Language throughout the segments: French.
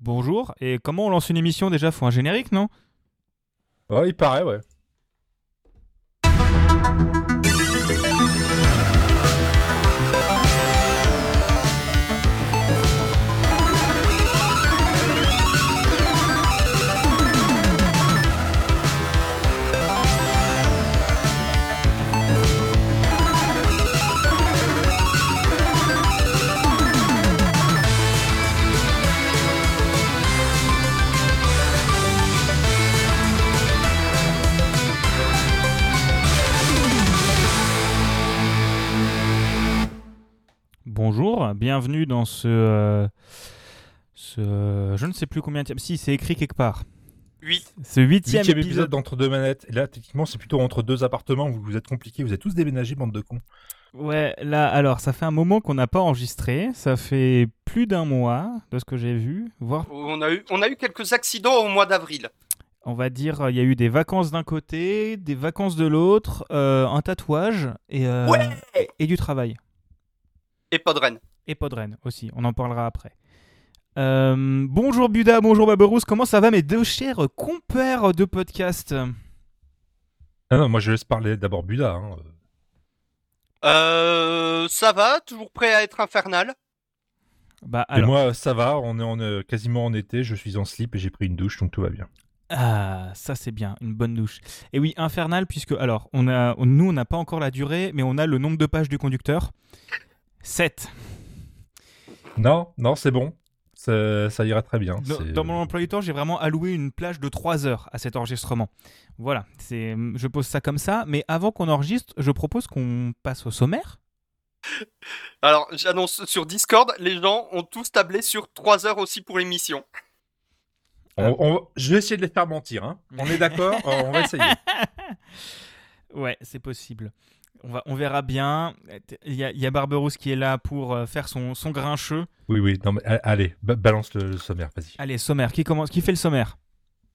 Bonjour. Et comment on lance une émission déjà? Faut un générique, non? Ouais, il paraît, ouais. Bonjour, bienvenue dans ce, euh, ce- Je ne sais plus combien... Si, c'est écrit quelque part. 8. Ce huitième, Huitième épisode. épisode d'entre deux manettes. Et là, techniquement, c'est plutôt entre deux appartements. Vous, vous êtes compliqués. Vous êtes tous déménagés, bande de cons. Ouais, là, alors, ça fait un moment qu'on n'a pas enregistré. Ça fait plus d'un mois, de ce que j'ai vu. Voire, On a, eu, on a eu quelques accidents au mois d'avril. on va dire, il y a eu des vacances d'un côté, des vacances de l'autre, euh, un tatouage et, euh, Ouais et du travail. Et pas de Rennes. Et Podren aussi, on en parlera après. Euh, bonjour Buda, bonjour Baberousse, comment ça va mes deux chers compères de podcast? Ah non, moi, je laisse parler d'abord Buda. hein. Euh, ça va, toujours prêt à être infernal. Bah Et alors, moi, ça va. On est, on est quasiment en été. Je suis en slip et j'ai pris une douche, donc tout va bien. ah, ça c'est bien, une bonne douche. Et oui, infernal puisque alors, on a, on- nous on n'a pas encore la durée, mais on a le nombre de pages du conducteur. 7. Non, non, c'est bon. Ça, ça ira très bien. Dans, mon emploi du temps, j'ai vraiment alloué une plage de 3 heures à cet enregistrement. Voilà, c'est, je pose ça comme ça, mais avant qu'on enregistre, je propose qu'on passe au sommaire. Alors, j'annonce sur Discord, les gens ont tous tablé sur 3 heures aussi pour l'émission. On- on- je vais essayer de les faire mentir. hein. On est d'accord On va essayer. Ouais, c'est possible. On, va, on verra bien. Il y a, y a Barberousse qui est là pour euh, faire son, son grincheux. Oui, oui. Non, mais allez, ba- balance le, le sommaire. Vas-y. Allez, sommaire. Qui, commence, qui fait le sommaire?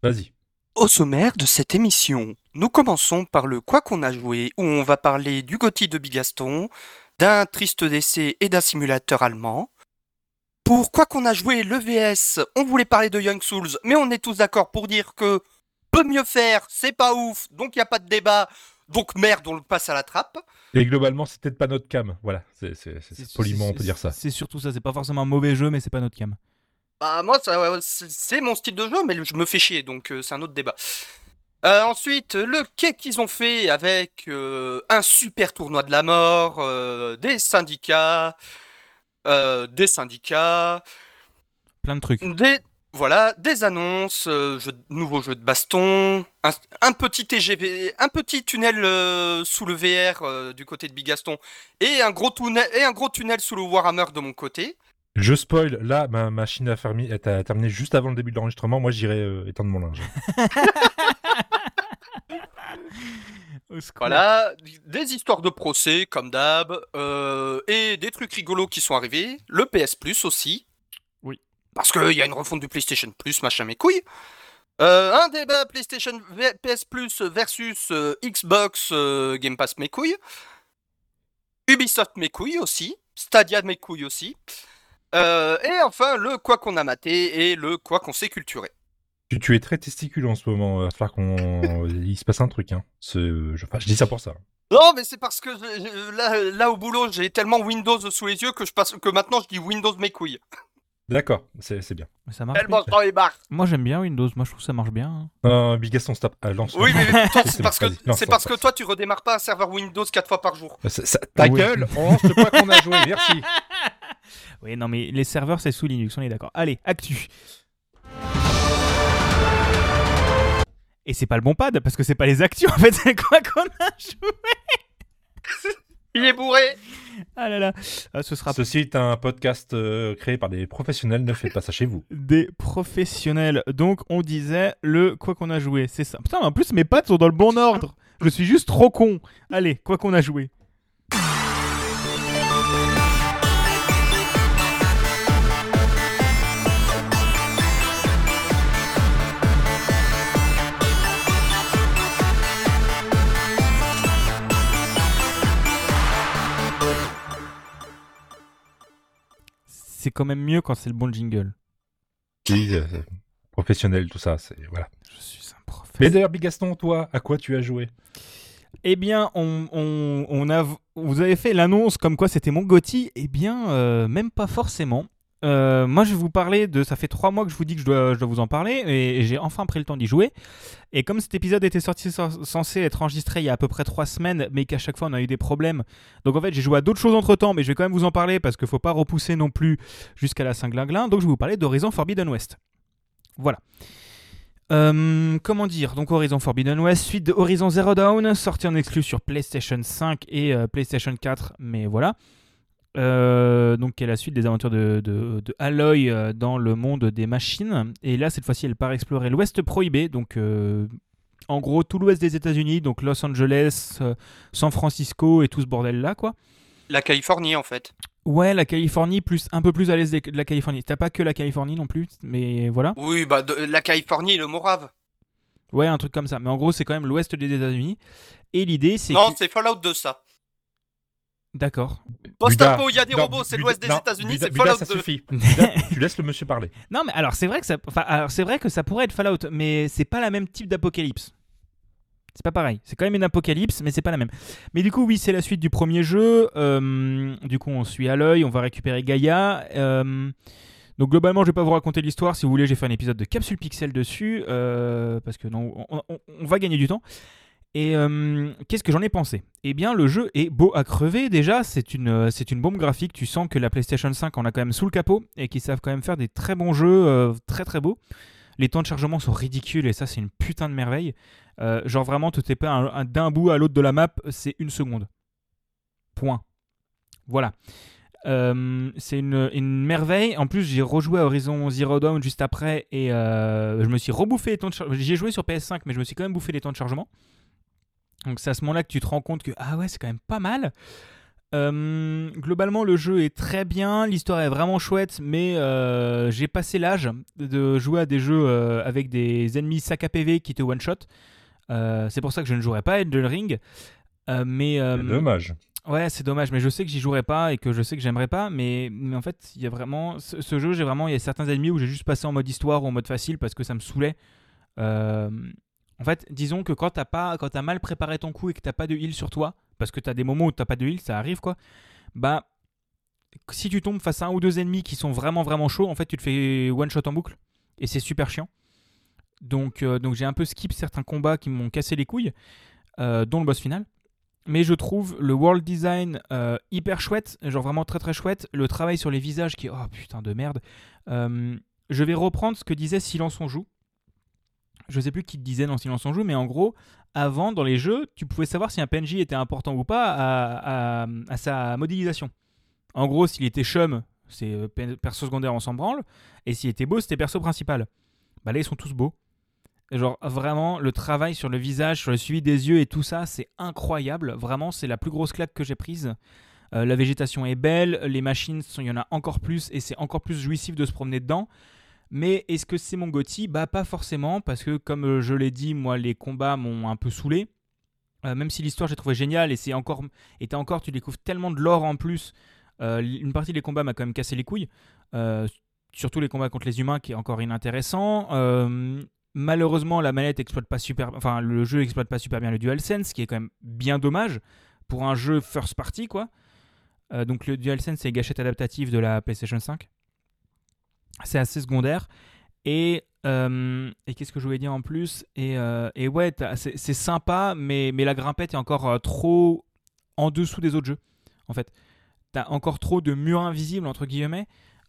Vas-y. Au sommaire de cette émission, nous commençons par le Quoi qu'on a joué, où on va parler du Gotti de Bigaston, d'un triste décès et d'un simulateur allemand. Pour Quoi qu'on a joué, le VS, on voulait parler de Young Souls, mais on est tous d'accord pour dire que peut mieux faire, c'est pas ouf, donc il n'y a pas de débat, donc merde, on le passe à la trappe. Et globalement, c'est peut-être pas notre cam. Voilà. C'est, c'est- c'est- c'est poliment, on peut dire ça. C'est surtout ça. C'est pas forcément un mauvais jeu, mais c'est pas notre cam. Bah moi, ça, c'est c'est mon style de jeu, mais je me fais chier, donc euh, c'est un autre débat. Euh, ensuite, le quai qu'ils ont fait avec euh, un super tournoi de la mort, euh, des syndicats, euh, des syndicats, Plein de trucs. des voilà, des annonces, euh, jeux de- nouveaux jeux de baston, un, un petit TGV, un petit tunnel euh, sous le VR euh, du côté de Bigaston et un gros tunnel et un gros tunnel sous le Warhammer de mon côté. Je spoil, là, ma machine à fermer est à terminé juste avant le début de l'enregistrement. Moi, j'irai euh, étendre mon linge. Voilà, des histoires de procès comme d'hab, euh, et des trucs rigolos qui sont arrivés. Le PS Plus aussi. Parce qu'il y a une refonte du PlayStation Plus, machin mes couilles. Euh, un débat PlayStation PS Plus versus euh, Xbox euh, Game Pass mes couilles. Ubisoft mes couilles aussi. Stadia mes couilles aussi. Et enfin, le quoi qu'on a maté et le quoi qu'on s'est culturé. Tu, tu es très testiculeux en ce moment. Il va falloir qu'on. Il se passe un truc. Hein. Je, enfin, je dis ça pour ça. Non, mais c'est parce que je- là, là au boulot, j'ai tellement Windows sous les yeux que je passe que maintenant je dis Windows mes couilles. D'accord, c'est c'est bien. Mais ça marche les. Moi j'aime bien Windows. Moi je trouve que ça marche bien. hein. Euh, Big Gaston, stop. Euh, lance. Oui, mais toi, C'est c'est parce que c'est parce que toi tu redémarres pas un serveur Windows 4 fois par jour. Ça- ça- ta Oui. gueule, on lance le quoi qu'on a joué. Merci. Oui, non, mais les serveurs c'est sous Linux, on est d'accord. Allez, actu. Et c'est pas le bon pad parce que c'est pas les actus en fait, c'est quoi qu'on a joué? Il est bourré. Ah là là, Ah, ce sera Ceci est un podcast euh, créé par des professionnels. Ne faites pas ça chez vous. des professionnels. Donc on disait le quoi qu'on a joué, c'est ça. Putain, en plus mes pattes sont dans le bon ordre. Je suis juste trop con. Allez, quoi qu'on a joué. C'est quand même mieux quand c'est le bon jingle. Oui, euh, professionnel, tout ça, c'est voilà. Je suis un prof. Mais d'ailleurs, Bigaston, toi, à quoi tu as joué? Eh bien, on, on- on a, vous avez fait l'annonce comme quoi c'était mon Gotti. Eh bien, euh, même pas forcément. Euh, moi, je vais vous parler de. Ça fait trois mois que je vous dis que je dois, je dois vous en parler et, j'ai enfin pris le temps d'y jouer. Et comme cet épisode était sorti censé être enregistré il y a à peu près trois semaines, mais qu'à chaque fois on a eu des problèmes, donc en fait j'ai joué à d'autres choses entre temps, mais je vais quand même vous en parler parce qu'il faut pas repousser non plus jusqu'à la Saint-Glinglin. Donc je vais vous parler d'Horizon Forbidden West. Voilà. Euh, comment dire? Donc Horizon Forbidden West, suite de Horizon Zero Dawn, sorti en exclu sur PlayStation 5 et euh, PlayStation 4, mais voilà. Euh, donc qui est la suite des aventures de, de, de Aloy euh, dans le monde des machines. Et là, cette fois-ci, elle part explorer l'Ouest prohibé, donc euh, en gros tout l'Ouest des États-Unis, donc Los Angeles, euh, San Francisco et tout ce bordel là, quoi. La Californie, en fait. Ouais, la Californie, plus un peu plus à l'est de de la Californie. T'as pas que la Californie non plus, mais voilà. Oui, bah, de- la Californie le Morave. Ouais, un truc comme ça. Mais en gros, c'est quand même l'Ouest des États-Unis. Et l'idée, c'est Non, que... c'est Fallout 2, ça. D'accord. Post-apo, il y a des non, robots, c'est l'Ouest des États-Unis, c'est Buda, Fallout ça 2. suffit. Buda, tu laisses le monsieur parler. Non, mais alors c'est vrai que ça, enfin, alors c'est vrai que ça pourrait être Fallout, mais c'est pas la même type d'apocalypse. C'est pas pareil. C'est quand même une apocalypse, mais c'est pas la même. Mais du coup, oui, c'est la suite du premier jeu. Euh, du coup, on suit à l'œil, on va récupérer Gaïa. Euh, donc globalement, je vais pas vous raconter l'histoire. Si vous voulez, j'ai fait un épisode de Capsule Pixel dessus, euh, parce que non, on, on- on va gagner du temps. Et euh, qu'est-ce que j'en ai pensé? Eh bien, le jeu est beau à crever. Déjà, c'est une, euh, bombe graphique. Tu sens que la PlayStation 5 en a quand même sous le capot et qu'ils savent quand même faire des très bons jeux, euh, très très beaux. Les temps de chargement sont ridicules et ça, c'est une putain de merveille. Genre vraiment, tout est pas un- un- d'un bout à l'autre de la map, c'est une seconde. Point. Voilà. C'est une, merveille. En plus, j'ai rejoué Horizon Zero Dawn juste après et je me suis rebouffé les temps de chargement. J'ai joué sur PS5, mais je me suis quand même bouffé les temps de chargement. Donc c'est à ce moment-là que tu te rends compte que ah ouais, c'est quand même pas mal. Euh, globalement, le jeu est très bien, l'histoire est vraiment chouette, mais euh, j'ai passé l'âge de jouer à des jeux euh, avec des ennemis sac à PV qui te one shot. Euh, c'est pour ça que je ne jouerai pas à Elden Ring. Mais C'est dommage. Ouais, c'est dommage, mais je sais que j'y jouerai pas et que je sais que j'aimerais pas. Mais, mais en fait, il y a vraiment. Ce, ce jeu, j'ai vraiment. Il y a certains ennemis où j'ai juste passé en mode histoire ou en mode facile parce que ça me saoulait. En fait, disons que quand t'as pas, quand t'as mal préparé ton coup et que t'as pas de heal sur toi, parce que t'as des moments où t'as pas de heal, ça arrive quoi. Bah, si tu tombes face à un ou deux ennemis qui sont vraiment vraiment chauds, en fait, tu te fais one shot en boucle et c'est super chiant. Donc, euh, donc j'ai un peu skip certains combats qui m'ont cassé les couilles, euh, dont le boss final. Mais je trouve le world design euh, hyper chouette, genre vraiment très très chouette. Le travail sur les visages qui oh putain de merde. Je vais reprendre ce que disait Silence on joue. Je sais plus qui disait dans Silence on joue, mais en gros, avant dans les jeux, tu pouvais savoir si un PNJ était important ou pas à, sa modélisation. En gros, s'il était chum, c'est euh, pe- perso secondaire, on s'en branle. Et s'il était beau, c'était perso principal. Bah là, ils sont tous beaux. Genre vraiment, le travail sur le visage, sur le suivi des yeux et tout ça, c'est incroyable. Vraiment, c'est la plus grosse claque que j'ai prise. Euh, la végétation est belle, les machines, il y en a encore plus et c'est encore plus jouissif de se promener dedans. Mais est-ce que c'est mon Gotti Bah pas forcément, parce que comme euh, je l'ai dit, moi les combats m'ont un peu saoulé. Euh, même si l'histoire j'ai trouvé géniale et c'est encore et encore tu découvres tellement de lore en plus. Euh, une partie des combats m'a quand même cassé les couilles. Surtout les combats contre les humains qui est encore inintéressant. Malheureusement la manette exploite pas super, enfin le jeu exploite pas super bien le DualSense, ce qui est quand même bien dommage pour un jeu first party quoi. Donc le DualSense c'est les gâchettes adaptatives de la PlayStation 5. C'est assez secondaire. Et, euh, et qu'est-ce que je voulais dire en plus? Et, euh, et ouais, c'est sympa, mais, mais la grimpette est encore euh, trop en dessous des autres jeux. En fait, t'as encore trop de murs invisibles, entre guillemets.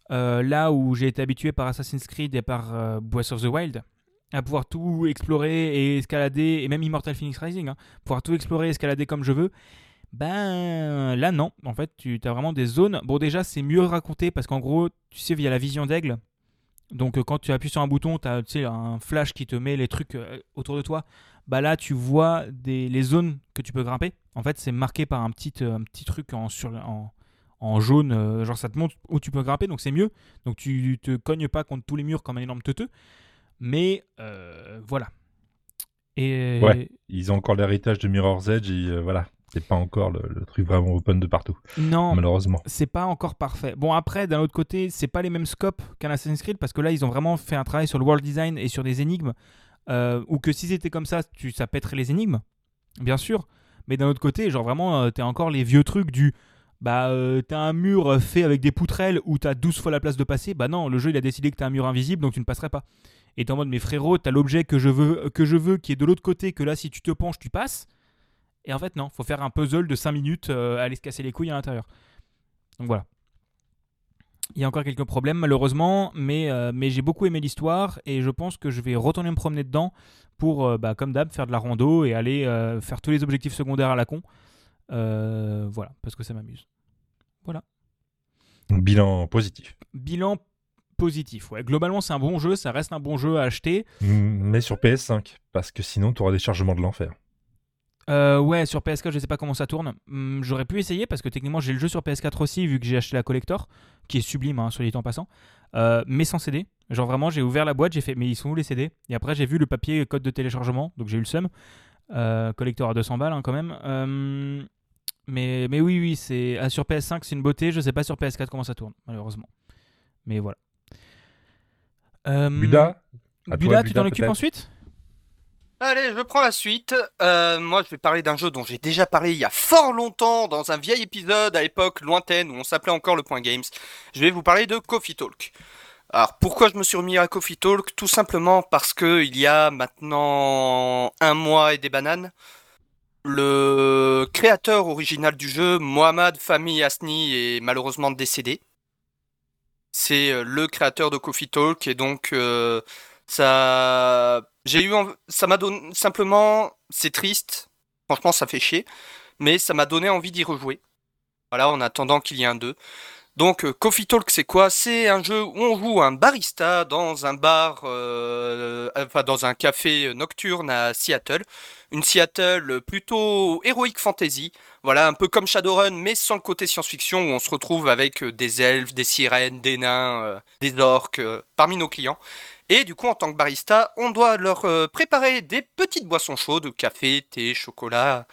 Là où j'ai été habitué par Assassin's Creed et par Breath of the Wild, à pouvoir tout explorer et escalader, et même Immortal Phoenix Rising, hein, pouvoir tout explorer et escalader comme je veux. Ben là non, en fait tu as vraiment des zones. Bon déjà c'est mieux raconté parce qu'en gros tu sais via la vision d'aigle. Donc euh, quand tu appuies sur un bouton, tu as un flash qui te met les trucs euh, autour de toi. Bah là tu vois des, les zones que tu peux grimper. En fait c'est marqué par un petit, euh, un petit truc en, jaune, genre ça te montre où tu peux grimper, donc c'est mieux. Donc tu te cognes pas contre tous les murs comme un énorme teuteux. Mais voilà. Et Ouais. Ils ont encore l'héritage de Mirror's Edge voilà. C'est pas encore le, le truc vraiment open de partout, Non, malheureusement. c'est pas encore parfait. Bon, après, d'un autre côté, c'est pas les mêmes scopes qu'un Assassin's Creed parce que là, ils ont vraiment fait un travail sur le world design et sur des énigmes. euh, ou que si c'était comme ça, tu, ça pèterait les énigmes, bien sûr. Mais d'un autre côté, genre vraiment, euh, t'as encore les vieux trucs du. Bah, euh, t'as un mur fait avec des poutrelles où t'as 12 fois la place de passer. Bah non, le jeu, il a décidé que t'as un mur invisible donc tu ne passerais pas. Et t'es en mode, mais frérot, t'as l'objet que je veux, que je veux qui est de l'autre côté, que là, si tu te penches, tu passes. Et en fait, non, faut faire un puzzle de 5 minutes, euh, aller se casser les couilles à l'intérieur. Donc voilà. Il y a encore quelques problèmes malheureusement, mais, euh, mais j'ai beaucoup aimé l'histoire et je pense que je vais retourner me promener dedans pour, euh, bah, comme d'hab, faire de la rando et aller faire tous les objectifs secondaires à la con. Voilà, parce que ça m'amuse. Donc, bilan positif. Bilan positif, ouais. Globalement, c'est un bon jeu, ça reste un bon jeu à acheter. Mais sur PS5, parce que sinon, tu auras des chargements de l'enfer. Euh, ouais, sur PS4, je sais pas comment ça tourne. Hum, J'aurais pu essayer parce que techniquement, j'ai le jeu sur PS4 aussi, vu que j'ai acheté la collector, qui est sublime, hein, sur les temps passants, euh, mais sans CD. Genre vraiment, j'ai ouvert la boîte, j'ai fait, mais ils sont où les CD Et après, j'ai vu le papier code de téléchargement, donc j'ai eu le seum. Euh, collector à 200 balles hein, quand même. Euh, mais, mais oui, oui, c'est ah, sur PS5, c'est une beauté. Je sais pas sur PS4 comment ça tourne, malheureusement. Mais voilà. Euh, Buda? Toi, Buda, tu t'en occupes ensuite? Allez, je prends la suite. Euh, moi, je vais parler d'un jeu dont j'ai déjà parlé il y a fort longtemps dans un vieil épisode à l'époque lointaine où on s'appelait encore le Point Games. Je vais vous parler de Coffee Talk. Alors, pourquoi je me suis remis à Coffee Talk? Tout simplement parce que il y a maintenant un mois et des bananes, le créateur original du jeu, Mohamed Fahmy Asni, est malheureusement décédé. C'est euh, le créateur de Coffee Talk et donc euh, ça, j'ai eu, ça m'a donné simplement, c'est triste. Franchement, ça fait chier, mais ça m'a donné envie d'y rejouer. Voilà, en attendant qu'il y ait un 2. Donc, euh, Coffee Talk, c'est quoi? C'est un jeu où on joue un barista dans un bar, euh, enfin dans un café nocturne à Seattle. Une Seattle plutôt héroïque fantasy. Voilà, un peu comme Shadowrun, mais sans le côté science-fiction où on se retrouve avec euh, des elfes, des sirènes, des nains, des orques parmi nos clients. Et du coup, en tant que barista, on doit leur euh, préparer des petites boissons chaudes, café, thé, chocolat.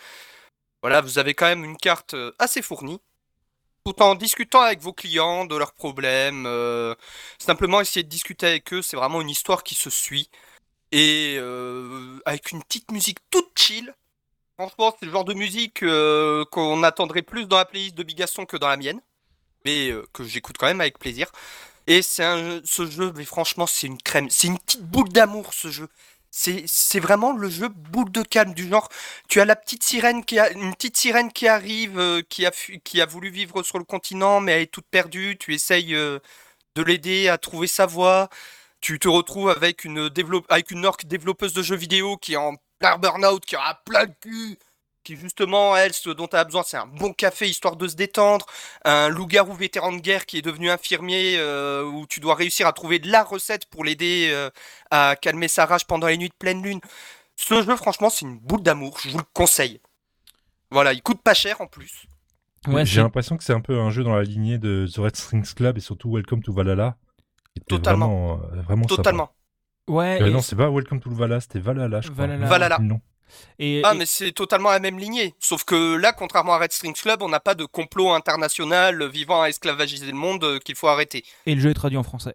Voilà, vous avez quand même une carte euh, assez fournie. Tout en discutant avec vos clients de leurs problèmes, euh, simplement essayer de discuter avec eux, c'est vraiment une histoire qui se suit. Et avec une petite musique toute chill. Franchement, c'est le genre de musique qu'on attendrait plus dans la playlist de Bigaston que dans la mienne. Mais que j'écoute quand même avec plaisir. Et c'est un, ce jeu, mais franchement, c'est une crème. C'est une petite boule d'amour, ce jeu. C'est, c'est vraiment le jeu boule de calme du genre. Tu as la petite sirène qui a, une petite sirène qui arrive, euh, qui a, qui a voulu vivre sur le continent, mais elle est toute perdue. Tu essayes euh, de l'aider à trouver sa voie. Tu te retrouves avec une, développe, avec une orque développeuse de jeux vidéo qui est en plein burn-out, qui a plein de cul. Qui justement, elle, ce dont elle a besoin, c'est un bon café histoire de se détendre un loup-garou vétéran de guerre qui est devenu infirmier, euh, où tu dois réussir à trouver de la recette pour l'aider euh, à calmer sa rage pendant les nuits de pleine lune. Ce jeu, franchement, c'est une boule d'amour, je vous le conseille. Voilà, il coûte pas cher en plus. Ouais, J'ai l'impression que c'est un peu un jeu dans la lignée de The Red Strings Club et surtout Welcome to Valhalla. Totalement. Vraiment, euh, vraiment sympa. Totalement. Ouais, Euh, non, c'est pas Welcome to Valhalla, c'était Valhalla, je crois. Valhalla. Valhalla. Non. Et- Ah, et- mais c'est totalement la même lignée. Sauf que là, contrairement à Red Strings Club, on n'a pas de complot international visant à esclavagiser le monde euh, qu'il faut arrêter. et le jeu est traduit en français.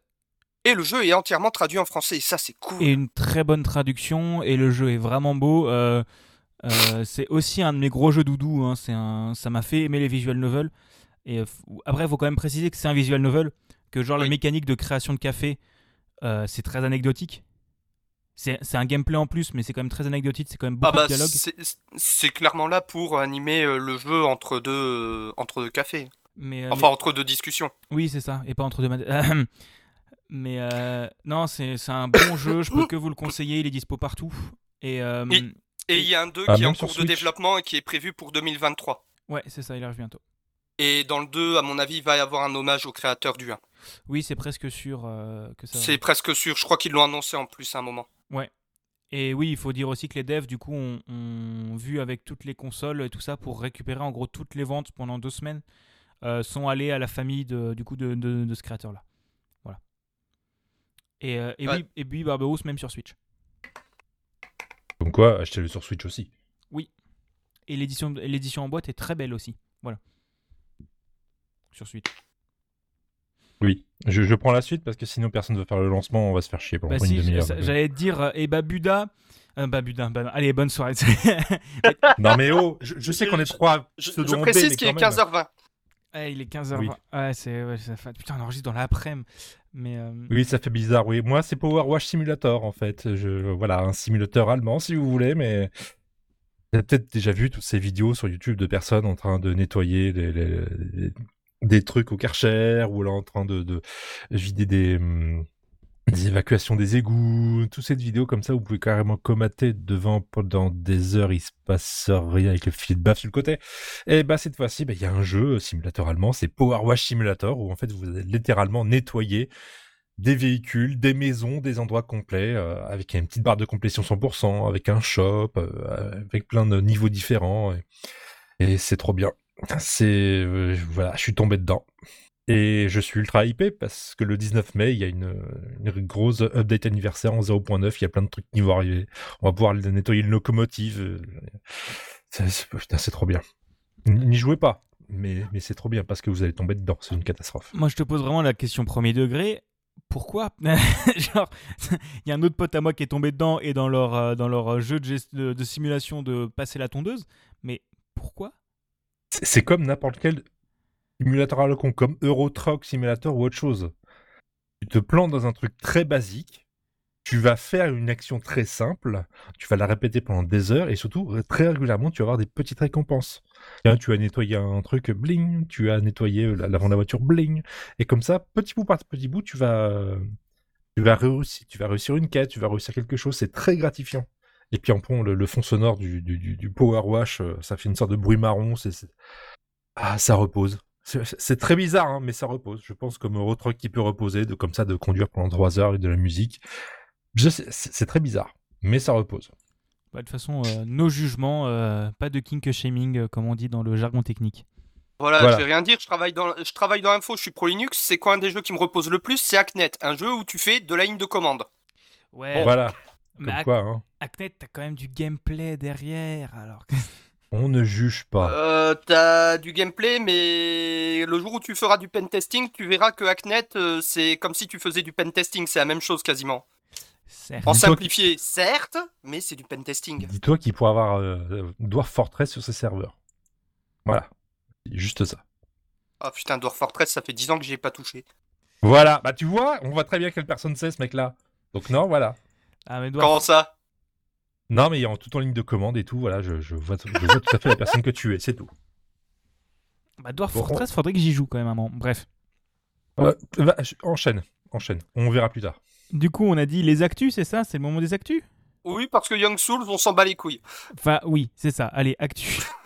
Et le jeu est entièrement traduit en français, et ça, c'est cool. et une très bonne traduction et le jeu est vraiment beau. Euh, euh, c'est aussi un de mes gros jeux doudou. hein. C'est un, ça m'a fait aimer les visual novels. Et après, il faut quand même préciser que c'est un visual novel, que genre la Oui. mécanique de création de café, euh, c'est très anecdotique. C'est un gameplay en plus, mais c'est quand même très anecdotique. C'est quand même Ah beaucoup bah, de dialogue. c'est clairement là pour animer euh, le jeu entre deux, euh, entre deux cafés. Mais, euh, Enfin, entre deux discussions. oui, c'est ça. Et pas entre deux. mais euh, non, c'est un bon jeu. Je peux que vous le conseiller. Il est dispo partout. Et, euh, Et- Et il y a un 2 Ah, qui est en cours de développement et qui est prévu pour 2023. ouais, c'est ça. Il arrive bientôt. Et dans le 2, à mon avis, il va y avoir un hommage au créateur du 1. Oui, c'est presque sûr euh, que ça. C'est presque sûr, je crois qu'ils l'ont annoncé en plus à un moment. Et oui, il faut dire aussi que les devs, du coup, ont, ont vu avec toutes les consoles et tout ça pour récupérer en gros toutes les ventes pendant deux semaines, euh, sont allés à la famille de, du coup de, de- de ce créateur-là. Voilà. Et, euh, et Ouais. oui, et oui, Barberousse même sur Switch. Comme quoi, achetez-le sur Switch aussi. et l'édition l'édition en boîte est très belle aussi. Voilà. Sur suite. Oui, je, je prends la suite parce que sinon personne ne veut faire le lancement, on va se faire chier pendant Bah une si, demi-heure. j'allais te dire, euh, et bah Buda. euh, bah Buda, bah, allez, bonne soirée. Non mais oh, je, je sais qu'on est trois Je, je précise qu'il est quand même. 15h20. Eh, il est 15h20. Oui. Ouais, c'est. Ouais, ça fait- Putain, on enregistre dans l'après-midi. Mais. euh, Oui, ça fait bizarre, oui. Moi, c'est Power Wash Simulator, en fait. Je, voilà, un simulateur allemand, si vous voulez, mais... Vous avez peut-être déjà vu toutes ces vidéos sur YouTube de personnes en train de nettoyer les- les- les- des trucs au Karcher, ou là en train de, de vider des, hum, des évacuations des égouts, toutes ces vidéos comme ça, vous pouvez carrément comater devant pendant des heures, il se passe rien avec le filet de baffe sur le côté. Et bah cette fois-ci, bah, il y a un jeu euh, simulateur allemand, c'est Power Wash Simulator, où en fait vous allez littéralement nettoyer des véhicules, des maisons, des endroits complets, euh, avec une petite barre de complétion 100%, avec un shop, euh, avec plein de niveaux différents. Et c'est trop bien. C'est euh, voilà, je suis tombé dedans. Et je suis ultra hypé parce que le 19 mai, il y a une, grosse update anniversaire en 0.9. Il y a plein de trucs qui vont arriver. On va pouvoir nettoyer une locomotive. euh, C'est trop bien. N'y jouez pas, mais, mais c'est trop bien parce que vous allez tomber dedans. C'est une catastrophe. Moi, je te pose vraiment la question premier degré. Pourquoi? Genre, il y a un autre pote à moi qui est tombé dedans et dans leur, euh, dans leur jeu gest- de, de simulation de passer la tondeuse. Mais pourquoi? C'est comme n'importe quel simulateur à la con, comme Euro Truck Simulator ou autre chose. Tu te plantes dans un truc très basique, tu vas faire une action très simple, tu vas la répéter pendant des heures et surtout très régulièrement tu vas avoir des petites récompenses. Tu as nettoyé un truc bling, tu as nettoyé euh, la- l'avant de la voiture bling, et comme ça, petit bout par petit bout, vas, tu vas réussir, tu vas réussir une quête, tu vas réussir quelque chose, c'est très gratifiant. Et puis en plus, le, le fond sonore du, du, du- du Power Wash, euh, ça fait une sorte de bruit marron, c'est, ah, ça repose. C'est, très bizarre, hein, mais ça repose. Je pense comme Euro Truck qui peut reposer, de comme ça, de conduire pendant trois heures avec de la musique. C'est, très bizarre, mais ça repose. Bah, De toute façon, euh, nos jugements, euh, pas de kink shaming, comme on dit dans le jargon technique. Voilà, Voilà. je vais rien dire, je travaille dans, je travaille dans l'info, je suis pro Linux, c'est quoi un des jeux qui me repose le plus? C'est Hacknet, un jeu où tu fais de la ligne de commande. Ouais, Voilà, mais comme quoi, hein. Hacknet, t'as quand même du gameplay derrière. Alors que- on ne juge pas. Euh, t'as du gameplay, mais le jour où tu feras du pen testing, tu verras que Hacknet, euh, c'est comme si tu faisais du pen testing, c'est la même chose quasiment. Certes. En simplifié, certes, mais c'est du pen testing. Dis-toi qu'il pourrait avoir euh, Dwarf Fortress sur ses serveurs. Voilà, juste ça. Ah putain, Dwarf Fortress, ça fait 10 ans que j'y ai pas touché. Voilà, bah tu vois, on voit très bien quelle personne c'est ce mec-là. Donc non, voilà. Ah, mais Dwarf- Comment ça? Non, mais en tout en ligne de commande et tout, voilà, je, je vois, je vois tout à fait la personne que tu es, c'est tout. bah, Dwarf Bon, Fortress, faudrait que j'y joue quand même un moment. Bref. Euh, enchaîne, enchaîne. On verra plus tard. Du coup, on a dit les actus, c'est ça? C'est le moment des actus? Oui, parce que Young Souls, on s'en bat les couilles. Enfin, oui, c'est ça. Allez, actus.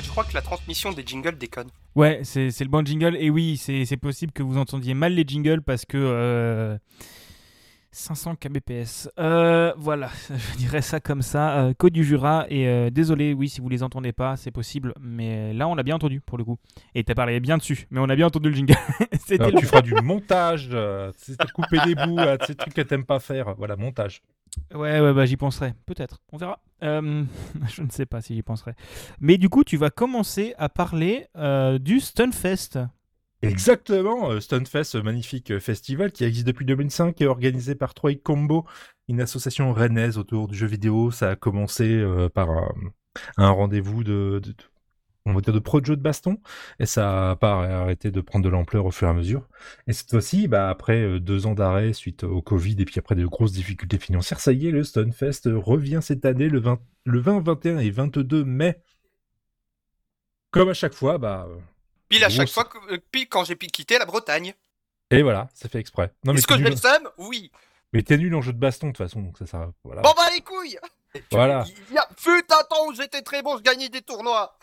fait, je crois que la transmission des jingles déconne. Ouais, c'est c'est le bon jingle. Et oui, c'est c'est possible que vous entendiez mal les jingles parce que. euh, 500 kbps. Euh, voilà, je dirais ça comme ça. Euh, Code du Jura. Et euh, désolé, oui, si vous les entendez pas, c'est possible. Mais là, on l'a bien entendu pour le coup. Et t'as parlé bien dessus. Mais on a bien entendu le jingle. C'était Alors, le- tu feras du montage, euh, couper des bouts, euh, ces trucs que t'aimes pas faire. Voilà, montage. Ouais, ouais, bah j'y penserai. Peut-être. On verra. Euh, je ne sais pas si j'y penserai. Mais du coup, tu vas commencer à parler euh, du Stunfest. Exactement, euh, Stunfest, magnifique euh, festival qui existe depuis 2005 et organisé par Troy Combo, une association rennaise autour du jeu vidéo. Ça a commencé par un, rendez-vous de, de, de- on va dire de pro de baston et ça a pas arrêté de prendre de l'ampleur au fur et à mesure. Et cette fois-ci, bah, après euh, deux ans d'arrêt suite au Covid et puis après de grosses difficultés financières, ça y est, le Stunfest revient cette année le 20, le 20, 21 et 22 mai. Comme à chaque fois, bah, euh, Pile à chaque fois, que, euh, pile quand j'ai quitté la Bretagne. et voilà, ça fait exprès. Non, mais Est-ce que nul- le seum Oui. Mais t'es nul en jeu de baston de toute façon, donc ça sert. Voilà. Bon bah les couilles Voilà. Il y a... Fut un temps où j'étais très bon, je gagnais des tournois.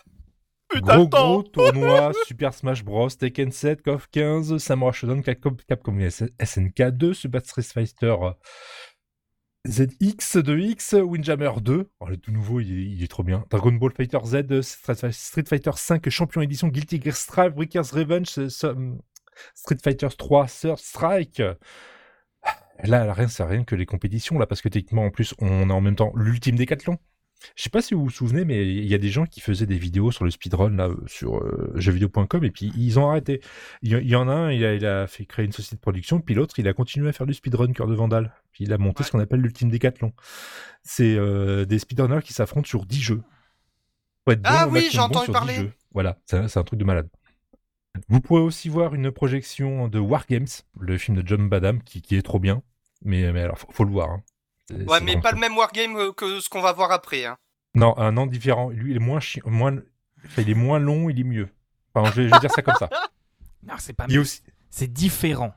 Gros gros tournoi, Super Smash Bros, Tekken 7, KOF 15, Samurai Shodown, Capcom, Capcom SNK 2, Super Street Fighter euh, ZX 2X, Windjammer 2, oh, le tout nouveau il est, il est trop bien, Dragon Ball Fighter Z, euh, Street Fighter 5, Champion Edition, Guilty Gear Strive, Breakers Revenge, euh, Street Fighter 3, Third Strike, Là, rien, c'est rien que les compétitions, là, parce que techniquement, en plus, on a en même temps l'ultime décathlon. Je sais pas si vous vous souvenez, mais il y a des gens qui faisaient des vidéos sur le speedrun là sur euh, jeuxvideo.com et puis ils ont arrêté. Il y, en a un, il a, il a fait créer une société de production, puis l'autre, il a continué à faire du speedrun cœur de Vandal. Puis il a monté Ouais. ce qu'on appelle l'ultime décathlon. C'est euh, des speedrunners qui s'affrontent sur 10 jeux. Ah oui, j'ai entendu sur 10 parler. jeux. Voilà, c'est un- truc de malade. Vous pourrez aussi voir une projection de Wargames, le film de John Badham, qui, qui est trop bien. Mais, mais alors, faut, faut le voir. hein. Ouais, mais vraiment pas le même wargame euh, que ce qu'on va voir après. Hein. Non, un an différent. Lui, il est moins chi- moins, enfin, il est moins long, il est mieux. Enfin, je vais, je vais dire ça comme ça. Non, c'est pas. Est aussi, C'est différent.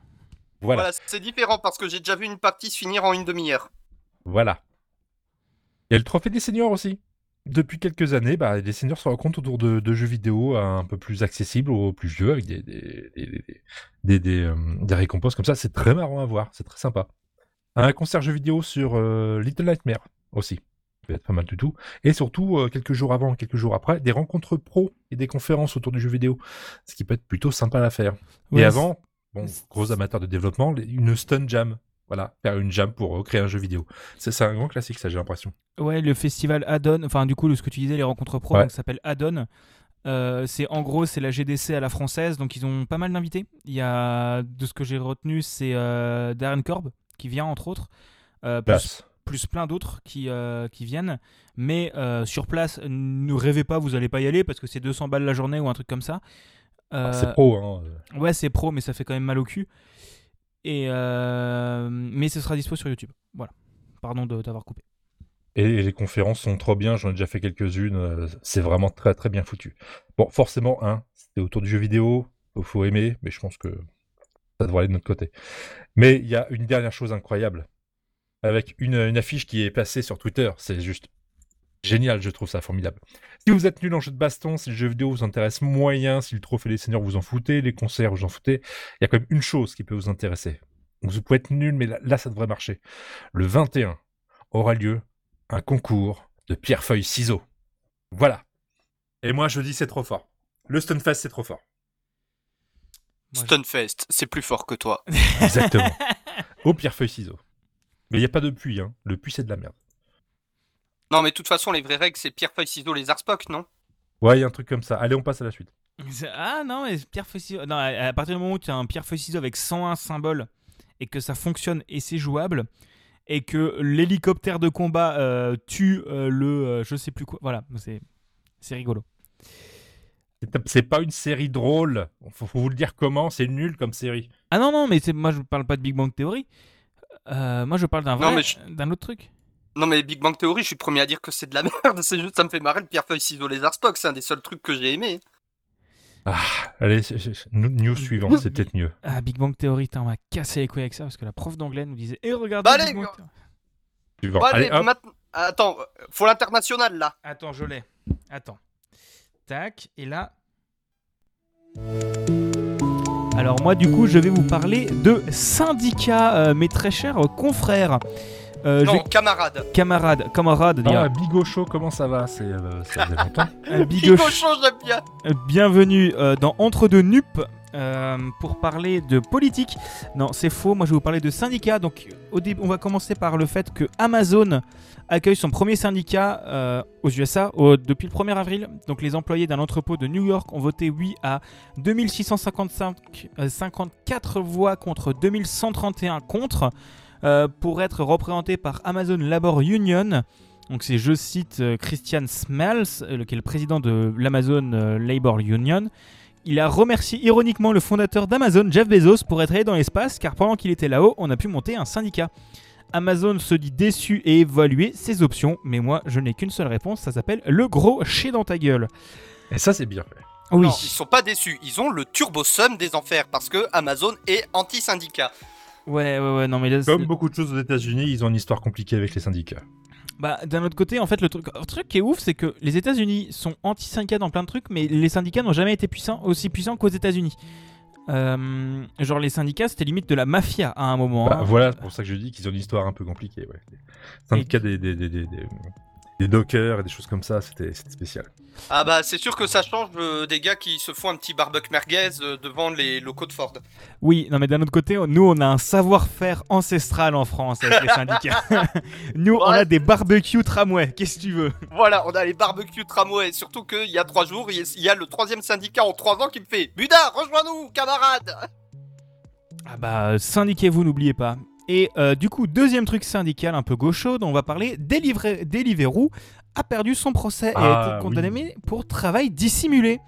voilà, Voilà, c'est différent parce que j'ai déjà vu une partie se finir en une demi-heure. voilà. Il y a le trophée des seniors aussi. Depuis quelques années, bah, les seniors se rencontrent autour de, de jeux vidéo un peu plus accessibles aux plus vieux, avec des, des, des, des, des, des, euh, des récompenses comme ça. C'est très marrant à voir, c'est très sympa. Un concert jeux vidéo sur euh, Little Nightmare aussi. Ça peut être pas mal du tout. Et surtout, euh, quelques jours avant, quelques jours après, des rencontres pro et des conférences autour du jeu vidéo. Ce qui peut être plutôt sympa à faire. Et avant, bon, gros amateur de développement, une stun jam. Voilà, faire une jam pour euh, créer un jeu vidéo. C'est un grand classique, ça, j'ai l'impression. Ouais, le festival Addon, enfin du coup, ce que tu disais, les rencontres pro, Ouais. donc, ça s'appelle Addon. Euh, c'est en gros, c'est la GDC à la française, donc ils ont pas mal d'invités. Il y a, de ce que j'ai retenu, c'est euh, Darren Korb qui vient entre autres, euh, plus, plus plein d'autres qui, euh, qui viennent. Mais euh, sur place, ne rêvez pas, vous allez pas y aller parce que c'est 200 balles la journée ou un truc comme ça. Ah, C'est pro, hein. Ouais, c'est pro, mais ça fait quand même mal au cul. Et mais ce sera dispo sur YouTube. Voilà. Pardon de t'avoir coupé. Et, les conférences sont trop bien, j'en ai déjà fait quelques-unes, c'est vraiment très très bien foutu. Bon, forcément, hein, c'est autour du jeu vidéo, faut aimer, mais je pense que ça devrait aller de notre côté. Mais il y a une dernière chose incroyable, avec une, affiche qui est passée sur Twitter, c'est juste génial, je trouve ça formidable. Si vous êtes nul en jeu de baston, si le jeu vidéo vous intéresse moyen, si le trophée des seniors vous en foutez, les concerts vous en foutez, il y a quand même une chose qui peut vous intéresser. Vous pouvez être nul, mais là, ça devrait marcher. Le 21 aura lieu un concours de pierre, feuille, ciseaux. Voilà. Et moi, je dis c'est trop fort. Le Stunfest, c'est trop fort. Stunfest, c'est plus fort que toi. Exactement. Au pierre, feuille, ciseaux. Mais il n'y a pas de puits, hein. Le puits, c'est de la merde. Non, mais de toute façon, les vraies règles, c'est pierre, feuille, ciseaux, les Spock, non? Ouais, il y a un truc comme ça. Allez, on passe à la suite. Ah non, mais pierre feuille ciseaux. Non, à partir du moment où tu as un pierre feuille ciseaux avec 101 symboles et que ça fonctionne et c'est jouable et que l'hélicoptère de combat euh, tue euh, le euh, je sais plus quoi. Voilà, c'est c'est rigolo. C'est- pas une série drôle. Faut, faut vous le dire comment, c'est nul comme série. Ah non non, mais c'est moi je parle pas de Big Bang Theory. Euh, moi je parle d'un Non, vrai mais je- d'un autre truc. Non, mais Big Bang Theory, je suis premier à dire que c'est de la merde. C'est juste, ça me fait marrer le pierre, feuille, ciseaux, les Spock. C'est un des seuls trucs que j'ai aimé. Allez, c'est- c'est- news suivant, c'est peut-être mieux. Ah Big Bang Theory, on m'a cassé les couilles avec ça parce que la prof d'anglais nous disait "Et regardez Bah, Big allez, Bang Theory. Allez, Allez, Attends, euh, faut l'international, là. Attends, je l'ai. Attends. Tac, et là. Alors moi du coup je vais vous parler de syndicats, euh, mes très chers confrères. Euh, non, camarade. Camarades, camarades, Ah. Bigocho, comment ça va? C'est euh, ça faisait longtemps. Un bigoch- Bigochon, j'aime bien. Bienvenue euh, dans Entre deux Nup euh, pour parler de politique. Non, c'est faux. Moi, je vais vous parler de syndicats. Donc, on va commencer par le fait que Amazon accueille son premier syndicat euh, aux USA depuis le 1er avril. Donc, les employés d'un entrepôt de New York ont voté oui à 2655 euh, 54 voix contre 2131 contre euh, pour être représentés par Amazon Labor Union. Donc c'est, je cite, Christian Smalls, qui est le président de l'Amazon Labor Union. Il a remercié ironiquement le fondateur d'Amazon, Jeff Bezos, pour être allé dans l'espace, car pendant qu'il était là-haut, on a pu monter un syndicat. Amazon se dit déçu et évaluer ses options, mais moi je n'ai qu'une seule réponse, ça s'appelle le gros chez dans ta gueule. Et ça, c'est bien fait. Oui. Non, ils sont pas déçus. Ils ont le turbo sum des enfers parce que Amazon est anti-syndicat. Ouais, ouais, ouais, non mais là, Comme beaucoup de choses aux États-Unis, ils ont une histoire compliquée avec les syndicats. Bah, d'un autre côté, en fait, le truc, le truc qui est ouf, c'est que les États-Unis sont anti-syndicats dans plein de trucs, mais les syndicats n'ont jamais été puissants, aussi puissants qu'aux États-Unis. Euh, genre, les syndicats, c'était limite de la mafia à un moment. Bah, hein. voilà, c'est pour ça que je dis qu'ils ont une histoire un peu compliquée. Ouais. Syndicats des, des, des, des, des- des dockers et des choses comme ça, c'était spécial. Ah bah c'est sûr que ça change euh, des gars qui se font un petit barbecue merguez euh, devant les locaux de Ford. Oui, non mais d'un autre côté, nous on a un savoir-faire ancestral en France avec les syndicats. nous on a des barbecues tramway, qu'est-ce que tu veux? Voilà, on a les barbecues tramway. Surtout qu'il y a trois jours, il y a- il y a le troisième syndicat en trois ans qui me fait Buda, rejoins-nous, camarade Ah bah syndiquez-vous, n'oubliez pas. Et euh, du coup, deuxième truc syndical un peu gaucho dont on va parler, Deliver- Deliveroo a perdu son procès et a Ah, été condamné pour travail dissimulé.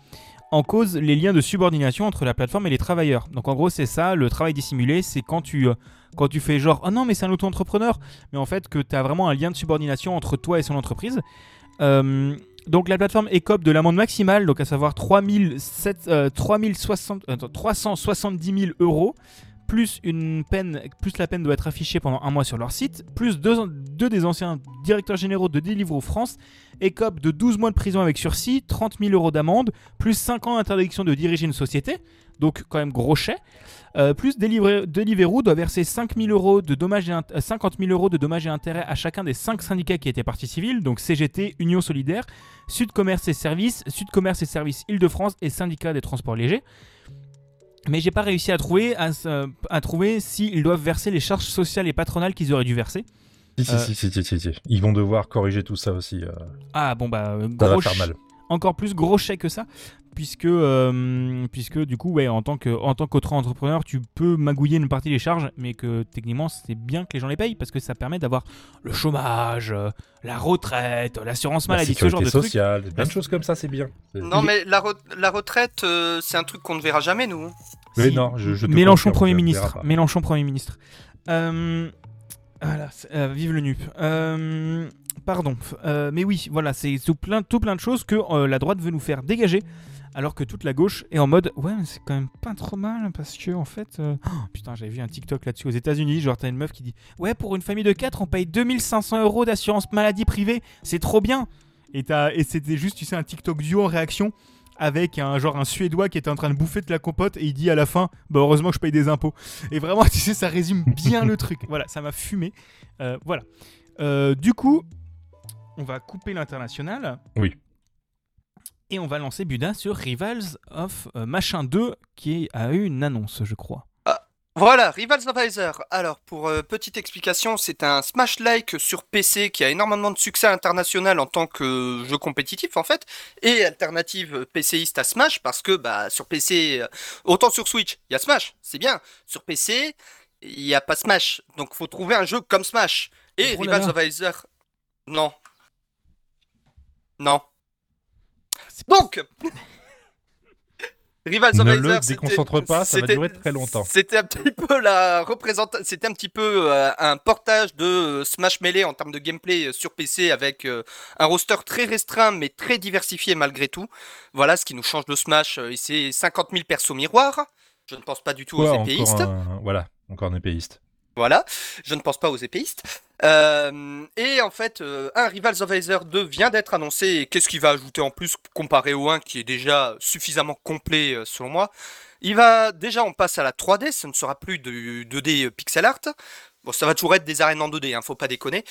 En cause, les liens de subordination entre la plateforme et les travailleurs. Donc en gros, c'est ça, le travail dissimulé, c'est quand tu, euh, quand tu fais genre, oh non, mais c'est un auto-entrepreneur, mais en fait que tu as vraiment un lien de subordination entre toi et son entreprise. Euh, donc la plateforme écope de l'amende maximale, donc à savoir 3007, euh, 3060, attends, 370 000 euros, plus une peine, plus la peine doit être affichée pendant un mois sur leur site, plus deux, des anciens directeurs généraux de Deliveroo France écopent de 12 mois de prison avec sursis, 30 000 euros d'amende, plus 5 ans d'interdiction de diriger une société, donc quand même gros chèque. Euh, plus Deliver- Deliveroo doit verser 5 000 euros de dommages et int- euh, 50 000 euros de dommages et intérêts à chacun des 5 syndicats qui étaient partie civile, donc CGT, Union Solidaire, Sud Commerce et Services, Sud Commerce et Services Île-de-France et Syndicat des transports légers. Mais j'ai pas réussi à trouver, à, à trouver s'ils doivent verser les charges sociales et patronales qu'ils auraient dû verser. Si, si, Euh. si, si, si. Ils vont devoir corriger tout ça aussi. euh, Ah bon bah euh, ça va gros faire mal. encore plus gros chèque que ça puisque euh, puisque du coup ouais en tant que en tant qu'auto-entrepreneur tu peux magouiller une partie des charges mais que techniquement c'est bien que les gens les payent parce que ça permet d'avoir le chômage euh, la retraite l'assurance La maladie ce genre de trucs sociale, plein de choses comme ça, c'est bien. Non mais la, re- la retraite, euh, c'est un truc qu'on ne verra jamais, nous. hein. Oui, Si. non, je, je te Mélenchon confirme, Premier je ministre. Mélenchon Premier ministre. Euh, voilà, euh, vive le NUP. Euh, pardon. Euh, mais oui, voilà, c'est tout plein, tout plein de choses que euh, la droite veut nous faire dégager. Alors que toute la gauche est en mode ouais mais c'est quand même pas trop mal parce que en fait euh, oh, putain j'avais vu un TikTok là-dessus aux États-Unis genre t'as une meuf qui dit ouais pour une famille de 4 on paye 2500 euros d'assurance maladie privée c'est trop bien. Et, et c'était juste tu sais un TikTok duo en réaction avec un genre un suédois qui était en train de bouffer de la compote et il dit à la fin bah heureusement que je paye des impôts. Et vraiment tu sais ça résume bien le truc. Voilà ça m'a fumé. Euh, voilà. Euh, du coup on va couper l'international. Oui. Et on va lancer Buda sur Rivals of euh, Machin 2 qui a eu une annonce je crois Voilà, Rivals of. Alors, pour euh, petite explication, c'est un Smash-like sur PC qui a énormément de succès international en tant que jeu compétitif, en fait, et alternative PCiste à Smash, parce que bah, sur PC, euh, autant sur Switch, il y a Smash, c'est bien. Sur PC, il n'y a pas Smash. Donc, faut trouver un jeu comme Smash. Et Oh Rivals of non. Non. Donc Rivals of Ne le déconcentre pas, ça va c'était- durer très longtemps. C'était un petit peu la représentation, c'était un petit peu euh, un portage de euh, Smash Melee en termes de gameplay euh, sur PC avec euh, un roster très restreint mais très diversifié malgré tout. Voilà ce qui nous change de Smash, et c'est 50 000 persos miroirs. Je ne pense pas du tout aux encore épéistes. un... Voilà, encore un épéiste. Voilà, je ne pense pas aux épéistes. Euh, et en fait, euh, un Rivals of Aether 2 vient d'être annoncé. Qu'est-ce qu'il va ajouter en plus comparé au 1 qui est déjà suffisamment complet euh, selon moi? Il va déjà, on passe à la 3D, ce ne sera plus du 2D pixel art. Bon, ça va toujours être des arènes en 2D, hein, faut pas déconner.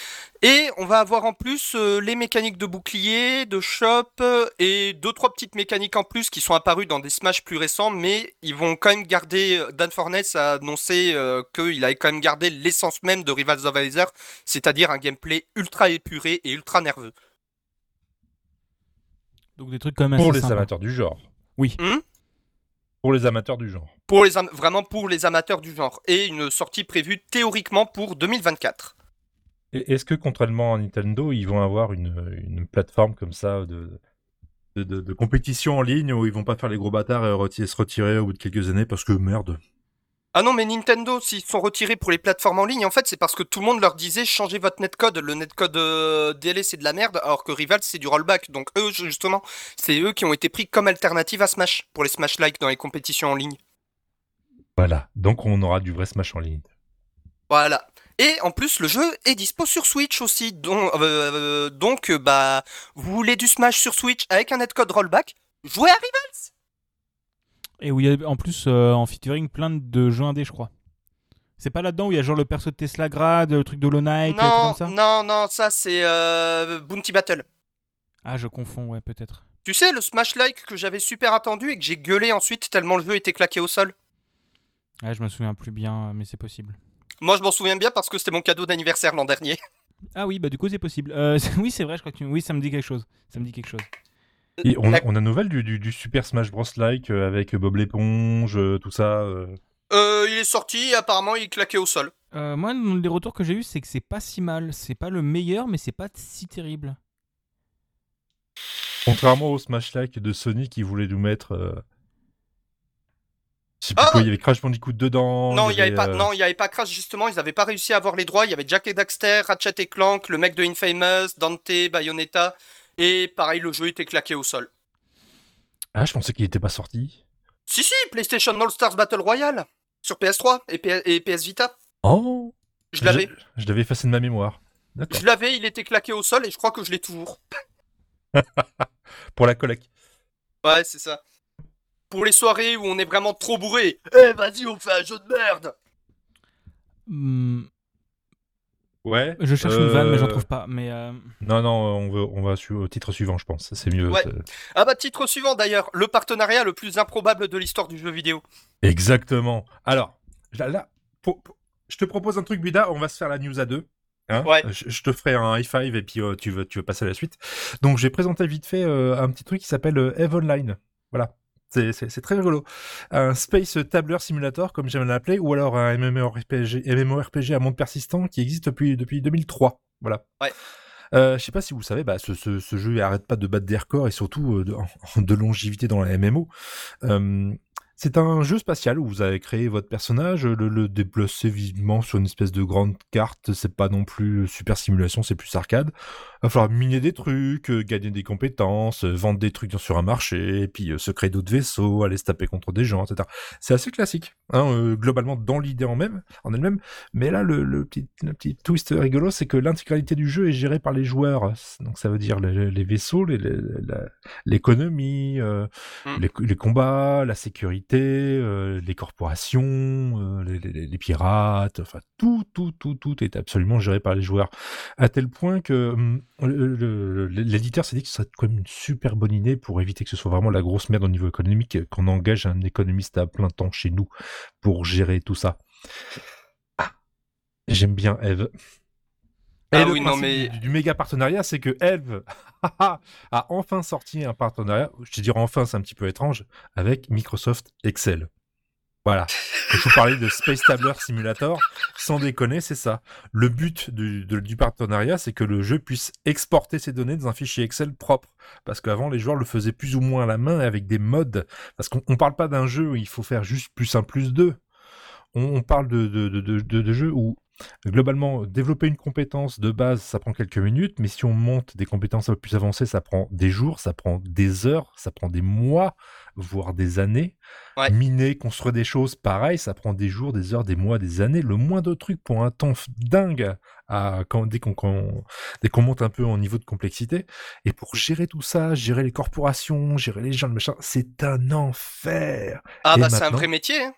Et on va avoir en plus euh, les mécaniques de bouclier, de shop euh, et deux trois petites mécaniques en plus qui sont apparues dans des Smash plus récents, mais ils vont quand même garder. euh, Dan Forness a annoncé euh, qu'il avait quand même gardé l'essence même de Rivals of Aether, c'est-à-dire un gameplay ultra épuré et ultra nerveux. donc des trucs quand même Pour assez les sympas. amateurs du genre. Oui. Hmm Pour les amateurs du genre. Pour les am- vraiment pour les amateurs du genre et une sortie prévue théoriquement pour 2024. Et Est-ce que, contrairement à Nintendo, ils vont avoir une, une plateforme comme ça de, de, de- de compétition en ligne où ils vont pas faire les gros bâtards et se retirer au bout de quelques années parce que merde. Ah non, mais Nintendo, s'ils sont retirés pour les plateformes en ligne, en fait, c'est parce que tout le monde leur disait changez votre netcode. Le netcode euh, DLS c'est de la merde, alors que Rivals c'est du rollback. Donc eux, justement, c'est eux qui ont été pris comme alternative à Smash pour les Smash Like dans les compétitions en ligne. Voilà, donc on aura du vrai Smash en ligne. Voilà. Et en plus, le jeu est dispo sur Switch aussi. Donc, euh, donc euh, bah, vous voulez du Smash sur Switch avec un netcode rollback? Jouez à Rivals Et où il y a en plus euh, en featuring plein de jeux indés, je crois. C'est pas là-dedans où il y a genre le perso de Tesla Grad, le truc de Hollow Knight, et tout Non, comme ça? non, non, ça c'est euh, Bounty Battle. Ah, je confonds, ouais, peut-être. Tu sais, le Smash Like que j'avais super attendu et que j'ai gueulé ensuite tellement le jeu était claqué au sol. Ouais, je me souviens plus bien, mais c'est possible. Moi, je m'en souviens bien parce que c'était mon cadeau d'anniversaire l'an dernier. Ah oui, bah du coup, c'est possible. Euh, oui, c'est vrai, je crois que tu... Oui, ça me dit quelque chose. Ça me dit quelque chose. Et on, La- a, on a nouvelle du, du, du Super Smash Bros. Like euh, avec Bob l'éponge, euh, tout ça. euh. Euh, il est sorti et apparemment il claqué au sol. Euh, moi, les retours que j'ai eu, c'est que c'est pas si mal. C'est pas le meilleur, mais c'est pas si terrible. Contrairement au Smash Like de Sony qui voulait nous mettre. Euh... Je sais plus Ah quoi, il y avait Crash Bandicoot dedans. non, il y avait euh, avait pas Crash justement. Ils avaient pas réussi à avoir les droits. Il y avait Jack et Daxter, Ratchet et Clank, le mec de Infamous, Dante, Bayonetta, et pareil, le jeu était claqué au sol. Ah, je pensais qu'il était pas sorti. Si si, PlayStation All Stars Battle Royale sur PS3 et, P- et PS Vita. Oh Je l'avais, Je, je l'avais effacé de ma mémoire. Je l'avais, il était claqué au sol et je crois que je l'ai toujours. Pour la collecte. Ouais, c'est ça. Pour les soirées où on est vraiment trop bourré. Eh, vas-y, on fait un jeu de merde. Hmm, Ouais. je cherche une vanne, mais j'en euh, trouve pas. Mais euh, Non, non, on, veut, on va au titre suivant, je pense. C'est mieux. Ouais. euh, Ah bah titre suivant d'ailleurs, le partenariat le plus improbable de l'histoire du jeu vidéo. Exactement. Alors, là, là, pour- pour- je te propose un truc, Bida. On va se faire la news à deux. hein. Ouais. je, je te ferai un high five et puis euh, tu, veux, tu veux passer à la suite. Donc, j'ai présenté vite fait euh, un petit truc qui s'appelle euh, Eve Online. Voilà. C'est- très rigolo. Un Space Tabler Simulator, comme j'aime l'appeler, ou alors un MMORPG, MMORPG à monde persistant qui existe depuis, depuis 2003. Voilà. Ouais. Euh, je sais pas si vous le savez, bah, ce, ce, ce jeu arrête pas de battre des records et surtout euh, de, de longévité dans la MMO. Euh, c'est un jeu spatial où vous avez créé votre personnage, le, le déplacer vivement sur une espèce de grande carte. C'est pas non plus super simulation, c'est plus arcade. Il va falloir miner des trucs, euh, gagner des compétences, euh, vendre des trucs sur un marché, et puis euh, se créer d'autres vaisseaux, aller se taper contre des gens, etc. C'est assez classique, hein, globalement dans l'idée en même, en elle-même. Mais là, le, le petit, le petit twist rigolo, c'est que l'intégralité du jeu est gérée par les joueurs. Donc ça veut dire les, les vaisseaux, les- les- la- l'économie, euh, Mm. les, les combats, la sécurité, euh, les corporations, euh, les, pirates, enfin tout, tout, tout, tout est absolument géré par les joueurs. À tel point que hum, l'éditeur s'est dit que ce serait quand même une super bonne idée pour éviter que ce soit vraiment la grosse merde au niveau économique, qu'on engage un économiste à plein temps chez nous pour gérer tout ça. Ah, j'aime bien Eve. Ah Et le oui, non, mais- du, du méga partenariat, c'est que Eve a enfin sorti un partenariat, je te dirais enfin, c'est un petit peu étrange, avec Microsoft Excel. Voilà. Quand je vous parlais de Space Tabler Simulator, sans déconner, c'est ça. Le but du, de- du partenariat, c'est que le jeu puisse exporter ses données dans un fichier Excel propre. Parce qu'avant, les joueurs le faisaient plus ou moins à la main avec des modes. Parce qu'on on parle pas d'un jeu où il faut faire juste plus un plus deux. On, on parle de, de, de- de jeux où, globalement, développer une compétence de base, ça prend quelques minutes. Mais si on monte des compétences un peu plus avancées, ça prend des jours, ça prend des heures, ça prend des mois, voire des années. Ouais. Miner, construire des choses, pareil, ça prend des jours, des heures, des mois, des années. Le moindre truc pour un temps dingue à, quand, dès qu'on monte un peu en niveau de complexité. Et pour gérer tout ça, gérer les corporations, gérer les gens, le machin, c'est un enfer. Ah Et bah c'est un vrai métier. hein.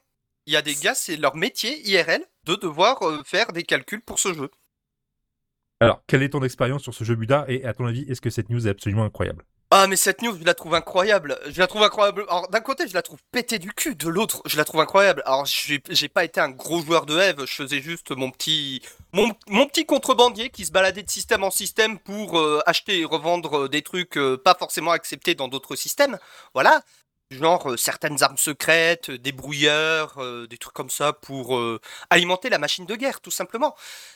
Il y a des gars, c'est leur métier IRL de devoir euh, faire des calculs pour ce jeu. Alors, quelle est ton expérience sur ce jeu Buda? Et à ton avis, est-ce que cette news est absolument incroyable? Ah mais cette news, je la trouve incroyable. Je la trouve incroyable. Alors d'un côté, je la trouve pétée du cul, de l'autre, je la trouve incroyable. Alors j'ai j'ai pas été un gros joueur de Eve, je faisais juste mon petit mon, mon petit contrebandier qui se baladait de système en système pour euh, acheter et revendre euh, des trucs euh, pas forcément acceptés dans d'autres systèmes. Voilà. Genre euh, certaines armes secrètes, euh, des brouilleurs, euh, des trucs comme ça pour alimenter la machine de guerre, tout simplement.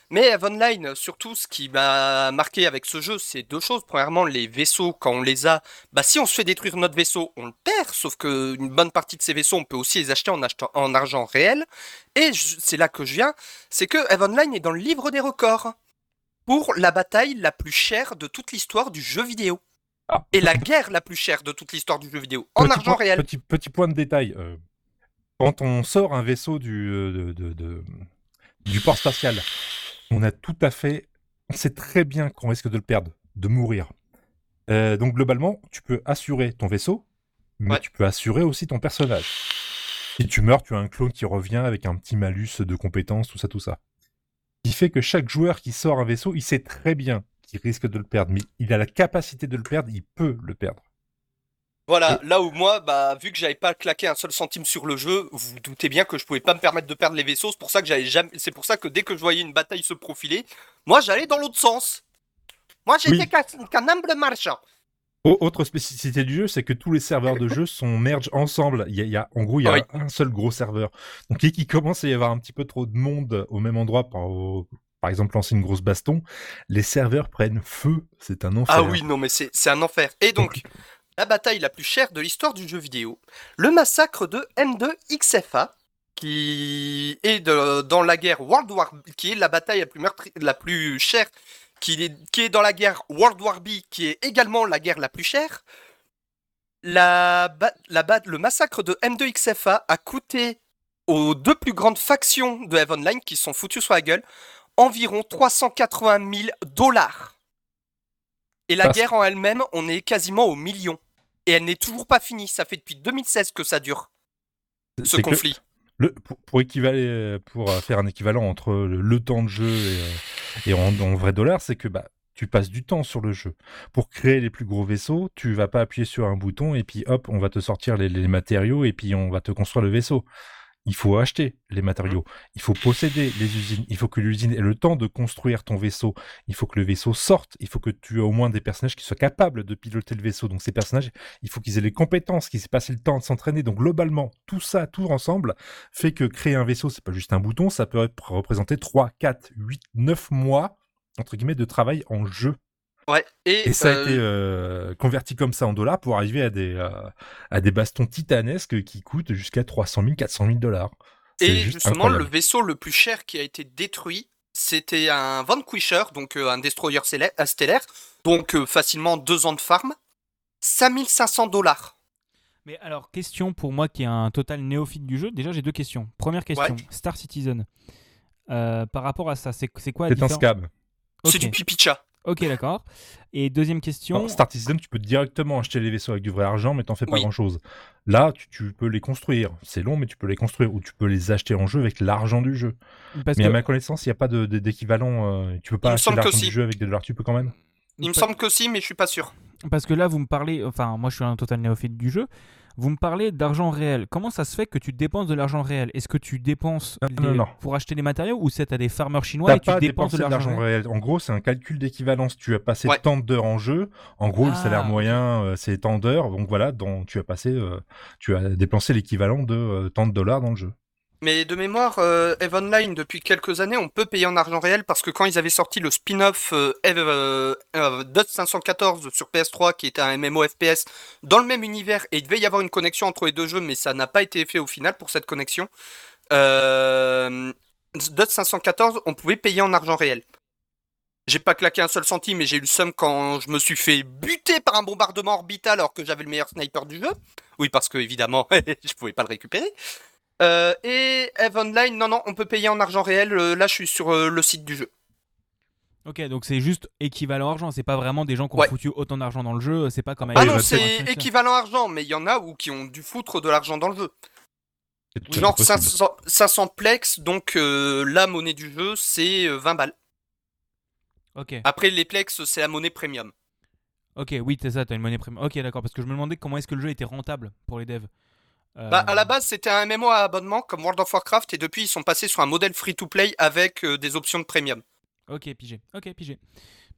Mais Online, surtout, ce qui m'a marqué avec ce jeu, c'est deux choses. Premièrement, les vaisseaux, quand on les a, bah si on se fait détruire notre vaisseau, on le perd. Sauf que une bonne partie de ces vaisseaux, on peut aussi les acheter en, argent réel. Et c'est là que je viens, c'est que Eve Online est dans le livre des records pour la bataille la plus chère de toute l'histoire du jeu vidéo. Ah. Et la guerre la plus chère de toute l'histoire du jeu vidéo, en Petit argent point- réel. Petit, petit point de détail. euh, quand on sort un vaisseau du, euh, de, de- de- du port spatial, on a tout à fait. On sait très bien qu'on risque de le perdre, de mourir. Euh, donc, globalement, tu peux assurer ton vaisseau, mais Ouais. tu peux assurer aussi ton personnage. Si tu meurs, tu as un clone qui revient avec un petit malus de compétences, tout ça, tout ça. Ce qui fait que chaque joueur qui sort un vaisseau, il sait très bien qu'il risque de le perdre, mais il a la capacité de le perdre, il peut le perdre. Voilà, là où moi, bah, vu que j'avais pas claqué un seul centime sur le jeu, vous vous doutez bien que je pouvais pas me permettre de perdre les vaisseaux. C'est pour ça que j'avais jamais. C'est pour ça que dès que je voyais une bataille se profiler, moi j'allais dans l'autre sens. Moi j'étais Oui. qu'un humble marchand. Au- Autre spécificité du jeu, c'est que tous les serveurs de jeu sont merge ensemble. Il y a, il y a- en gros, il y a Oui. un seul gros serveur. Donc, dès qu'il commence à y avoir un petit peu trop de monde au même endroit, par, exemple, lancer une grosse baston, les serveurs prennent feu. C'est un enfer. Ah oui, non, mais c'est un enfer. Et donc, la bataille la plus chère de l'histoire du jeu vidéo, le massacre de M2XFA, qui est de- dans la guerre World War qui est la bataille la plus, meurtri- la plus chère, qui est, qui est dans la guerre World War B, qui est également la guerre la plus chère. La la le massacre de M2XFA a coûté aux deux plus grandes factions de Eve Online, qui sont foutus sur la gueule, environ 380 000 dollars. Et la Parce- guerre en elle-même, on est quasiment au million. Et elle n'est toujours pas finie. Ça fait depuis 2016 que ça dure, ce conflit. le- pour, pour équivaler, pour euh, faire un équivalent entre le, le temps de jeu et, euh, et en, en vrai dollar, c'est que bah, tu passes du temps sur le jeu. Pour créer les plus gros vaisseaux, tu vas pas appuyer sur un bouton et puis hop, on va te sortir les, les matériaux et puis on va te construire le vaisseau. Il faut acheter les matériaux, il faut posséder les usines, il faut que l'usine ait le temps de construire ton vaisseau, il faut que le vaisseau sorte, il faut que tu aies au moins des personnages qui soient capables de piloter le vaisseau. Donc ces personnages, il faut qu'ils aient les compétences, qu'ils aient passé le temps de s'entraîner. Donc globalement, tout ça, tout ensemble, fait que créer un vaisseau, c'est pas juste un bouton, ça peut représenter 3, 4, 8, 9 mois, entre guillemets, de travail en jeu. Ouais. Et, Et ça a euh, été euh, converti comme ça en dollars pour arriver à des, euh, à des bastons titanesques qui coûtent jusqu'à 300 000, 400 000 dollars. Et juste justement, incroyable. le vaisseau le plus cher qui a été détruit, c'était un Vanquisher, donc euh, un destroyer stellaire, donc euh, facilement deux ans de farm, 5500 dollars. Mais alors, question pour moi qui est un total néophyte du jeu. Déjà, j'ai deux questions. Première question, Star Citizen. Euh, par rapport à ça, c'est quoi la C'est un scam. C'est du pipicha. Ok, d'accord. Et deuxième question. Alors, Star Citizen, tu peux directement acheter les vaisseaux avec du vrai argent, mais t'en fais pas Oui. grand chose. Là, tu, tu peux les construire. C'est long, mais tu peux les construire. Ou tu peux les acheter en jeu avec l'argent du jeu. parce mais que à ma connaissance, il n'y a pas de- de- d'équivalent. euh, tu peux pas acheter l'argent si. du jeu avec des dollars. Tu peux quand même. Il me semble que si, mais je suis pas sûr. Parce que là, vous me parlez, enfin, moi je suis un total néophyte du jeu, vous me parlez d'argent réel. Comment ça se fait que tu dépenses de l'argent réel? Est-ce que tu dépenses Non, les- non, non. pour acheter des matériaux ou c'est à des farmers chinois T'as et tu pas dépenses dépensé de de l'argent réel? réel. En gros, c'est un calcul d'équivalence. Tu as passé Ouais. tant d'heures en jeu. En gros, le Ah, salaire moyen, euh, c'est tant d'heures. Donc voilà, dans, tu as passé, euh, tu as dépensé l'équivalent de euh, tant de dollars dans le jeu. Mais de mémoire, euh, Eve Online, depuis quelques années, on peut payer en argent réel parce que quand ils avaient sorti le spin-off euh, Eve euh, euh, Dot 514 sur PS3, qui était un MMO FPS dans le même univers, et il devait y avoir une connexion entre les deux jeux, mais ça n'a pas été fait au final pour cette connexion. Euh, Dot 514, on pouvait payer en argent réel. J'ai pas claqué un seul centime, mais j'ai eu le seum quand je me suis fait buter par un bombardement orbital alors que j'avais le meilleur sniper du jeu. Oui, parce que évidemment, je pouvais pas le récupérer. Euh, et Eve Online, non, non, on peut payer en argent réel. Euh, là, je suis sur euh, le site du jeu. Ok, donc c'est juste équivalent argent. C'est pas vraiment des gens qui ont Ouais. foutu autant d'argent dans le jeu. C'est pas comme Ah non, c'est équivalent argent, mais il y en a où qui ont dû foutre de l'argent dans le jeu. Genre fait possible. 500, 500 plex, donc euh, la monnaie du jeu, c'est euh, 20 balles. Ok, Après, les plex, c'est la monnaie premium. ok, oui, c'est ça, t'as une monnaie premium. Ok, d'accord, parce que je me demandais comment est-ce que le jeu était rentable pour les devs. Euh, Bah, à la base, c'était un MMO à abonnement comme World of Warcraft, et depuis, ils sont passés sur un modèle free-to-play avec euh, des options de premium. Ok, pigé. Ok, pigé.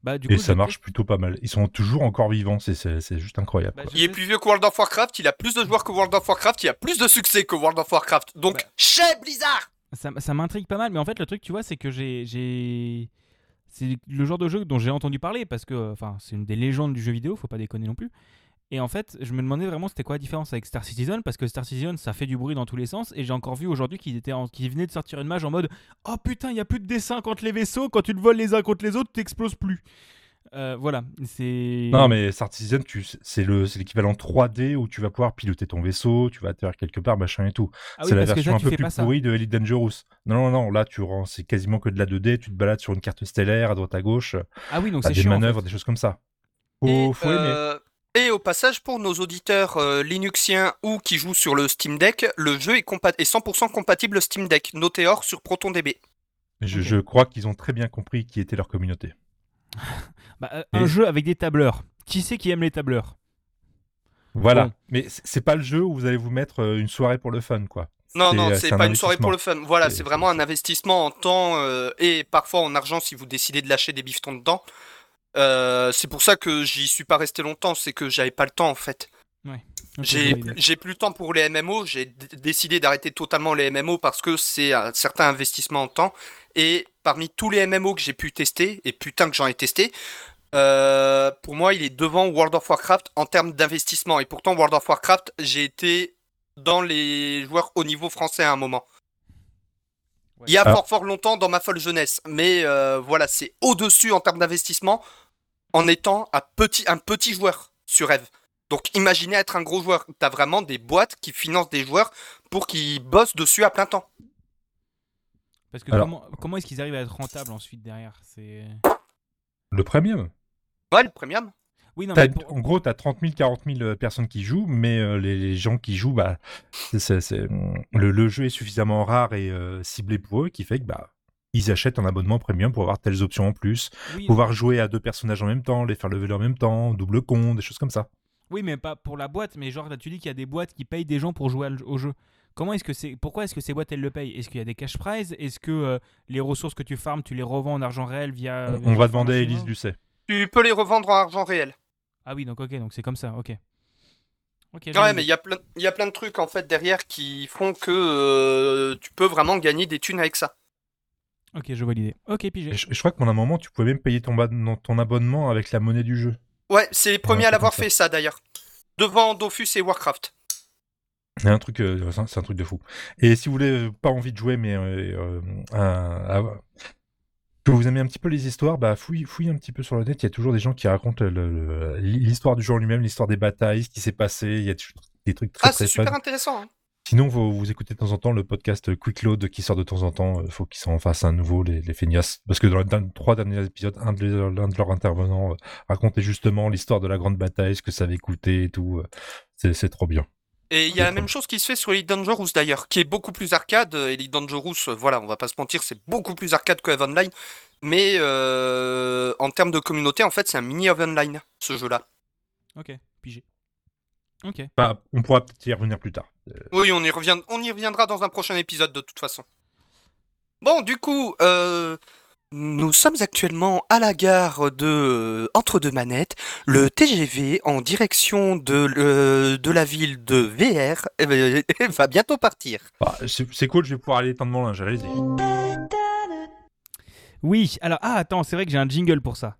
Bah, du Et coup, ça marche plutôt pas mal. Ils sont toujours encore vivants. C'est- juste incroyable. bah, Il est plus vieux que World of Warcraft, il a plus de joueurs que World of Warcraft, il a plus de succès que World of Warcraft. Donc, Bah. chez Blizzard ça, ça m'intrigue pas mal, mais en fait, le truc, tu vois, c'est que j'ai. j'ai- C'est le genre de jeu dont j'ai entendu parler parce que enfin, c'est une des légendes du jeu vidéo, faut pas déconner non plus. Et en fait, je me demandais vraiment c'était quoi la différence avec Star Citizen parce que Star Citizen ça fait du bruit dans tous les sens et j'ai encore vu aujourd'hui qu'ils étaient en- qu'ils venaient de sortir une mage en mode oh putain il y a plus de dessin contre les vaisseaux quand tu te voles les uns contre les autres t'exploses plus. Euh, voilà c'est. Non, mais Star Citizen, tu- c'est le- c'est l'équivalent 3D où tu vas pouvoir piloter ton vaisseau, tu vas atterrir quelque part, machin et tout. Ah oui, c'est la version là, un tu peu plus pourrie de Elite Dangerous. Non, non, non, là, tu rends- c'est quasiment que de la 2D, tu te balades sur une carte stellaire à droite à gauche, Ah oui donc c'est des chiant. en manœuvres, fait. des choses comme ça. Faut, Et, faut aimer. Et au passage, pour nos auditeurs euh, Linuxiens ou qui jouent sur le Steam Deck, le jeu est, compa- est 100% compatible Steam Deck, noté or sur ProtonDB. Je, crois qu'ils ont très bien compris qui était leur communauté. Bah, euh, Et- Un jeu avec des tableurs. Qui c'est qui aime les tableurs? Voilà. Bon. Mais c'est pas le jeu où vous allez vous mettre euh, une soirée pour le fun, quoi. Non, non, c'est un pas une soirée pour le fun. Voilà, C'est- c'est vraiment un investissement en temps euh, et parfois en argent si vous décidez de lâcher des bifetons dedans. Euh, c'est pour ça que j'y suis pas resté longtemps, c'est que j'avais pas le temps en fait. J'ai plus le temps pour les MMO, j'ai décidé d'arrêter totalement les MMO parce que c'est un certain investissement en temps. Et parmi tous les MMO que j'ai pu tester, et putain que j'en ai testé, euh, pour moi il est devant World of Warcraft en termes d'investissement. Et pourtant World of Warcraft, j'ai été dans les joueurs au niveau français à un moment. Ouais. Il y a fort fort longtemps dans ma folle jeunesse, mais euh, voilà, c'est au-dessus en termes d'investissement en étant un petit, un petit joueur sur Eve. Donc imaginez être un gros joueur. T'as vraiment des boîtes qui financent des joueurs pour qu'ils bossent dessus à plein temps. Parce que Alors- comment, comment est-ce qu'ils arrivent à être rentables ensuite derrière? C'est Le premium. Ouais, le premium. Oui, non, T'as- mais pour- En gros, tu as 30 000, 40 000 euh, personnes qui jouent, mais euh, les, les gens qui jouent, bah, le, le jeu est suffisamment rare et euh, ciblé pour eux qui fait que bah, ils achètent un abonnement premium pour avoir telles options en plus, oui, pouvoir jouer à deux personnages en même temps, les faire lever en même temps, double con, des choses comme ça. oui, mais pas pour la boîte. Mais genre, là, tu dis qu'il y a des boîtes qui payent des gens pour jouer au jeu. Comment est-ce que c'est Pourquoi est-ce que ces boîtes elles le payent? Est-ce qu'il y a des cash prizes Est-ce que euh, les ressources que tu farmes, tu les revends en argent réel via On- via on va demander à Elise Lucet. Tu peux les revendre en argent réel. Ah oui, donc ok, donc c'est comme ça, ok. Ok. j'ai Ouais, mais il y, a plein- il y a plein de trucs en fait derrière qui font que euh, tu peux vraiment gagner des thunes avec ça. Ok, je vois l'idée. Ok, pigé. Je, je crois que pendant un moment, tu pouvais même payer ton, ba- non, ton abonnement avec la monnaie du jeu. Ouais, c'est les premiers à l'avoir ça. fait ça d'ailleurs. Devant Dofus et Warcraft. C'est un truc, euh, c'est un- c'est un truc de fou. Et si vous voulez euh, pas envie de jouer, mais euh, euh, que vous aimez un petit peu les histoires, bah fouille, fouille un petit peu sur le net. Il y a toujours des gens qui racontent l'histoire du en lui-même, l'histoire des batailles, ce qui s'est passé. Il y a des trucs très Ah, très c'est fun. super intéressant. hein. Sinon, vous, vous écoutez de temps en temps le podcast Quick Load qui sort de temps en temps. Il faut qu'ils s'en fassent un nouveau, les, les feignasses. Parce que dans les trois derniers épisodes, un de, l'un de leurs intervenants euh, racontait justement l'histoire de la grande bataille, ce que ça avait coûté et tout. euh, c'est trop bien. Et il y a la même chose qui se fait sur Elite Dangerous d'ailleurs, qui est beaucoup plus arcade. Euh, Elite Dangerous, euh, voilà, on va pas se mentir, c'est beaucoup plus arcade que Eve Online. Mais euh, en termes de communauté, en fait, c'est un mini Eve Online, ce jeu-là. Ok, pigé. Ok. Bah, on pourra peut-être y revenir plus tard. Oui, on y, revient, on y reviendra dans un prochain épisode de toute façon. Bon, du coup, euh, nous sommes actuellement à la gare de euh, Entre deux manettes. Le TGV en direction de, le- de la ville de VR euh, va bientôt partir. Bah, c'est cool, je vais pouvoir aller étendre mon linge. Allez-y. Oui, alors, ah, attends, c'est vrai que j'ai un jingle pour ça.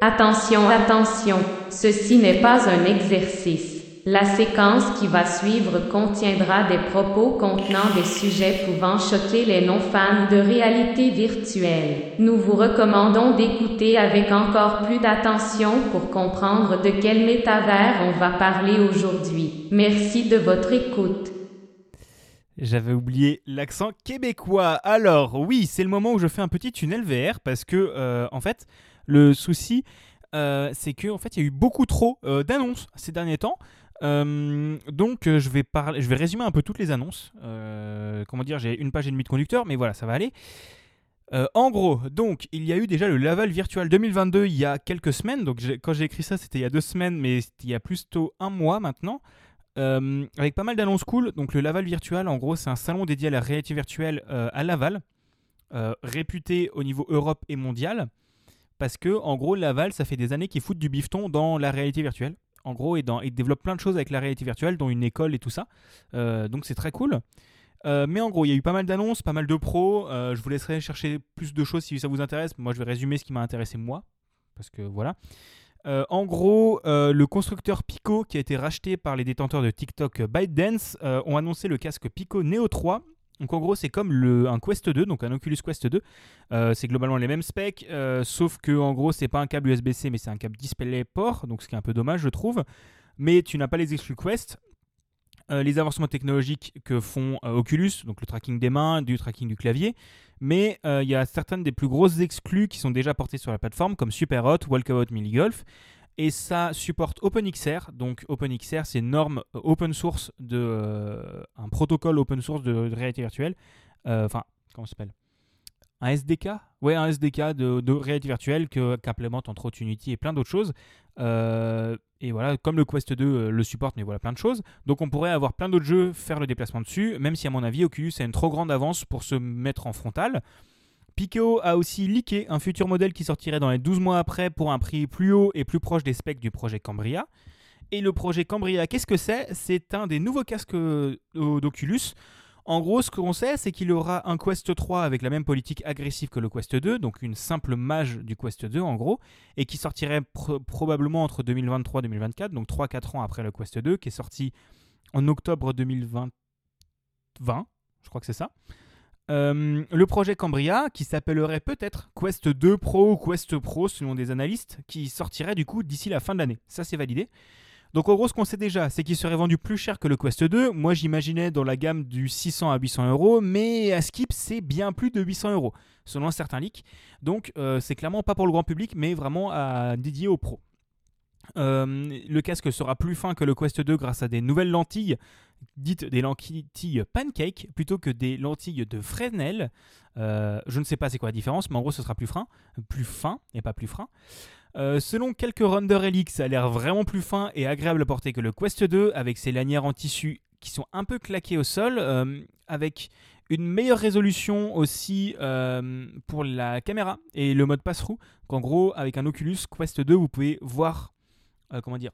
Attention, attention, ceci n'est pas un exercice. La séquence qui va suivre contiendra des propos contenant des sujets pouvant choquer les non-fans de réalité virtuelle. Nous vous recommandons d'écouter avec encore plus d'attention pour comprendre de quel métavers on va parler aujourd'hui. Merci de votre écoute. J'avais oublié l'accent québécois. Alors, oui, c'est le moment où je fais un petit tunnel VR parce que, euh, en fait, le souci, euh, c'est que, en fait, il y a eu beaucoup trop euh, d'annonces ces derniers temps. Euh, donc, euh, je vais parler, je vais résumer un peu toutes les annonces. Euh, comment dire, j'ai une page et demie de conducteur, mais voilà, ça va aller. En gros, donc, il y a eu déjà le Laval Virtual 2022 il y a quelques semaines. Donc, quand j'ai écrit ça, c'était il y a deux semaines, mais il y a plutôt un mois maintenant. Avec pas mal d'annonces cool. Donc le Laval Virtual, en gros, c'est un salon dédié à la réalité virtuelle à Laval, réputé au niveau Europe et mondial, parce que en gros, Laval, ça fait des années qu'ils foutent du bifton dans la réalité virtuelle. En gros, et dans, ils développent plein de choses avec la réalité virtuelle, dont une école et tout ça. Euh, donc c'est très cool. Euh, mais en gros, il y a eu pas mal d'annonces, pas mal de pros. Euh, je vous laisserai chercher plus de choses si ça vous intéresse. Moi, je vais résumer ce qui m'a intéressé moi, parce que voilà. En gros, le constructeur Pico, qui a été racheté par les détenteurs de TikTok ByteDance, ont annoncé le casque Pico Neo 3. Donc en gros, c'est comme un Quest 2, donc un Oculus Quest 2. Euh, c'est globalement les mêmes specs, euh, sauf que en gros, c'est pas un câble USB-C, mais c'est un câble DisplayPort, donc ce qui est un peu dommage, je trouve. Mais tu n'as pas les exclus Quest. euh, les avancements technologiques que font Oculus, donc le tracking des mains, du tracking du clavier, mais il y a certaines des plus grosses exclus qui sont déjà portées sur la plateforme, comme Superhot, Walkabout Mini Golf, et ça supporte OpenXR. Donc OpenXR, c'est une norme open source de un protocole open source de, réalité virtuelle. Enfin, comment ça s'appelle? Un SDK Ouais, un SDK de, réalité virtuelle qu'implémente entre autres Unity et plein d'autres choses. Euh, et voilà, comme le Quest 2 euh, le supporte, mais voilà, plein de choses. Donc on pourrait avoir plein d'autres jeux faire le déplacement dessus, même si à mon avis Oculus a une trop grande avance pour se mettre en frontal. Pico a aussi leaké un futur modèle qui sortirait dans les 12 mois après pour un prix plus haut et plus proche des specs du projet Cambria. Et le projet Cambria, qu'est-ce que c'est? C'est un des nouveaux casques euh, d'Oculus. En gros, ce qu'on sait, c'est qu'il aura un Quest 3 avec la même politique agressive que le Quest 2, donc une simple mage du Quest 2 en gros, et qui sortirait pro- probablement entre 2023 et 2024, donc 3-4 ans après le Quest 2, qui est sorti en octobre 2020, 20, je crois que c'est ça. Euh, le projet Cambria, qui s'appellerait peut-être Quest 2 Pro ou Quest Pro selon des analystes, qui sortirait du coup d'ici la fin de l'année. Ça, c'est validé. Donc en gros, ce qu'on sait déjà, c'est qu'il serait vendu plus cher que le Quest 2. Moi, j'imaginais dans la gamme du 600 à 800 euros, mais à Skip, c'est bien plus de 800 euros, selon certains leaks. Donc euh, c'est clairement pas pour le grand public, mais vraiment à, dédié aux pros. Euh, le casque sera plus fin que le Quest 2 grâce à des nouvelles lentilles, dites des lentilles pancake, plutôt que des lentilles de Fresnel. Euh, je ne sais pas c'est quoi la différence, mais en gros ce sera plus fin, plus fin et pas plus fin. Euh, selon quelques Render Helix, ça a l'air vraiment plus fin et agréable à porter que le Quest 2, avec ses lanières en tissu qui sont un peu claquées au sol, euh, avec une meilleure résolution aussi pour la caméra et le mode pass-through. En gros, avec un Oculus Quest 2, vous pouvez voir, comment dire,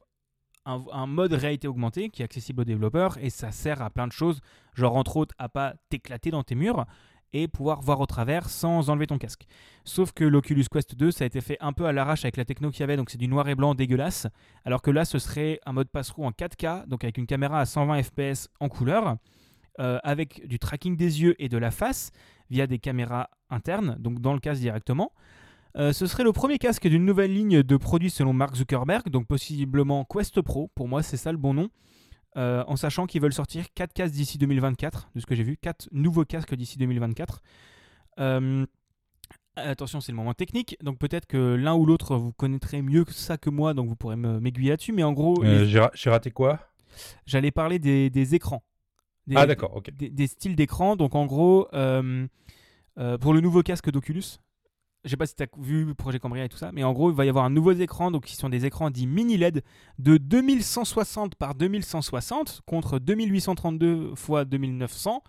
un, mode réalité augmentée qui est accessible aux développeurs et ça sert à plein de choses, genre entre autres à pas t'éclater dans tes murs et pouvoir voir au travers sans enlever ton casque. Sauf que l'Oculus Quest 2, ça a été fait un peu à l'arrache avec la techno qu'il y avait, donc c'est du noir et blanc dégueulasse. Alors que là, ce serait un mode pass-through en 4K, donc avec une caméra à 120 fps en couleur, euh, avec du tracking des yeux et de la face via des caméras internes, donc dans le casque directement. Euh, ce serait le premier casque d'une nouvelle ligne de produits selon Mark Zuckerberg, donc possiblement Quest Pro. Pour moi, c'est ça le bon nom. Euh, en sachant qu'ils veulent sortir 4 casques d'ici 2024, de ce que j'ai vu, 4 nouveaux casques d'ici 2024. Euh, attention, c'est le moment technique, donc peut-être que l'un ou l'autre vous connaîtrez mieux que ça que moi, donc vous pourrez me- m'aiguiller là-dessus, mais en gros, les- J'ai ra- j'ai raté quoi? j'allais parler des, des écrans. Des- Ah d'accord, ok. des, des styles d'écran. Donc en gros, pour le nouveau casque d'Oculus, je sais pas si tu as vu le projet Cambria et tout ça, mais en gros, il va y avoir un nouveau écran, donc qui sont des écrans dits mini LED de 2160 par 2160 contre 2832 x 2900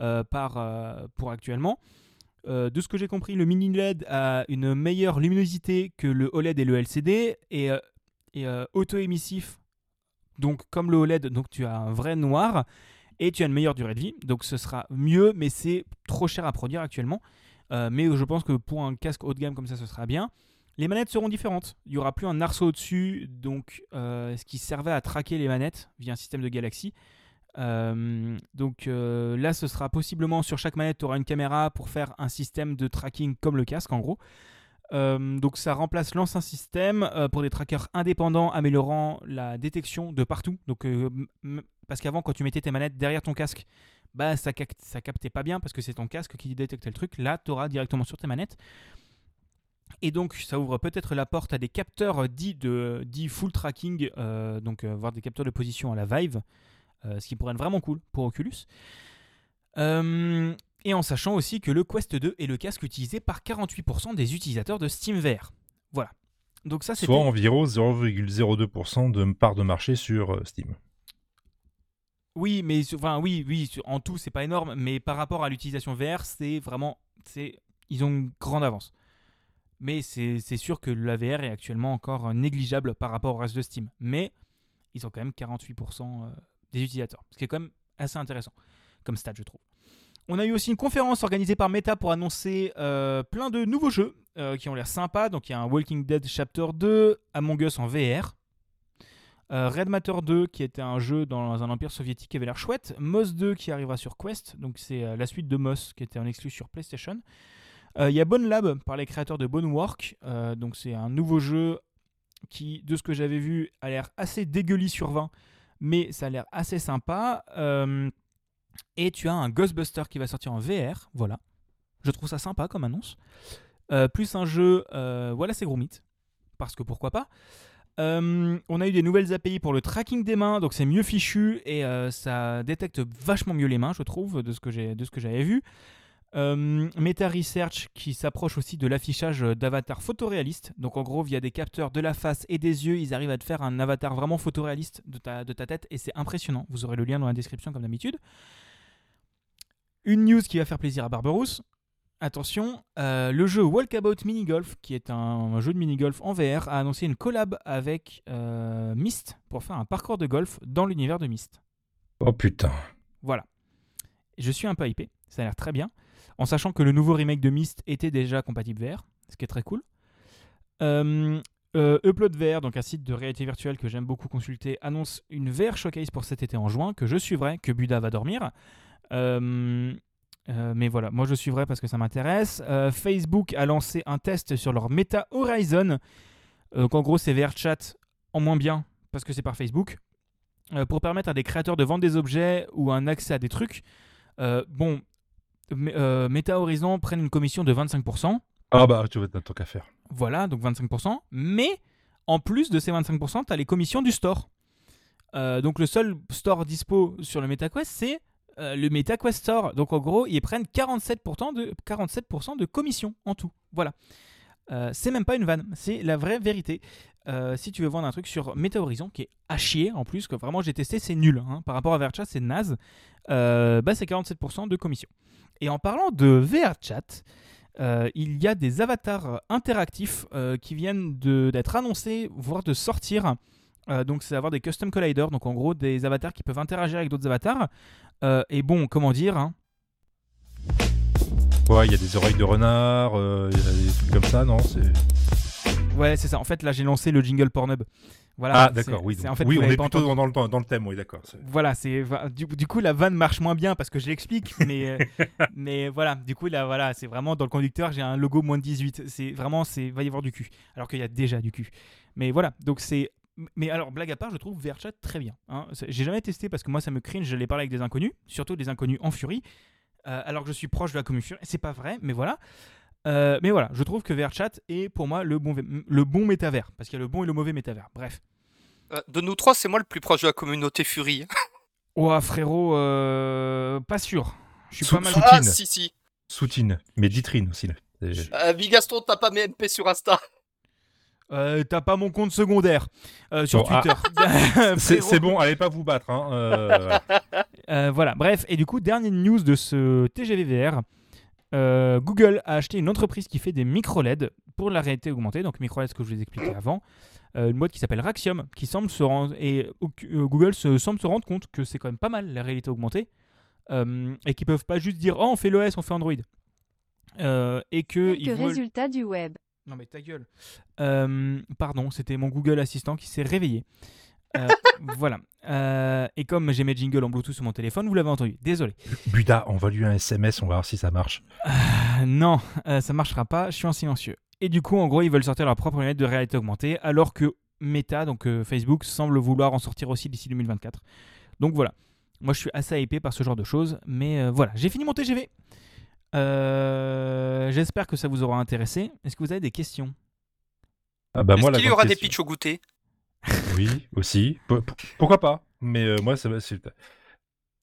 euh, par, euh, pour actuellement. Euh, de ce que j'ai compris, le mini LED a une meilleure luminosité que le OLED et le LCD et, euh, et auto-émissif. Donc comme le OLED, donc tu as un vrai noir et tu as une meilleure durée de vie. Donc ce sera mieux, mais c'est trop cher à produire actuellement. Euh, mais je pense que pour un casque haut de gamme comme ça, ce sera bien. Les manettes seront différentes. Il n'y aura plus un arceau au-dessus, donc euh, ce qui servait à traquer les manettes via un système de Galaxy. Euh, donc là, ce sera possiblement sur chaque manette, tu auras une caméra pour faire un système de tracking comme le casque en gros. Donc ça remplace l'ancien système pour des trackers indépendants améliorant la détection de partout. Donc parce qu'avant quand tu mettais tes manettes derrière ton casque, bah ça, cap- ça captait pas bien parce que c'est ton casque qui détectait le truc. Là, tu auras directement sur tes manettes. Et donc ça ouvre peut-être la porte à des capteurs dits de dits full tracking, euh, donc euh, voir des capteurs de position à la Vive, euh, ce qui pourrait être vraiment cool pour Oculus. Euh, et en sachant aussi que le Quest 2 est le casque utilisé par 48% des utilisateurs de SteamVR. Voilà. Donc ça, c'était... Soit environ 0,02% de part de marché sur Steam. Oui, mais enfin oui, oui, en tout c'est pas énorme, mais par rapport à l'utilisation VR, c'est vraiment, c'est, ils ont une grande avance. Mais c'est c'est sûr que la VR est actuellement encore négligeable par rapport au reste de Steam. Mais ils ont quand même 48% euh, des utilisateurs, ce qui est quand même assez intéressant comme stat, je trouve. On a eu aussi une conférence organisée par Meta pour annoncer euh, plein de nouveaux jeux euh, qui ont l'air sympas. Donc il y a un Walking Dead Chapter 2, Among Us en VR, euh, Red Matter 2 qui était un jeu dans un empire soviétique qui avait l'air chouette, Moss 2 qui arrivera sur Quest, donc c'est euh, la suite de Moss qui était en exclu sur PlayStation. Euh, Il y a Bone Lab par les créateurs de Bonework, euh, donc c'est un nouveau jeu qui, de ce que j'avais vu, a l'air assez dégueulis sur 20, mais ça a l'air assez sympa. Euh, et tu as un Ghostbuster qui va sortir en VR, voilà. Je trouve ça sympa comme annonce. Euh, plus un jeu, euh, voilà, c'est Gromit, parce que pourquoi pas. On a eu des nouvelles API pour le tracking des mains, donc c'est mieux fichu et ça détecte vachement mieux les mains, je trouve, de ce que j'avais vu. Euh, Meta Research qui s'approche aussi de l'affichage d'avatars photoréalistes. Donc en gros, via des capteurs de la face et des yeux, ils arrivent à te faire un avatar vraiment photoréaliste de ta, de ta tête et c'est impressionnant. Vous aurez le lien dans la description comme d'habitude. Une news qui va faire plaisir à Barberousse. Attention, euh, le jeu Walkabout Mini Golf, qui est un jeu de mini golf en VR, a annoncé une collab avec euh, Myst pour faire un parcours de golf dans l'univers de Myst. Oh putain. Voilà. Je suis un peu hypé, ça a l'air très bien en sachant que le nouveau remake de Myst était déjà compatible VR, ce qui est très cool. Euh, euh, Upload VR, donc un site de réalité virtuelle que j'aime beaucoup consulter, annonce une VR showcase pour cet été en juin, que je suivrai, que Buda va dormir. Euh, mais voilà, moi je suivrai parce que ça m'intéresse. Facebook a lancé un test sur leur Meta Horizon. donc en gros, c'est VR chat en moins bien parce que c'est par Facebook. pour permettre à des créateurs de vendre des objets ou un accès à des trucs. bon, euh, Meta Horizon prennent une commission de 25%. Ah bah, tu vas tant qu'à faire. Voilà, donc 25%. Mais en plus de ces 25%, tu as les commissions du store. Euh, donc le seul store dispo sur le MetaQuest, c'est euh, le MetaQuest Store. Donc en gros, ils prennent 47% de, 47 de commission en tout. Voilà. c'est même pas une vanne, c'est la vraie vérité. si tu veux vendre un truc sur Meta Horizon, qui est à chier en plus, que vraiment j'ai testé, c'est nul. Hein. Par rapport à Vercha, c'est naze. bah, c'est 47% de commission. Et en parlant de VR chat, euh, il y a des avatars interactifs euh, qui viennent d'être annoncés, voire de sortir. Euh, donc, c'est avoir des custom colliders, donc en gros des avatars qui peuvent interagir avec d'autres avatars. et bon, comment dire hein Ouais, il y a des oreilles de renard, il y a des trucs comme ça, non Ouais, c'est ça. En fait, là, j'ai lancé le jingle Pornhub. Voilà, ah, d'accord, oui. En fait, oui, on est plutôt dans, le, dans le thème, oui, d'accord. Voilà, c'est du, du, coup, la vanne marche moins bien parce que je l'explique, mais, euh, mais voilà, du coup, là, voilà, c'est vraiment dans le conducteur, j'ai un logo moins de 18. C'est vraiment, c'est va y avoir du cul, alors qu'il y a déjà du cul. Mais voilà, donc c'est. Mais alors, blague à part, je trouve VRChat très bien. Hein. J'ai jamais testé parce que moi, ça me cringe, je l'ai parlé avec des inconnus, surtout des inconnus en furie, euh, alors que je suis proche de la commission. C'est pas vrai, mais voilà. Euh, mais voilà, je trouve que VRChat est pour moi le bon, le bon métavers, parce qu'il y a le bon et le mauvais métavers. Bref. Euh, de nous trois, c'est moi le plus proche de la communauté Fury. Ouah, frérot, euh, pas sûr. Je suis pas mal. Ah, si, si. Soutine, mais Ditrine aussi. Euh, Bigaston, t'as pas mes MP sur Insta euh, T'as pas mon compte secondaire sur ah. Twitter. c'est bon, allez pas vous battre. Hein, voilà, bref, et du coup, dernière news de ce TGV VR. Euh, Google a acheté une entreprise qui fait des micro-LED pour la réalité augmentée, donc micro-LED, ce que je vous ai expliqué avant. Euh, une boîte qui s'appelle Raxium, qui semble se rendre, et euh, Google se, semble se rendre compte que c'est quand même pas mal la réalité augmentée, et qu'ils peuvent pas juste dire oh on fait l'OS, on fait Android, et que Quelques résultats du web. Non mais ta gueule. pardon, c'était mon Google Assistant qui s'est réveillé. Euh, voilà. Euh, et comme j'ai mes jingles en Bluetooth sur mon téléphone, vous l'avez entendu. Désolé. Buda, on va lui un SMS, on va voir si ça marche. Euh, non, ça marchera pas. Je suis en silencieux. Et du coup, en gros, ils veulent sortir leur propre lunette de réalité augmentée, alors que Meta, donc Facebook, semble vouloir en sortir aussi d'ici 2024. Donc voilà. Moi, je suis assez hypé par ce genre de choses. Mais voilà, j'ai fini mon TGV. J'espère que ça vous aura intéressé. Est-ce que vous avez des questions? Ah bah Est-ce qu'il y aura des pitchs au goûter? oui, aussi. pourquoi pas? Mais euh, moi, ça c'est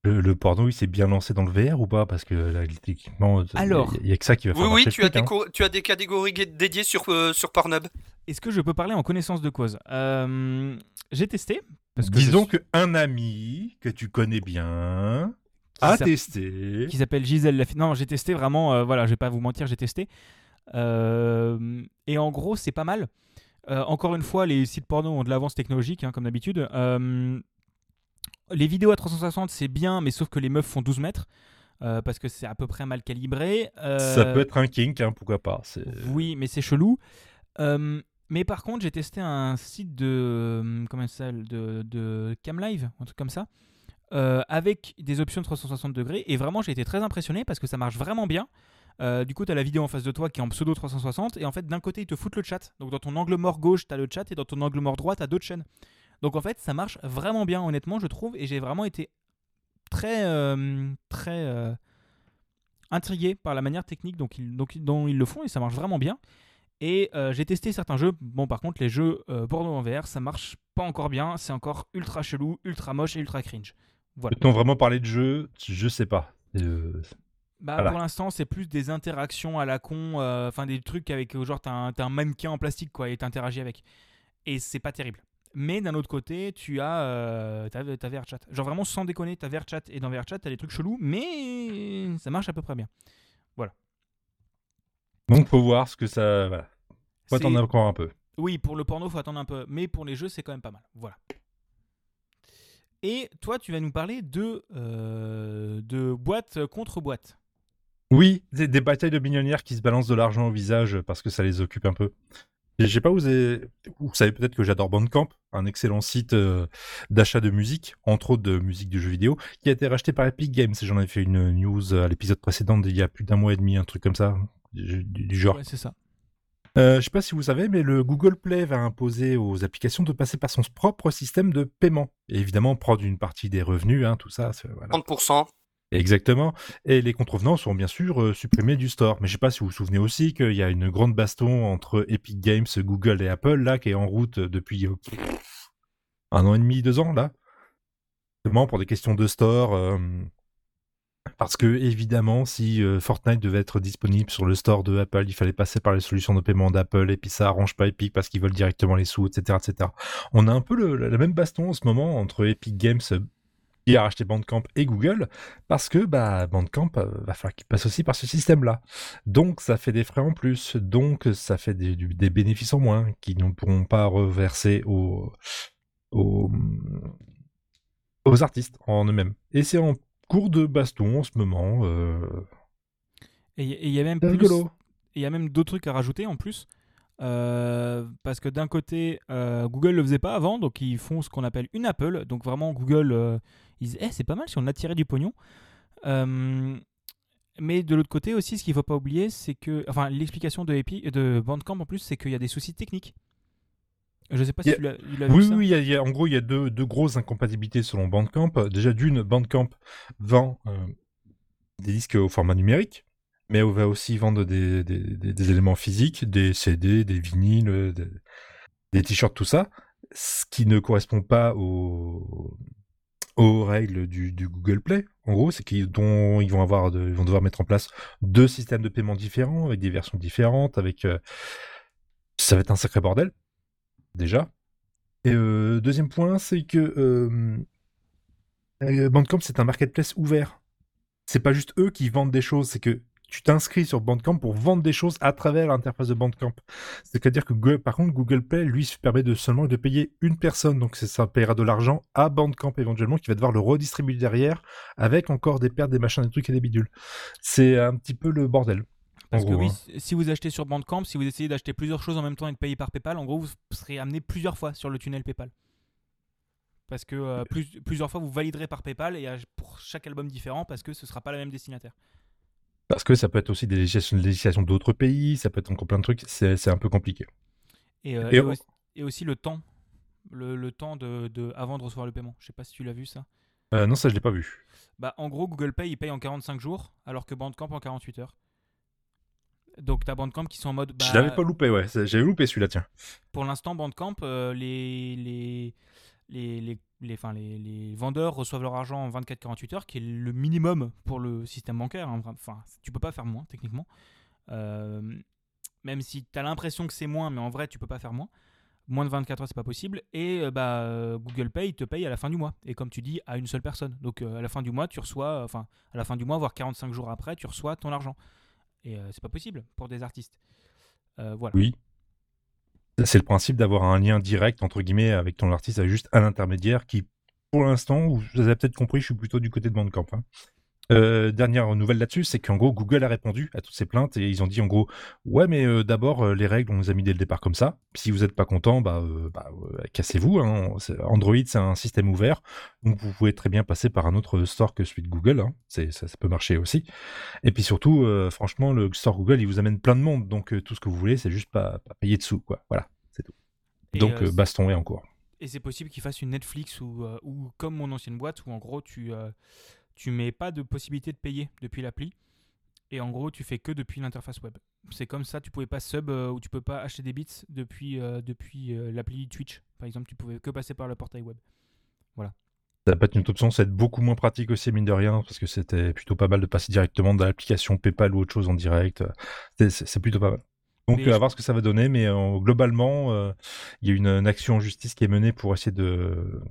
le, le, porno, il s'est bien lancé dans le VR ou pas? Parce que là, l'équipement, il n'y a, que ça qui va faire Oui, oui, tu, as des hein. tu as des catégories dédiées sur, euh, sur Pornhub. Est-ce que je peux parler en connaissance de cause? Euh, J'ai testé. Parce que Disons qu'un ami que tu connais bien a testé. Qui s'appelle Gisèle Lafitte. Non, j'ai testé vraiment, voilà, je vais pas vous mentir, j'ai testé. et en gros, c'est pas mal. Euh, encore une fois, les sites porno ont de l'avance technologique, hein, comme d'habitude. Euh, les vidéos à 360, c'est bien, mais sauf que les meufs font 12 mètres. Euh, parce que c'est à peu près mal calibré. Ça peut être un kink, hein, pourquoi pas. Oui, mais c'est chelou. mais par contre, j'ai testé un site de, comment ça, de, de Camlive, un truc comme ça, avec des options de 360 degrés. Et vraiment, j'ai été très impressionné parce que ça marche vraiment bien. Euh, du coup, tu as la vidéo en face de toi qui est en pseudo 360. Et en fait, d'un côté, ils te foutent le chat. Donc, dans ton angle mort gauche, tu as le chat. Et dans ton angle mort droit, tu as d'autres chaînes. Donc en fait, ça marche vraiment bien, honnêtement, je trouve, et j'ai vraiment été très, euh, très euh, intrigué par la manière technique donc ils- donc, dont ils le font, et ça marche vraiment bien. Et euh, j'ai testé certains jeux. Bon, par contre, les jeux euh, porno en VR, ça marche pas encore bien. C'est encore ultra chelou, ultra moche et ultra cringe. Voilà. Peut-on vraiment parler de jeu? Je sais pas. Euh, Bah, Voilà. Pour l'instant, c'est plus des interactions à la con, euh, enfin des trucs avec euh, genre t'as un, mannequin en plastique quoi et t'interagis avec. Et c'est pas terrible. Mais d'un autre côté, tu as euh, ta, VRChat. Genre vraiment sans déconner, ta VRChat et dans VRChat t'as des trucs chelous, mais ça marche à peu près bien. Donc faut voir ce que ça. Voilà. Faut attendre encore un peu. Oui, pour le porno, faut attendre un peu, mais pour les jeux, c'est quand même pas mal. Voilà. Et toi, tu vas nous parler de, euh, de boîte contre boîte. Oui, des, des batailles de millionnaires qui se balancent de l'argent au visage parce que ça les occupe un peu. Je sais pas, vous, avez... vous savez peut-être que j'adore Bandcamp, un excellent site euh, d'achat de musique, entre autres de musique de jeux vidéo, qui a été racheté par Epic Games. J'en avais fait une news à l'épisode précédent d'il y a plus d'un mois et demi, un truc comme ça, du, du genre. Ouais, c'est ça. Euh, je sais pas si vous savez, mais le Google Play va imposer aux applications de passer par son propre système de paiement. Et évidemment, prendre une partie des revenus, hein, tout ça. c'est- Voilà. 30%. Exactement. Et les contrevenants sont bien sûr euh, supprimés du store. Mais je sais pas si vous vous souvenez aussi qu'il y a une grande baston entre Epic Games, Google et Apple, là, qui est en route depuis euh, un an et demi, deux ans, là. Justement, pour des questions de store. Parce que, évidemment, si euh, Fortnite devait être disponible sur le store de Apple, il fallait passer par les solutions de paiement d'Apple, et puis ça arrange pas Epic parce qu'ils veulent directement les sous, etc., etc. On a un peu le, même baston en ce moment entre Epic Games, euh, qui a racheté Bandcamp, et Google, parce que bah, Bandcamp euh, va falloir qu'il passe aussi par ce système-là. Donc ça fait des frais en plus, donc ça fait des, bénéfices en moins qui ne pourront pas reverser aux, aux, aux artistes en eux-mêmes. Et c'est en cours de baston en ce moment. euh, Et il y- a même plus- il y a même d'autres trucs à rajouter en plus. Euh, parce que d'un côté, euh, Google le faisait pas avant, donc ils font ce qu'on appelle une Apple. Donc vraiment, Google, euh, ils disent, Eh, c'est pas mal si on attirait du pognon. Euh, mais de l'autre côté aussi, ce qu'il faut pas oublier, c'est que, enfin, l'explication de, Epi- de Bandcamp en plus, c'est qu'il y a des soucis techniques. Je sais pas si a- tu l'as l'as vu Oui, ça. oui, il y a- il y a- en gros, il y a deux, deux grosses incompatibilités selon Bandcamp. Déjà, d'une, Bandcamp vend euh, des disques au format numérique, mais on va aussi vendre des, des- des- des éléments physiques, des CD, des vinyles, des, t-shirts, tout ça, ce qui ne correspond pas aux, aux règles du, du Google Play. En gros, c'est qu'ils dont ils vont avoir, de- ils vont devoir mettre en place deux systèmes de paiement différents avec des versions différentes, avec euh, ça va être un sacré bordel déjà. Et euh, deuxième point, c'est que euh, euh, Bandcamp, c'est un marketplace ouvert. C'est pas juste eux qui vendent des choses, c'est que tu t'inscris sur Bandcamp pour vendre des choses à travers l'interface de Bandcamp. C'est-à-dire que, par contre, Google Play, lui, permet de seulement de payer une personne, donc ça paiera de l'argent à Bandcamp éventuellement, qui va devoir le redistribuer derrière, avec encore des pertes, des machins, des trucs et des bidules. C'est un petit peu le bordel. Parce en que gros, oui, hein. si vous achetez sur Bandcamp, si vous essayez d'acheter plusieurs choses en même temps et de payer par PayPal, en gros, vous serez amené plusieurs fois sur le tunnel PayPal. Parce que euh, plus- plusieurs fois, vous validerez par PayPal et euh, pour chaque album différent, parce que ce sera pas la même destinataire. Parce que ça peut être aussi des législations, d'autres pays, ça peut être encore plein de trucs, c'est un peu compliqué. Et, euh, Et aussi, et aussi le temps. Le, le temps de, de- avant de recevoir le paiement. Je sais pas si tu l'as vu ça. Euh, non, ça, je l'ai pas vu. Bah, en gros, Google Pay, il paye en 45 jours, alors que Bandcamp en 48 heures. Donc, tu as Bandcamp qui sont en mode. Bah, je l'avais pas loupé, ouais. J'avais loupé celui-là, tiens. pour l'instant, Bandcamp, euh, les, les, les, les, les, enfin, les, les vendeurs reçoivent leur argent en 24-48 heures, qui est le minimum pour le système bancaire. hein. Enfin, tu peux pas faire moins, techniquement. Euh, même si tu as l'impression que c'est moins, mais en vrai, tu peux pas faire moins. Moins de 24 heures, c'est pas possible. Et euh, bah, Google Pay te paye à la fin du mois. Et comme tu dis, à une seule personne. Donc euh, à la fin du mois, tu reçois, enfin, à la fin du mois, voire 45 jours après, tu reçois ton argent. Et euh, c'est pas possible pour des artistes. Euh, voilà. Oui. C'est le principe d'avoir un lien direct, entre guillemets, avec ton artiste, juste un intermédiaire qui, pour l'instant, vous avez peut-être compris, je suis plutôt du côté de Bandcamp. hein. Euh, dernière nouvelle là-dessus, c'est qu'en gros, Google a répondu à toutes ces plaintes et ils ont dit en gros, ouais, mais euh, d'abord, euh, les règles, on nous a mis dès le départ comme ça. Si vous n'êtes pas content, bah, bah cassez-vous. hein. Android, c'est un système ouvert, donc vous pouvez très bien passer par un autre store que celui de Google. hein. C'est- Ça, ça peut marcher aussi. Et puis surtout, franchement, le store Google, il vous amène plein de monde, donc tout ce que vous voulez, c'est juste pas, pas payer dessous, quoi. Voilà, c'est tout. Et, Donc baston est en cours. Et c'est possible qu'ils fassent une Netflix ou, ou comme mon ancienne boîte où en gros tu, tu mets pas de possibilité de payer depuis l'appli et en gros tu fais que depuis l'interface web. C'est comme ça, tu pouvais pas sub euh, ou tu peux pas acheter des bits depuis, euh, depuis euh, l'appli Twitch. Par exemple, tu pouvais que passer par le portail web. Ça peut être une autre option, c'est beaucoup moins pratique aussi, mine de rien, parce que c'était plutôt pas mal de passer directement dans l'application PayPal ou autre chose en direct. C'est- plutôt pas mal. Donc, Mais à je- voir ce que ça va donner, mais globalement, il y a une, une action en justice qui est menée pour essayer de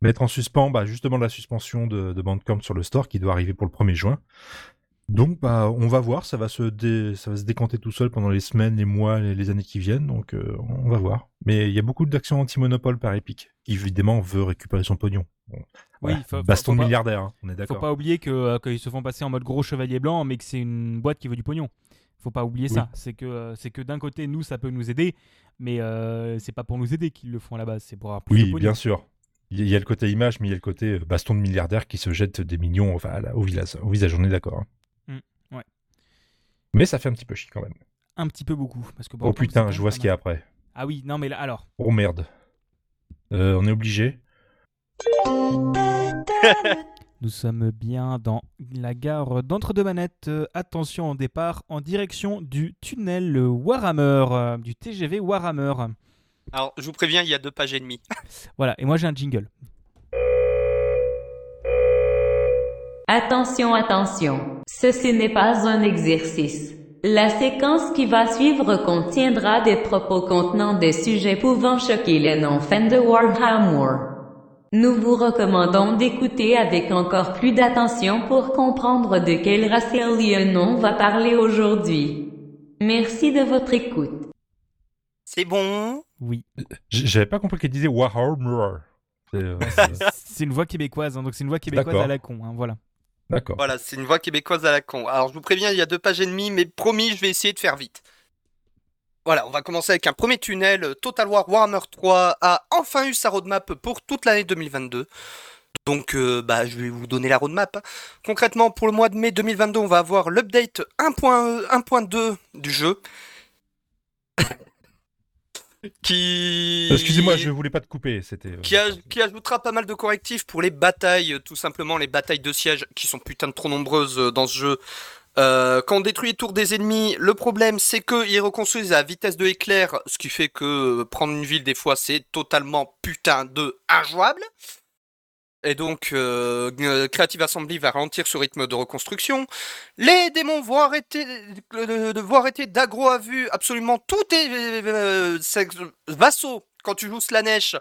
mettre en suspens bah, justement la suspension de, de Bandcamp sur le store qui doit arriver pour le 1er juin. Donc, bah, on va voir, ça va, se dé- ça va se décanter tout seul pendant les semaines, les mois, les, les années qui viennent, donc euh, on va voir. Mais il y a beaucoup d'actions anti-monopole par Epic, qui évidemment veut récupérer son pognon. Bon, Oui, voilà, faut- faut- baston faut pas- milliardaire, hein, on est Faut d'accord. pas oublier que, euh, qu'ils se font passer en mode gros chevalier blanc, mais que c'est une boîte qui veut du pognon. Faut pas oublier Oui. ça. C'est que, euh, c'est que d'un côté, nous, ça peut nous aider, mais c'est pas pour nous aider qu'ils le font à la base. C'est pour avoir plus de Oui, pognon. bien sûr. Il y a- le côté image, mais il y a le côté euh, baston de milliardaire qui se jette des millions enfin, au, visage, au visage, on est d'accord. hein. Mm, ouais. Mais ça fait un petit peu chier quand même. Un petit peu beaucoup. Parce que Oh putain, je vois ce qu'il y a après. Ah oui, non, mais là, alors. Oh merde. Euh, on est obligé. Nous sommes bien dans la gare d'Entre-deux-Manettes. Euh, attention au départ en direction du tunnel Warhammer, euh, du TGV Warhammer. Alors, je vous préviens, il y a deux pages et demie. Voilà, et moi j'ai un jingle. Attention, attention. Ceci n'est pas un exercice. La séquence qui va suivre contiendra des propos contenant des sujets pouvant choquer les non-fans de Warhammer. Nous vous recommandons d'écouter avec encore plus d'attention pour comprendre de quel racialien on va parler aujourd'hui. Merci de votre écoute. C'est bon Oui. J'avais pas compris qu'elle disait Warhammer. C'est, euh, une voix québécoise, hein, donc c'est une voix québécoise à la con. hein, voilà. D'accord. Voilà, c'est une voix québécoise à la con. Alors, je vous préviens, il y a deux pages et demie, mais promis, je vais essayer de faire vite. Voilà, on va commencer avec un premier tunnel. Total War Warhammer 3 a enfin eu sa roadmap pour toute l'année 2022. Donc, euh, bah, je vais vous donner la roadmap. Concrètement, pour le mois de mai 2022, on va avoir l'update 1.1.2 du jeu. Qui... Excusez-moi, je voulais pas te couper. C'était. euh, qui, aj- qui ajoutera pas mal de correctifs pour les batailles, euh, tout simplement les batailles de siège qui sont putain de trop nombreuses euh, dans ce jeu. Euh, quand on détruit les tours des ennemis, le problème c'est qu'ils reconstruisent à vitesse de éclair, ce qui fait que euh, prendre une ville des fois c'est totalement putain de injouable. Et donc euh, euh, Creative Assembly va ralentir ce rythme de reconstruction. Les démons vont arrêter de, de- vont arrêter d'aggro à vue absolument tout est euh, vassaux quand tu joues Slanesh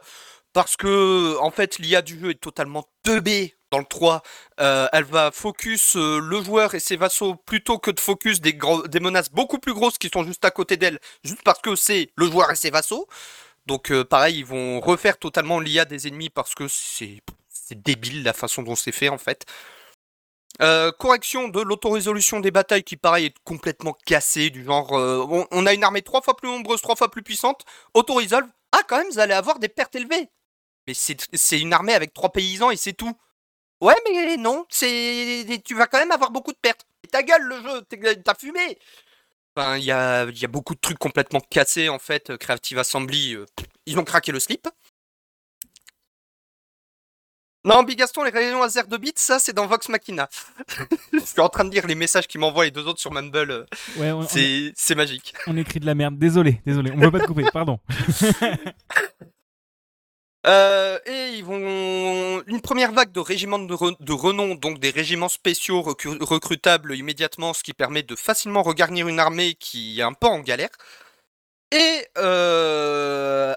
parce que en fait l'IA du jeu est totalement teubée dans le 3. Euh, elle va focus euh, le joueur et ses vassaux plutôt que de focus des, des menaces beaucoup plus grosses qui sont juste à côté d'elle, juste parce que c'est le joueur et ses vassaux. Donc euh, pareil, ils vont refaire totalement l'IA des ennemis parce que c'est débile la façon dont c'est fait en fait. Euh, correction de l'autorésolution des batailles qui pareil est complètement cassée du genre euh, on, a une armée trois fois plus nombreuse, trois fois plus puissante, autoresolve. Ah quand même vous allez avoir des pertes élevées. Mais c'est une armée avec trois paysans et c'est tout. Ouais mais non, c'est tu vas quand même avoir beaucoup de pertes. Et ta gueule le jeu, t'as fumé. Enfin il y a, y a beaucoup de trucs complètement cassés en fait. Creative Assembly, euh, ils ont craqué le slip. Non, Bigaston, les rayons laser de bits, ça c'est dans Vox Machina. Je suis en train de lire les messages qu'ils m'envoient les deux autres sur Mumble. euh, Ouais, C'est magique. on écrit de la merde. Désolé, désolé. On veut pas te couper, pardon. Euh, et ils vont une première vague de régiments de, re- de renom, donc des régiments spéciaux recru- recrutables immédiatement, ce qui permet de facilement regarnir une armée qui est un peu en galère. Et, euh,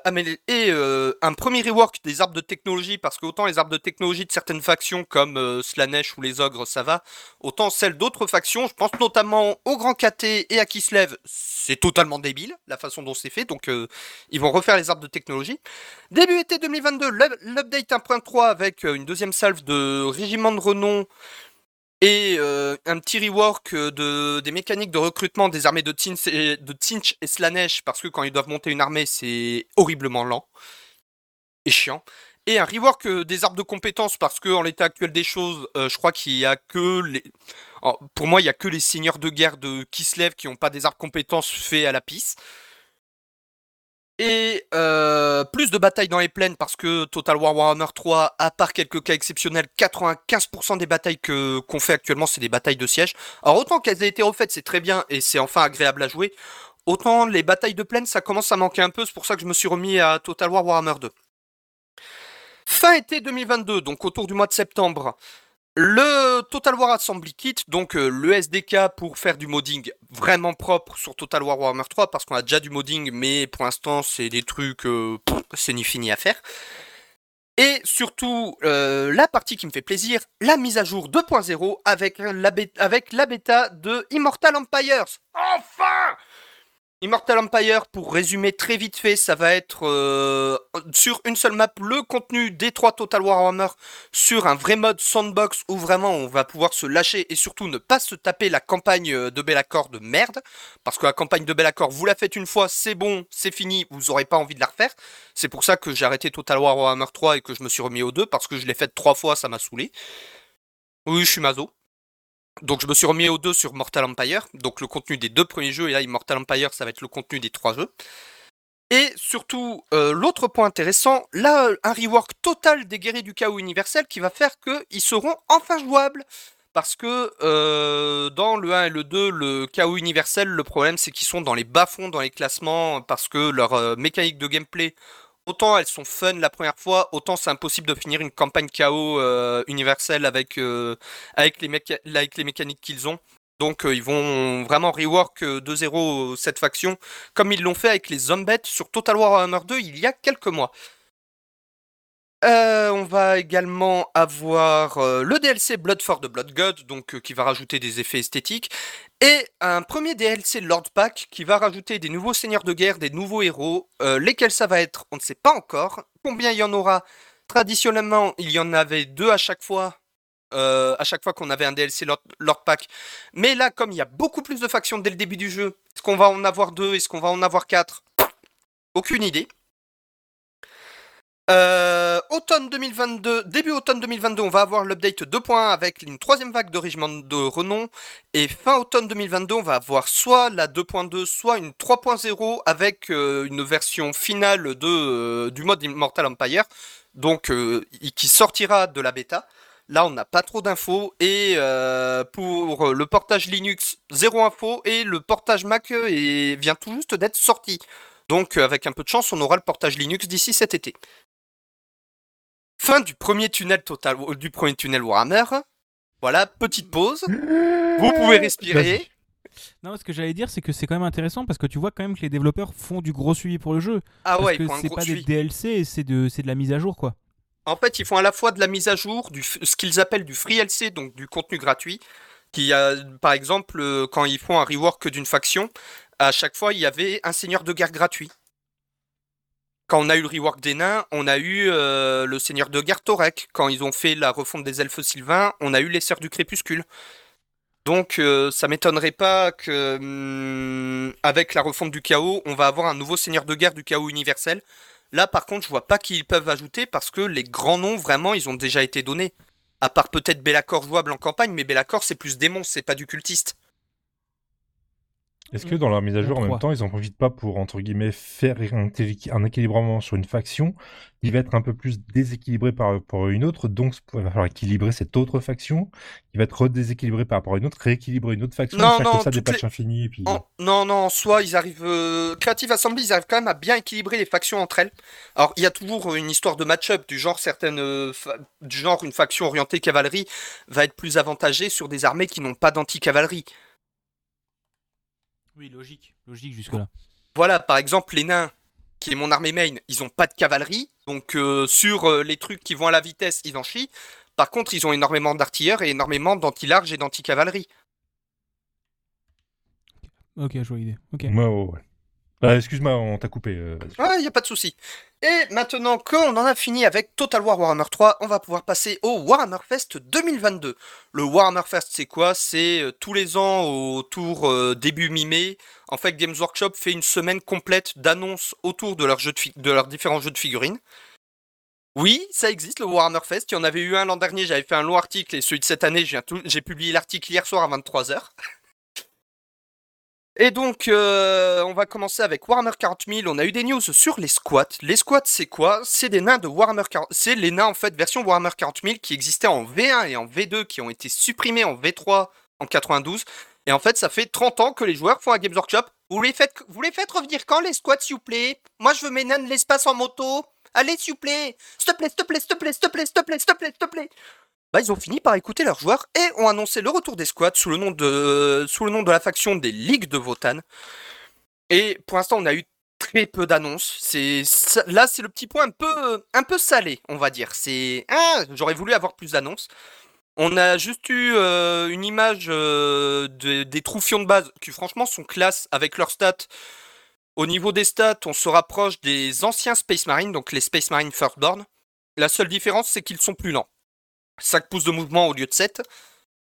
euh, un premier rework des arbres de technologie, parce que autant les arbres de technologie de certaines factions comme euh, Slanesh ou les ogres, ça va, autant celles d'autres factions, je pense notamment au Grand KT et à Kislev, c'est totalement débile la façon dont c'est fait, donc euh, ils vont refaire les arbres de technologie. Début été 2022, l'up- l'update 1.3 avec une deuxième salve de régiments de renom et euh, un petit rework euh, de, des mécaniques de recrutement des armées de Tinch et, de Tzinch et Slanesh parce que quand ils doivent monter une armée, c'est horriblement lent et chiant. Et un rework euh, des arbres de compétences parce que en l'état actuel des choses, je crois qu'il y a que les... pour moi, il y a que les seigneurs de guerre de Kislev qui n'ont pas des arbres compétences faits à la pisse. Et euh, plus de batailles dans les plaines parce que Total War Warhammer 3, à part quelques cas exceptionnels, 95% des batailles que qu'on fait actuellement, c'est des batailles de siège. Alors autant qu'elles aient été refaites, c'est très bien et c'est enfin agréable à jouer. Autant les batailles de plaine, ça commence à manquer un peu, c'est pour ça que je me suis remis à Total War Warhammer 2. Fin été 2022, donc autour du mois de septembre, le Total War Assembly Kit, donc euh, le SDK pour faire du modding vraiment propre sur Total War Warhammer 3, parce qu'on a déjà du modding, mais pour l'instant c'est des trucs, euh, c'est ni fini à faire. Et surtout, euh, la partie qui me fait plaisir, la mise à jour 2.0 avec avec la bêta de Immortal Empires. Enfin Immortal Empire, pour résumer très vite fait, ça va être euh, sur une seule map le contenu des trois Total Warhammer sur un vrai mode sandbox où vraiment on va pouvoir se lâcher et surtout ne pas se taper la campagne euh, de Bellacore de merde. Parce que la campagne de Bellacore, vous la faites une fois, c'est bon, c'est fini, vous aurez pas envie de la refaire. C'est pour ça que j'ai arrêté Total War Warhammer 3 et que je me suis remis au 2 parce que je l'ai faite trois fois, ça m'a saoulé. Oui, je suis mazo. Donc je me suis remis au 2 sur Mortal Empire, donc le contenu des deux premiers jeux, et là Immortal Empire ça va être le contenu des trois jeux. Et surtout, euh, l'autre point intéressant, là un rework total des guerriers du chaos universel qui va faire qu'ils seront enfin jouables. Parce que euh, dans le 1 et le 2, le chaos universel, le problème c'est qu'ils sont dans les bas-fonds dans les classements parce que leur euh, mécanique de gameplay, autant elles sont fun la première fois, autant c'est impossible de finir une campagne chaos euh, universelle avec, euh, avec, les mécaniques qu'ils ont. Donc euh, ils vont vraiment rework de zéro cette faction, comme ils l'ont fait avec les Zombettes sur Total War Warhammer 2 il y a quelques mois. Euh, on va également avoir euh, le DLC Blood for the Blood God, donc euh, qui va rajouter des effets esthétiques, et un premier DLC Lord Pack qui va rajouter des nouveaux seigneurs de guerre, des nouveaux héros. Lesquels ça va être, on ne sait pas encore. Combien il y en aura? Traditionnellement, il y en avait deux à chaque fois. à chaque fois qu'on avait un DLC Lord, Lord Pack. Mais là, comme il y a beaucoup plus de factions dès le début du jeu, est-ce qu'on va en avoir deux? Est-ce qu'on va en avoir quatre? Aucune idée. Euh, automne 2022, début automne 2022, on va avoir l'update 2.1 avec une troisième vague de régiment de renom. Et fin automne 2022, on va avoir soit la 2.2, soit une 3.0 avec euh, une version finale euh, du mode Immortal Empire, donc qui sortira de la bêta. Là, on n'a pas trop d'infos. Et pour le portage Linux, zéro info. Et le portage Mac vient tout juste d'être sorti. Donc, avec un peu de chance, on aura le portage Linux d'ici cet été. Fin du premier tunnel total, du premier tunnel Warhammer. Voilà, petite pause. Vous pouvez respirer. Non, ce que j'allais dire, c'est que c'est quand même intéressant parce que tu vois quand même que les développeurs font du gros suivi pour le jeu. Ah parce ouais, que c'est pas suivi. des DLC, c'est de, c'est de la mise à jour, quoi. En fait, ils font à la fois de la mise à jour, du, ce qu'ils appellent du free LC, donc du contenu gratuit. Qui a, par exemple, euh, quand ils font un rework d'une faction, à chaque fois, il y avait un seigneur de guerre gratuit. Quand on a eu le rework des nains, on a eu euh, le seigneur de guerre Torek. Quand ils ont fait la refonte des elfes sylvains, on a eu les serfs du crépuscule. Donc, euh, ça m'étonnerait pas que, hum, avec la refonte du chaos, on va avoir un nouveau seigneur de guerre du chaos universel. Là, par contre, je vois pas qui ils peuvent ajouter parce que les grands noms, vraiment, ils ont déjà été donnés. À part peut-être Bellacore jouable en campagne, mais Bellacore, c'est plus démon, c'est pas du cultiste. Est-ce que dans leur mise à jour, en même temps, ils en profitent pas pour, entre guillemets, faire un, un équilibrement sur une faction qui va être un peu plus déséquilibrée par rapport à une autre, donc il va falloir équilibrer cette autre faction qui va être redéséquilibrée par rapport à une autre, rééquilibrer une autre faction, Non, comme ça des toutes les- patchs infinis, et puis... En- non, non, en soi, ils arrivent. euh, Creative Assembly, ils arrivent quand même à bien équilibrer les factions entre elles. Alors, il y a toujours une histoire de match-up, du genre certaines. euh, fa- Du genre, une faction orientée cavalerie va être plus avantagée sur des armées qui n'ont pas d'anti-cavalerie. Oui, logique. Logique jusque-là. Voilà, par exemple, les nains, qui est mon armée main, ils ont pas de cavalerie. Donc, euh, sur euh, les trucs qui vont à la vitesse, ils en chient. Par contre, ils ont énormément d'artilleurs et énormément d'anti-large et d'anti-cavalerie. Ok, je vois l'idée. Ok. Ouais, ouais, ouais. Ah, Excuse-moi, on t'a coupé. euh, vas-y. Ouais, y a pas de souci. Et maintenant qu'on en a fini avec Total War Warhammer 3, on va pouvoir passer au Warhammer Fest 2022. Le Warhammer Fest, c'est quoi? C'est euh, tous les ans autour euh, début mi-mai. En fait, Games Workshop fait une semaine complète d'annonces autour de leurs jeux de, fi- de leurs différents jeux de figurines. Oui, ça existe, le Warhammer Fest. Il y en avait eu un l'an dernier, j'avais fait un long article, et celui de cette année, j'ai publié l'article hier soir à 23h. Et donc, euh, on va commencer avec Warhammer 40 000. On a eu des news sur les squats. Les squats, c'est quoi? C'est des nains de Warhammer 40 C'est les nains, en fait, version Warhammer 40 000 qui existaient en V1 et en V2, qui ont été supprimés en V3 en 92. Et en fait, ça fait 30 ans que les joueurs font un Games Workshop. Vous les faites, vous les faites revenir quand, les squats, s'il vous plaît? Moi, je veux mes nains de l'espace en moto. Allez, s'il vous plaît S'il te plaît, s'il te plaît, s'il te plaît, s'il te plaît, s'il te plaît, s'il te plaît, s'il te plaît bah, ils ont fini par écouter leurs joueurs et ont annoncé le retour des squats sous le nom de, la faction des Ligues de Votan. Et pour l'instant, on a eu très peu d'annonces. C'est là, c'est le petit point un peu, un peu salé, on va dire. C'est ah, j'aurais voulu avoir plus d'annonces. On a juste eu euh, une image euh, des troufions de base qui franchement sont classe avec leurs stats. Au niveau des stats, on se rapproche des anciens Space Marines, donc les Space Marines Firstborn. La seule différence, c'est qu'ils sont plus lents. 5 pouces de mouvement au lieu de 7.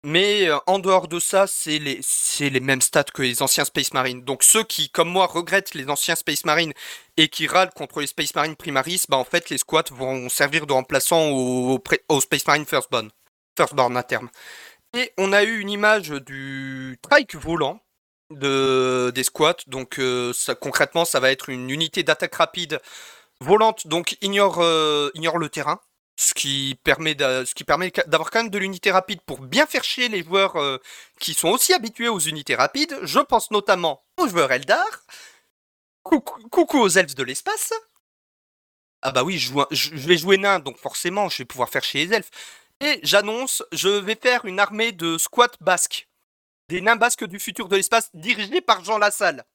Mais euh, en dehors de ça, c'est les, les mêmes stats que les anciens Space Marines. Donc ceux qui, comme moi, regrettent les anciens Space Marines et qui râlent contre les Space Marines Primaris, bah en fait les squats vont servir de remplaçant aux, Space Marines Firstborn. Firstborn à terme. Et on a eu une image du trike volant de, des squats. Donc euh, concrètement, ça va être une unité d'attaque rapide volante, donc ignore, euh, ignore le terrain ce qui permet d'avoir quand même de l'unité rapide pour bien faire chier les joueurs euh, qui sont aussi habitués aux unités rapides. Je pense notamment aux joueurs Eldar. Coucou, aux elfes de l'espace. Ah bah oui, je, vais jouer nain, donc forcément, je vais pouvoir faire chier les elfes. Et j'annonce, je vais faire une armée de squats basques. Des nains basques du futur de l'espace dirigés par Jean Lassalle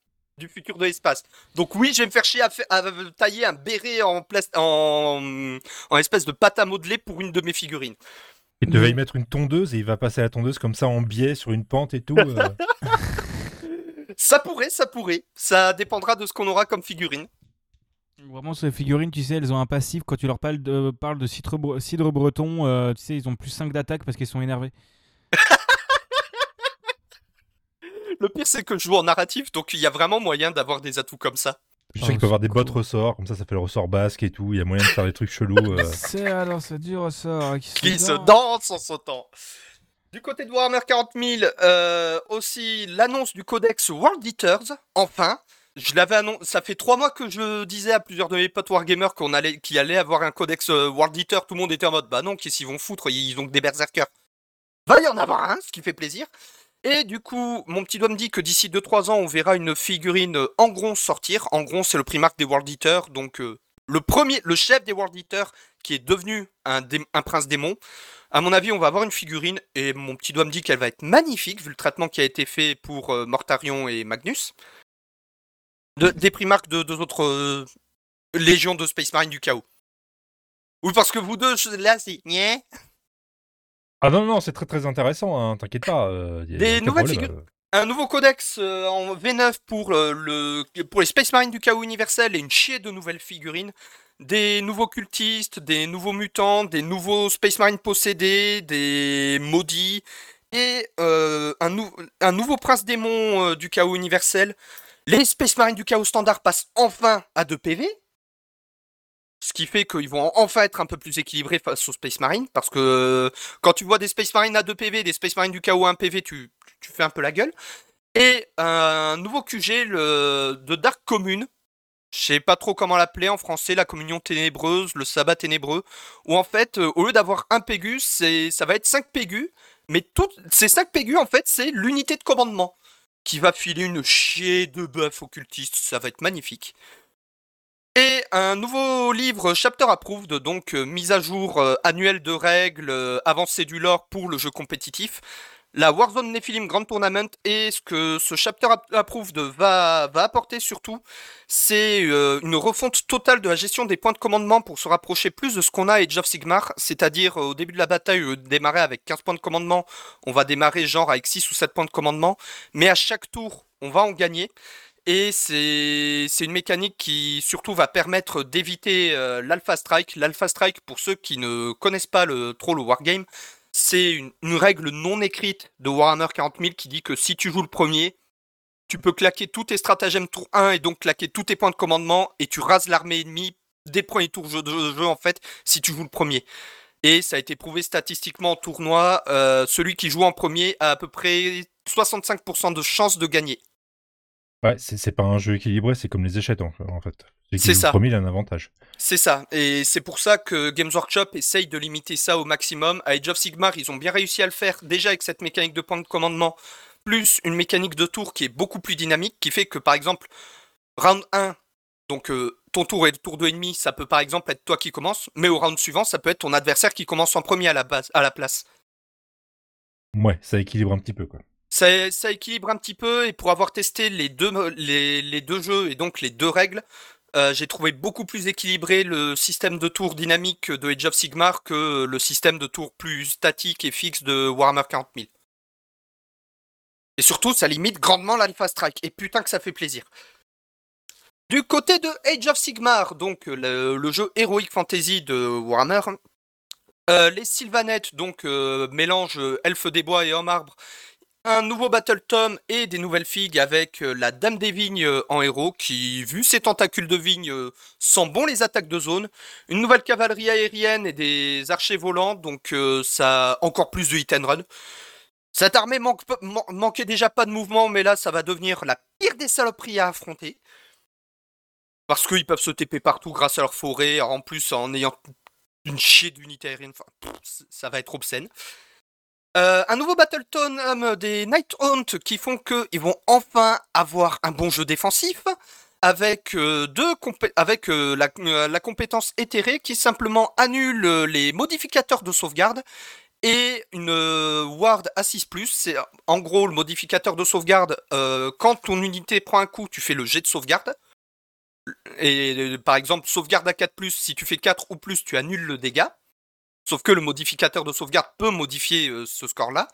du futur de l'espace. Donc oui, je vais me faire chier à, tailler un béret en, en, en espèce de pâte à modeler pour une de mes figurines. Il devait y mettre une tondeuse et il va passer la tondeuse comme ça en biais sur une pente et tout. Euh. ça pourrait, ça pourrait. Ça dépendra de ce qu'on aura comme figurine. Vraiment, ces figurines, tu sais, elles ont un passif. Quand tu leur parles de, parles de cidre, breton, euh, tu sais, ils ont plus 5 d'attaque parce qu'ils sont énervés. Le pire, c'est que je joue en narratif, donc il y a vraiment moyen d'avoir des atouts comme ça. Je sais qu'il peut avoir des bottes ressorts, comme ça, ça fait le ressort basque et tout. Il y a moyen de faire des trucs chelous. Euh. C'est alors, c'est du ressort qui, se, danse en sautant. Du côté de Warhammer 40 000, euh, aussi l'annonce du codex World Eaters, enfin. Je l'avais annoncé, ça fait trois mois que je disais à plusieurs de mes potes Wargamers qu'on allait, qu'il allait avoir un codex euh, World Eater. Tout le monde était en mode, bah non, qu'est-ce qu'ils vont foutre? Ils ont que des berserkers. Va y en avoir un, ce qui fait plaisir. Et du coup, mon petit doigt me dit que d'ici 2-3 ans, on verra une figurine euh, Angron sortir. Angron, c'est le primarque des World Eaters, donc euh, le premier, le chef des World Eaters qui est devenu un, prince démon. À mon avis, on va avoir une figurine et mon petit doigt me dit qu'elle va être magnifique vu le traitement qui a été fait pour euh, Mortarion et Magnus. des primarques de deux autres légions de Space Marine du chaos. Oui, parce que vous deux, là, c'est... Ah non, non, c'est très très intéressant, hein, t'inquiète pas. Euh, Des nouvelles figures. Euh. Un nouveau codex euh, en V9 pour, le, pour les Space Marines du chaos universel et une chier de nouvelles figurines. Des nouveaux cultistes, des nouveaux mutants, des nouveaux Space Marines possédés, des maudits et un, un, nouveau prince démon du chaos universel. Les Space Marines du chaos standard passent enfin à 2 PV. Ce qui fait qu'ils vont enfin être un peu plus équilibrés face aux Space Marines. Parce que quand tu vois des Space Marines à 2 PV, des Space Marines du chaos à 1 PV, tu, fais un peu la gueule. Et un nouveau QG de Dark Commune. Je sais pas trop comment l'appeler en français, la communion ténébreuse, le sabbat ténébreux. Où en fait, euh, au lieu d'avoir un Pégus, ça va être 5 Pégus. Mais ces 5 Pégus, en fait, c'est l'unité de commandement. Qui va filer une chier de bœuf occultiste. Ça va être magnifique. Et un nouveau livre Chapter Approved, donc euh, mise à jour euh, annuelle de règles, euh, avancée du lore pour le jeu compétitif. La Warzone Nephilim Grand Tournament et ce que ce Chapter Approved va, va apporter surtout, c'est une refonte totale de la gestion des points de commandement pour se rapprocher plus de ce qu'on a à Age Sigmar, c'est-à-dire au début de la bataille, démarrer avec 15 points de commandement, on va démarrer genre avec 6 ou 7 points de commandement, mais à chaque tour, on va en gagner. Et c'est une mécanique qui surtout va permettre d'éviter euh, l'Alpha Strike. L'Alpha Strike, pour ceux qui ne connaissent pas le, trop le Wargame, c'est une, règle non écrite de Warhammer 40 000 qui dit que si tu joues le premier, tu peux claquer tous tes stratagèmes tour 1 et donc claquer tous tes points de commandement et tu rases l'armée ennemie dès le premier tour de jeu, en fait si tu joues le premier. Et ça a été prouvé statistiquement en tournoi, euh, celui qui joue en premier a à peu près 65% de chances de gagner. Ouais, c'est pas un jeu équilibré, c'est comme les échecs en, fait. C'est ça. le premier, il a un avantage. C'est ça, et c'est pour ça que Games Workshop essaye de limiter ça au maximum. À Age of Sigmar, ils ont bien réussi à le faire déjà avec cette mécanique de point de commandement, plus une mécanique de tour qui est beaucoup plus dynamique, qui fait que par exemple, round 1, donc euh, ton tour et le tour de ennemi, ça peut par exemple être toi qui commence, mais au round suivant, ça peut être ton adversaire qui commence en premier à la, base, à la place. Ouais, ça équilibre un petit peu, quoi. Ça, équilibre un petit peu et pour avoir testé les deux, jeux et donc les deux règles, euh, j'ai trouvé beaucoup plus équilibré le système de tour dynamique de Age of Sigmar que le système de tour plus statique et fixe de Warhammer 40 000. Et surtout, ça limite grandement l'Alpha Strike. Et putain que ça fait plaisir. Du côté de Age of Sigmar, donc le, jeu Heroic Fantasy de Warhammer, euh, les Sylvanettes, donc euh, mélange euh, elfe des bois et homme arbre, un nouveau Battle Tom et des nouvelles figues avec euh, la Dame des Vignes euh, en héros qui, vu ses tentacules de vigne, euh, sent bon les attaques de zone. Une nouvelle cavalerie aérienne et des archers volants, donc ça a encore plus de hit and run. Cette armée manquait déjà pas de mouvement, mais là ça va devenir la pire des saloperies à affronter. Parce qu'ils peuvent se TP partout grâce à leur forêt, en plus en ayant une chier d'unité aérienne. Enfin, ça va être obscène. Euh, un nouveau Battleton euh, des Night Hunt qui font qu'ils vont enfin avoir un bon jeu défensif avec, euh, deux avec la, compétence éthérée qui simplement annule les modificateurs de sauvegarde et une ward à 6+. C'est en gros le modificateur de sauvegarde. quand ton unité prend un coup, tu fais le jet de sauvegarde. Et par exemple, sauvegarde à 4+, si tu fais 4 ou plus, tu annules le dégât. Sauf que le modificateur de sauvegarde peut modifier euh, ce score-là.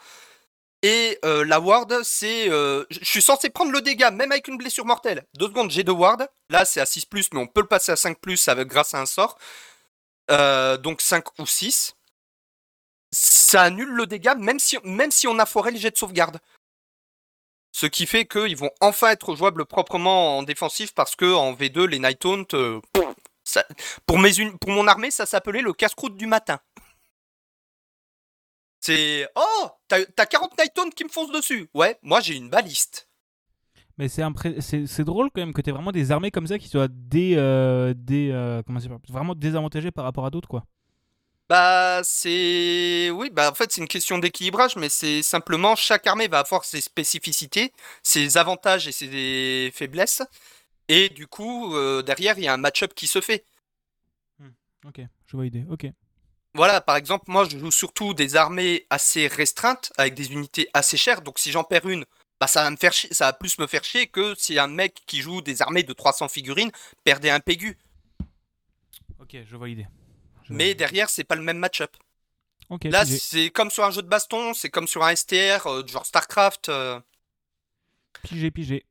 Et euh, la ward, c'est... euh, je suis censé prendre le dégât, même avec une blessure mortelle. Deux secondes, j'ai deux ward. Là, c'est à 6+, mais on peut le passer à 5+, avec, grâce à un sort. Donc 5 ou 6. Ça annule le dégât, même si, même si on a foiré le jet de sauvegarde. Ce qui fait qu'ils vont enfin être jouables proprement en défensif, parce que en V2, les Night ça- pour, mes pour mon armée, ça s'appelait le casse-croûte du matin. C'est oh, t'as t'as 40 Nighthawk qui me foncent dessus. Ouais, moi j'ai une baliste. Mais c'est impré- drôle quand même que tu vraiment des armées comme ça qui soient dé, euh, dé- euh, comment vraiment désavantagées par rapport à d'autres quoi. Bah c'est oui, bah en fait c'est une question d'équilibrage, mais c'est simplement chaque armée va avoir ses spécificités, ses avantages et ses faiblesses, et du coup euh, derrière il y a un match-up qui se fait. Ok, je vois l'idée. Ok. Voilà, par exemple, moi je joue surtout des armées assez restreintes, avec des unités assez chères, donc si j'en perds une, bah ça va me faire chier- ça va plus me faire chier que si un mec qui joue des armées de 300 figurines perdait un Pégu. Ok, je vois l'idée. Je- Mais derrière, c'est pas le même match-up. Ok. Là, c'est comme sur un jeu de baston, c'est comme sur un STR, euh, genre StarCraft. euh. Pigé, pigé.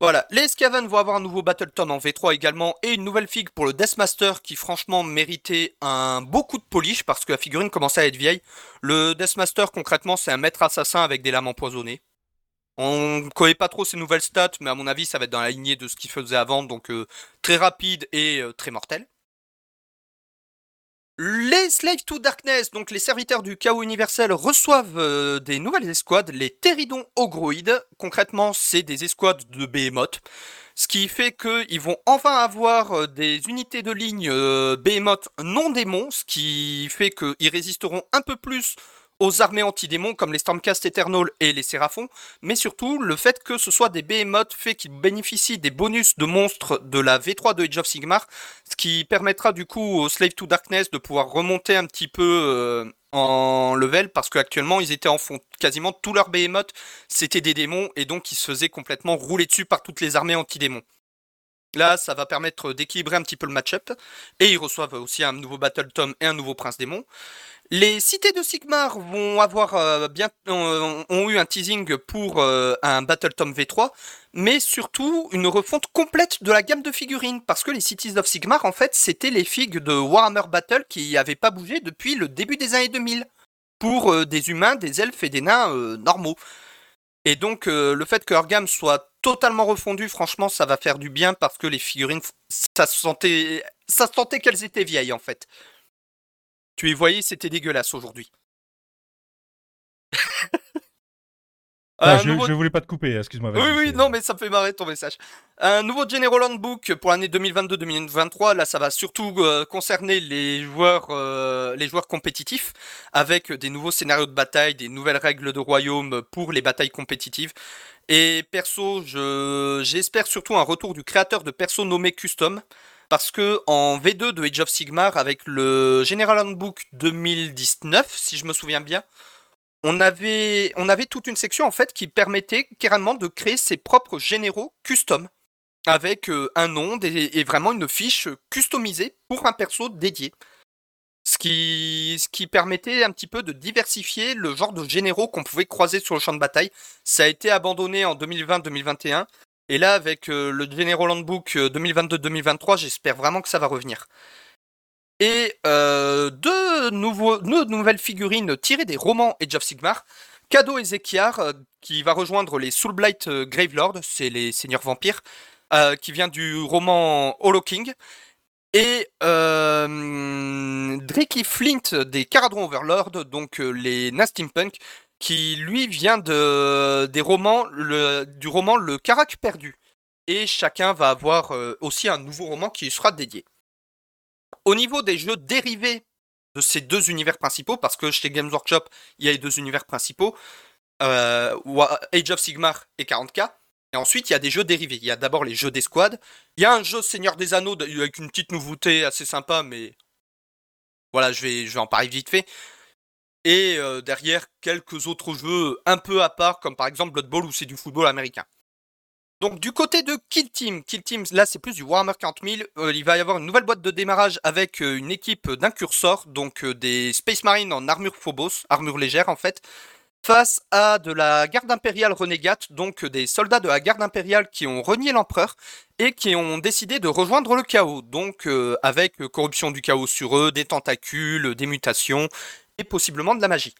Voilà, les Skaven vont avoir un nouveau Battle Tom en V3 également, et une nouvelle figue pour le Deathmaster qui franchement méritait un beau coup de polish parce que la figurine commençait à être vieille. Le Deathmaster concrètement c'est un maître assassin avec des lames empoisonnées. On ne connaît pas trop ses nouvelles stats, mais à mon avis ça va être dans la lignée de ce qu'il faisait avant, donc euh, très rapide et euh, très mortel. Les Slave to Darkness, donc les serviteurs du chaos universel, reçoivent euh, des nouvelles escouades, les Pteridons Ogroïdes. Concrètement, c'est des escouades de Behemoth. Ce qui fait qu'ils vont enfin avoir euh, des unités de ligne euh, non démons, ce qui fait qu'ils résisteront un peu plus aux armées anti-démons comme les Stormcast Eternal et les Séraphons, mais surtout le fait que ce soit des Behemoth fait qu'ils bénéficient des bonus de monstres de la V3 de Age of Sigmar, ce qui permettra du coup aux Slave to Darkness de pouvoir remonter un petit peu euh, en level parce qu'actuellement ils étaient en fond. Quasiment tous leurs Behemoth c'était des démons et donc ils se faisaient complètement rouler dessus par toutes les armées anti-démons. Là, ça va permettre d'équilibrer un petit peu le match-up. Et ils reçoivent aussi un nouveau Battle Tom et un nouveau Prince Démon. Les cités de Sigmar vont avoir euh, bien, ont eu un teasing pour euh, un Battle Tom V3, mais surtout une refonte complète de la gamme de figurines, parce que les Cities of Sigmar, en fait, c'était les figues de Warhammer Battle qui n'avaient pas bougé depuis le début des années 2000, pour euh, des humains, des elfes et des nains normaux. Et donc, le fait que leur gamme soit totalement refondue, franchement, ça va faire du bien, parce que les figurines, ça se sentait, ça se sentait qu'elles étaient vieilles, en fait. Tu les voyais, c'était dégueulasse aujourd'hui. Ah, je, nouveau- je voulais pas te couper, excuse-moi. Oui, oui, non, mais ça me fait marrer ton message. Un nouveau General Handbook pour l'année 2022-2023. Là, ça va surtout euh, concerner les joueurs, euh, les joueurs compétitifs, avec des nouveaux scénarios de bataille, des nouvelles règles de royaume pour les batailles compétitives. Et perso, je j'espère surtout un retour du créateur de perso nommé Custom. Parce que en V2 de Age of Sigmar, avec le General Handbook 2019, si je me souviens bien, on avait, on avait toute une section en fait qui permettait carrément de créer ses propres généraux custom avec euh, un nom et vraiment une fiche customisée pour un perso dédié. Ce qui, ce qui permettait un petit peu de diversifier le genre de généraux qu'on pouvait croiser sur le champ de bataille. Ça a été abandonné en 2020-2021. Et là, avec euh, le General Handbook euh, 2022-2023, j'espère vraiment que ça va revenir. Et euh, deux, nouvelles figurines tirées des romans Age of Sigmar. Cadeau Ezekiar, euh, qui va rejoindre les Soulblight euh, Gravelord, c'est les seigneurs vampires, euh, qui vient du roman Hollow King. Et euh, Drake Flint des Caradron Overlord, donc euh, les Nastimpunk, qui lui vient de, des romans, du roman Le Carac perdu. Et chacun va avoir euh, aussi un nouveau roman qui sera dédié. Au niveau des jeux dérivés de ces deux univers principaux, parce que chez Games Workshop, il y a les deux univers principaux, euh, Wa- Age of Sigmar et 40k. Et ensuite, il y a des jeux dérivés. Il y a d'abord les jeux d'escouade. Il y a un jeu Seigneur des Anneaux avec une petite nouveauté assez sympa, mais voilà, je vais, je vais en parler vite fait. Et euh, derrière, quelques autres jeux un peu à part, comme par exemple Blood Bowl où c'est du football américain. Donc du côté de Kill Team, Kill Team, là c'est plus du Warhammer 40 000. Euh, il va y avoir une nouvelle boîte de démarrage avec euh, une équipe d'incursors, donc des Space Marines en armure Phobos, armure légère en fait, face à de la garde impériale renégate, donc des soldats de la garde impériale qui ont renié l'empereur et qui ont décidé de rejoindre le chaos, donc avec corruption du chaos sur eux, des tentacules, des mutations et possiblement de la magie.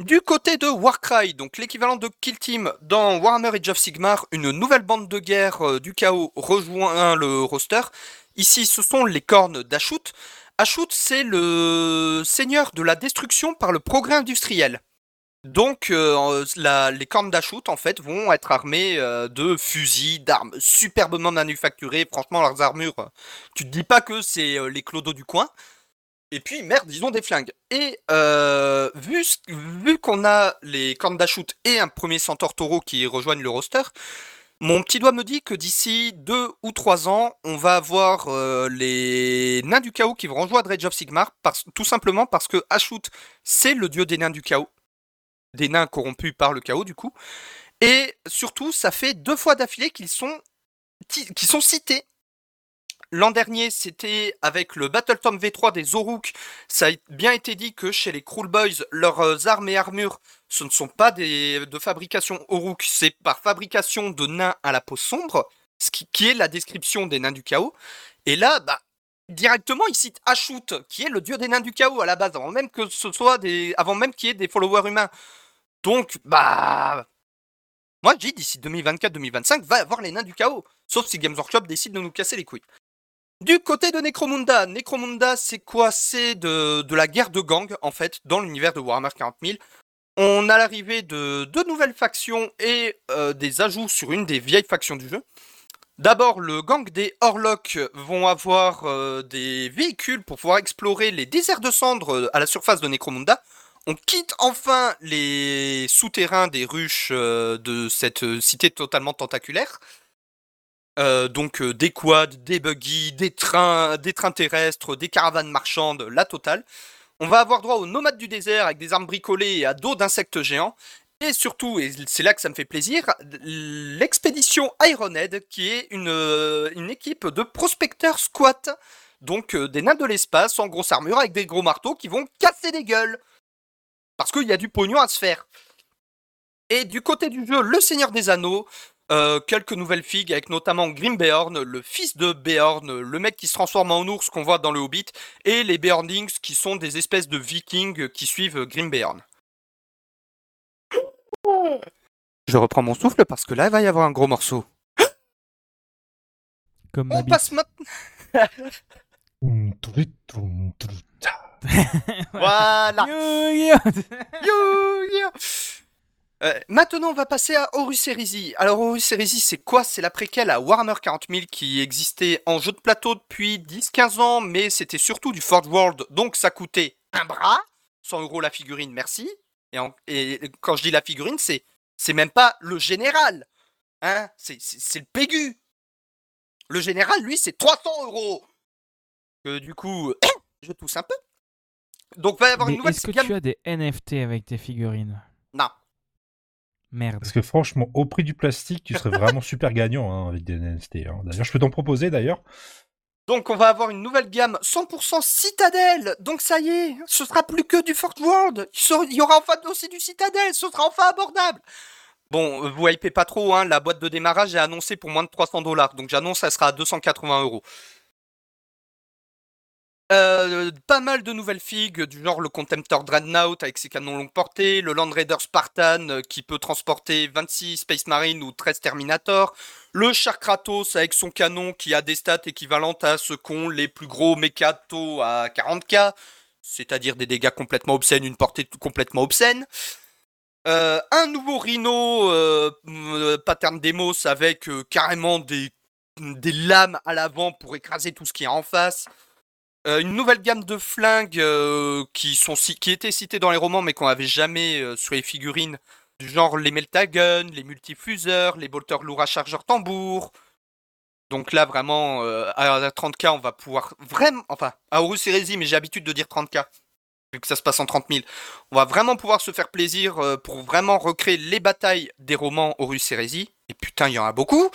Du côté de Warcry, donc l'équivalent de Kill Team dans Warhammer Age of Sigmar, une nouvelle bande de guerre euh, du chaos rejoint le roster. Ici, ce sont les cornes d'Ashut. Ashut, c'est le seigneur de la destruction par le progrès industriel. Donc, euh, les cornes d'Ashut, en fait, vont être armées euh, de fusils, d'armes superbement manufacturées. Franchement, leurs armures, tu te dis pas que c'est les clodos du coin. Et puis, merde, ils ont des flingues. Et euh, vu, qu'on a les cornes d'Ashut et un premier centaure taureau qui rejoignent le roster, mon petit doigt me dit que d'ici deux ou trois ans, on va avoir euh, les nains du chaos qui vont rejoindre Age of Sigmar, tout simplement parce que Ashut, c'est le dieu des nains du chaos. Des nains corrompus par le chaos, du coup. Et surtout, ça fait deux fois d'affilée qu'ils sont, qu'ils sont cités L'an dernier, c'était avec le Battle Tom V3 des Zoruk. Ça a bien été dit que chez les Cruel Boys, leurs euh, armes et armures, ce ne sont pas de fabrication Oruk, c'est par fabrication de nains à la peau sombre, ce qui, est la description des nains du chaos. Et là, bah, directement, il cite Ashut, qui est le dieu des nains du chaos à la base, avant même que ce soit des, avant même qu'il y ait des followers humains. Donc, bah, moi, je dis d'ici 2024-2025, va avoir les nains du chaos. Sauf si Games Workshop décide de nous casser les couilles. Du côté de Necromunda, Necromunda, c'est quoi? C'est de, la guerre de gang, en fait, dans l'univers de Warhammer 40 000. On a l'arrivée de deux nouvelles factions et euh, des ajouts sur une des vieilles factions du jeu. D'abord, le gang des Orlocks vont avoir euh, des véhicules pour pouvoir explorer les déserts de cendres euh, à la surface de Necromunda. On quitte enfin les souterrains des ruches de cette cité totalement tentaculaire. Euh, donc euh, des quads, des buggy, des trains, des trains terrestres, des caravanes marchandes, la totale. On va avoir droit aux nomades du désert avec des armes bricolées et à dos d'insectes géants. Et surtout, et c'est là que ça me fait plaisir, l'expédition Ironhead, qui est une, euh, équipe de prospecteurs squat. Donc des nains de l'espace en grosse armure avec des gros marteaux qui vont casser des gueules. Parce qu'il y a du pognon à se faire. Et du côté du jeu, le Seigneur des Anneaux, euh, quelques nouvelles figues avec notamment Grimbeorn, le fils de Beorn, le mec qui se transforme en ours qu'on voit dans le Hobbit, et les Beornings qui sont des espèces de vikings qui suivent Grimbeorn. Je reprends mon souffle parce que là, il va y avoir un gros morceau. Comme On passe maintenant. Voilà. Yo, yo. Yo, yo. Euh, maintenant, on va passer à Horus Heresy. Alors, Horus Heresy, c'est quoi? C'est la préquelle à Warhammer 40 000 qui existait en jeu de plateau depuis 10-15 ans, mais c'était surtout du Forge World, donc ça coûtait un bras, 100 euros la figurine, merci. Et, en- et quand je dis la figurine, c'est c'est même pas le général, hein C'est le Pégu. Le général, lui, c'est 300 euros. Que du coup, je tousse un peu. Donc, va y avoir Mais une nouvelle est-ce que gamme. tu as des NFT avec tes figurines? Merde. Parce que franchement, au prix du plastique, tu serais vraiment super gagnant hein, avec des NFT. hein. D'ailleurs, je peux t'en proposer d'ailleurs. Donc on va avoir une nouvelle gamme 100% Citadel. Donc ça y est, ce sera plus que du Fort World. Il y aura enfin aussi du Citadel. Ce sera enfin abordable. Bon, euh, vous hypez pas trop, hein. La boîte de démarrage est annoncée pour moins de 300 dollars. Donc j'annonce, ça sera à 280 euros. Euh, pas mal de nouvelles figues, du genre le Contemptor Dreadnought avec ses canons longue portée, le Land Raider Spartan euh, qui peut transporter 26 Space Marine ou 13 Terminator, le Char Kratos avec son canon qui a des stats équivalentes à ce qu'ont les plus gros Mekato à 40k, c'est-à-dire des dégâts complètement obscènes, une portée complètement obscène. Euh, un nouveau Rhino pattern Demos avec carrément des, des lames à l'avant pour écraser tout ce qui est en face. Euh, une nouvelle gamme de flingues euh, qui, sont qui étaient citées dans les romans mais qu'on n'avait jamais euh, sur les figurines, du genre les Meltagun, les multifuseurs, les bolters lourds à chargeur tambour. Donc là vraiment à à 30k on va pouvoir vraiment, enfin à Horus Heresy mais j'ai l'habitude de dire 30k vu que ça se passe en 30 000. On va vraiment pouvoir se faire plaisir pour vraiment recréer les batailles des romans Horus Heresy. Et putain il y en a beaucoup.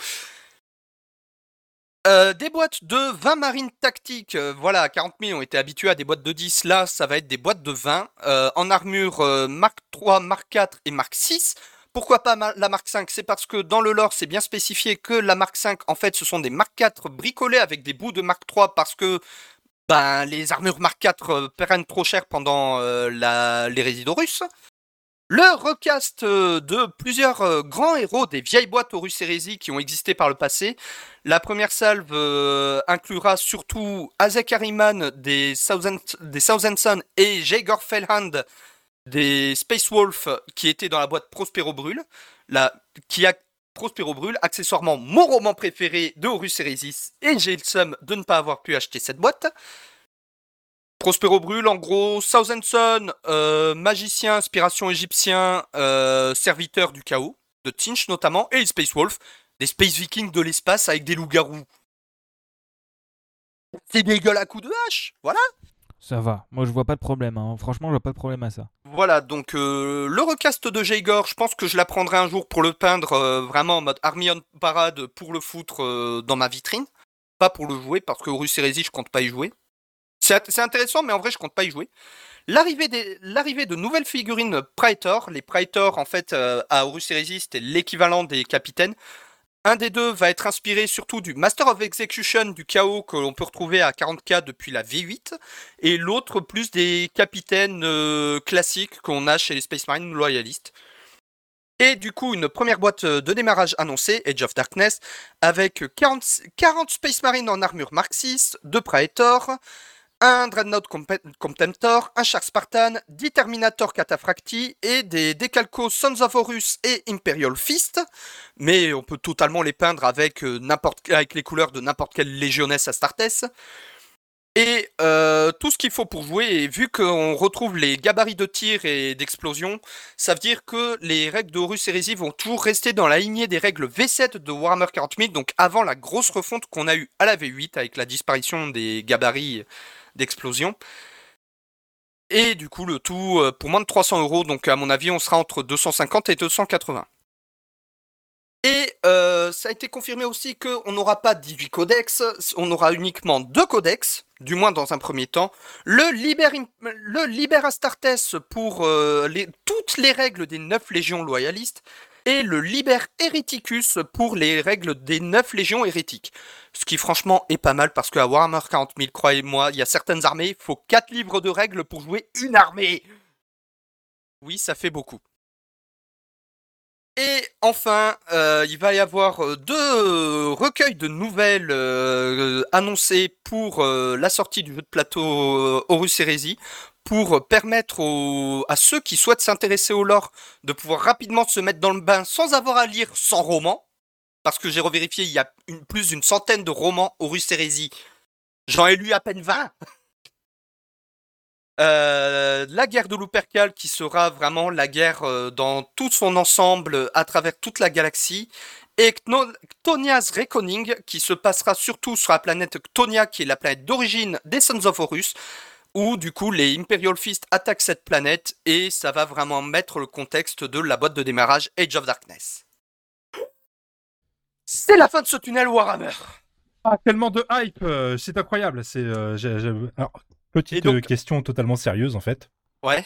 Euh, des boîtes de 20 marines tactiques, euh, voilà, à 40 000, on était habitués à des boîtes de 10, là, ça va être des boîtes de 20, euh, en armure Mark 3, Mark 4 et Mark 6. Pourquoi pas la Mark 5 C'est parce que dans le lore, c'est bien spécifié que la Mark 5, en fait, ce sont des Mark 4 bricolés avec des bouts de Mark 3 parce que ben, les armures Mark 4 euh, prennent trop cher pendant les résidorus. Le recast euh, de plusieurs euh, grands héros des vieilles boîtes Horus Heresy qui ont existé par le passé. La première salve euh, inclura surtout Azek Harriman des Thousand, des et Jaegor Fellhand des Space Wolf qui étaient dans la boîte Prospero Brûle, la, qui a Prospero Brûle, accessoirement mon roman préféré de Horus Heresy, et j'ai le seum de ne pas avoir pu acheter cette boîte. Prospero Brûle, en gros, Sun, euh, magicien, inspiration égyptien, euh, serviteur du chaos, de Tinch notamment, et les Space Wolf, des Space Vikings de l'espace avec des loups-garous. C'est des gueules à coups de hache, voilà. Ça va. Moi, je vois pas de problème. hein. Franchement, je vois pas de problème à ça. Voilà, donc euh, le recast de Jaegor, je pense que je l'apprendrai un jour pour le peindre euh, vraiment en mode Army on Parade pour le foutre dans ma vitrine. Pas pour le jouer, parce que Horus Heresy, je compte pas y jouer. C'est int- c'est intéressant, mais en vrai, je compte pas y jouer. L'arrivée de nouvelles figurines Praetor. Les Praetor, en fait, euh, à Horus Heresy, c'était l'équivalent des capitaines. Un des deux va être inspiré surtout du Master of Execution du chaos que l'on peut retrouver à 40k depuis la V8 et l'autre plus des capitaines euh, classiques qu'on a chez les Space Marines loyalistes. Et du coup, une première boîte euh, de démarrage annoncée, Age of Darkness, avec 40, 40 Space Marines en armure Mark 6, 2 Praetor, un Dreadnought Contemptor, un Shark Spartan, 10 Terminator Cataphracti et des Decalco Sons of Horus et Imperial Fist. Mais on peut totalement les peindre avec, euh, avec les couleurs de n'importe quelle légionnesse Astartes. Et euh, tout ce qu'il faut pour jouer, et vu qu'on retrouve les gabarits de tir et d'explosion, ça veut dire que les règles de Horus Heresy vont toujours rester dans la lignée des règles V7 de Warhammer 40 000, donc avant la grosse refonte qu'on a eue à la V8 avec la disparition des gabarits d'explosion. Et du coup, le tout euh, pour moins de 300 euros, donc à mon avis, on sera entre 250 et 280. Et euh, ça a été confirmé aussi qu'on n'aura pas 18 codex, on aura uniquement deux codex, du moins dans un premier temps. Le Liber, le Astartes pour euh, toutes les règles des 9 légions loyalistes, le Liber Hereticus pour les règles des 9 légions hérétiques. Ce qui franchement est pas mal parce qu'à Warhammer 40 000, croyez-moi, il y a certaines armées, il faut 4 livres de règles pour jouer une armée. Oui, ça fait beaucoup. Et enfin, euh, il va y avoir euh, deux recueils de nouvelles euh, annoncés pour euh, la sortie du jeu de plateau Horus Heresy. Pour permettre à ceux qui souhaitent s'intéresser au lore de pouvoir rapidement se mettre dans le bain sans avoir à lire 100 romans. Parce que j'ai revérifié, il y a plus d'une centaine de romans Horus Hérésie. J'en ai lu à peine 20. Euh, la guerre de Lupercal qui sera vraiment la guerre euh, dans tout son ensemble à travers toute la galaxie et Ktonia's Reckoning qui se passera surtout sur la planète Ktonia qui est la planète d'origine des Sons of Horus où du coup les Imperial Fist attaquent cette planète et ça va vraiment mettre le contexte de la boîte de démarrage Age of Darkness. C'est la fin de ce tunnel Warhammer. Ah, tellement de hype, euh, c'est incroyable. C'est, euh, Alors, petite donc- question totalement sérieuse en fait. Ouais.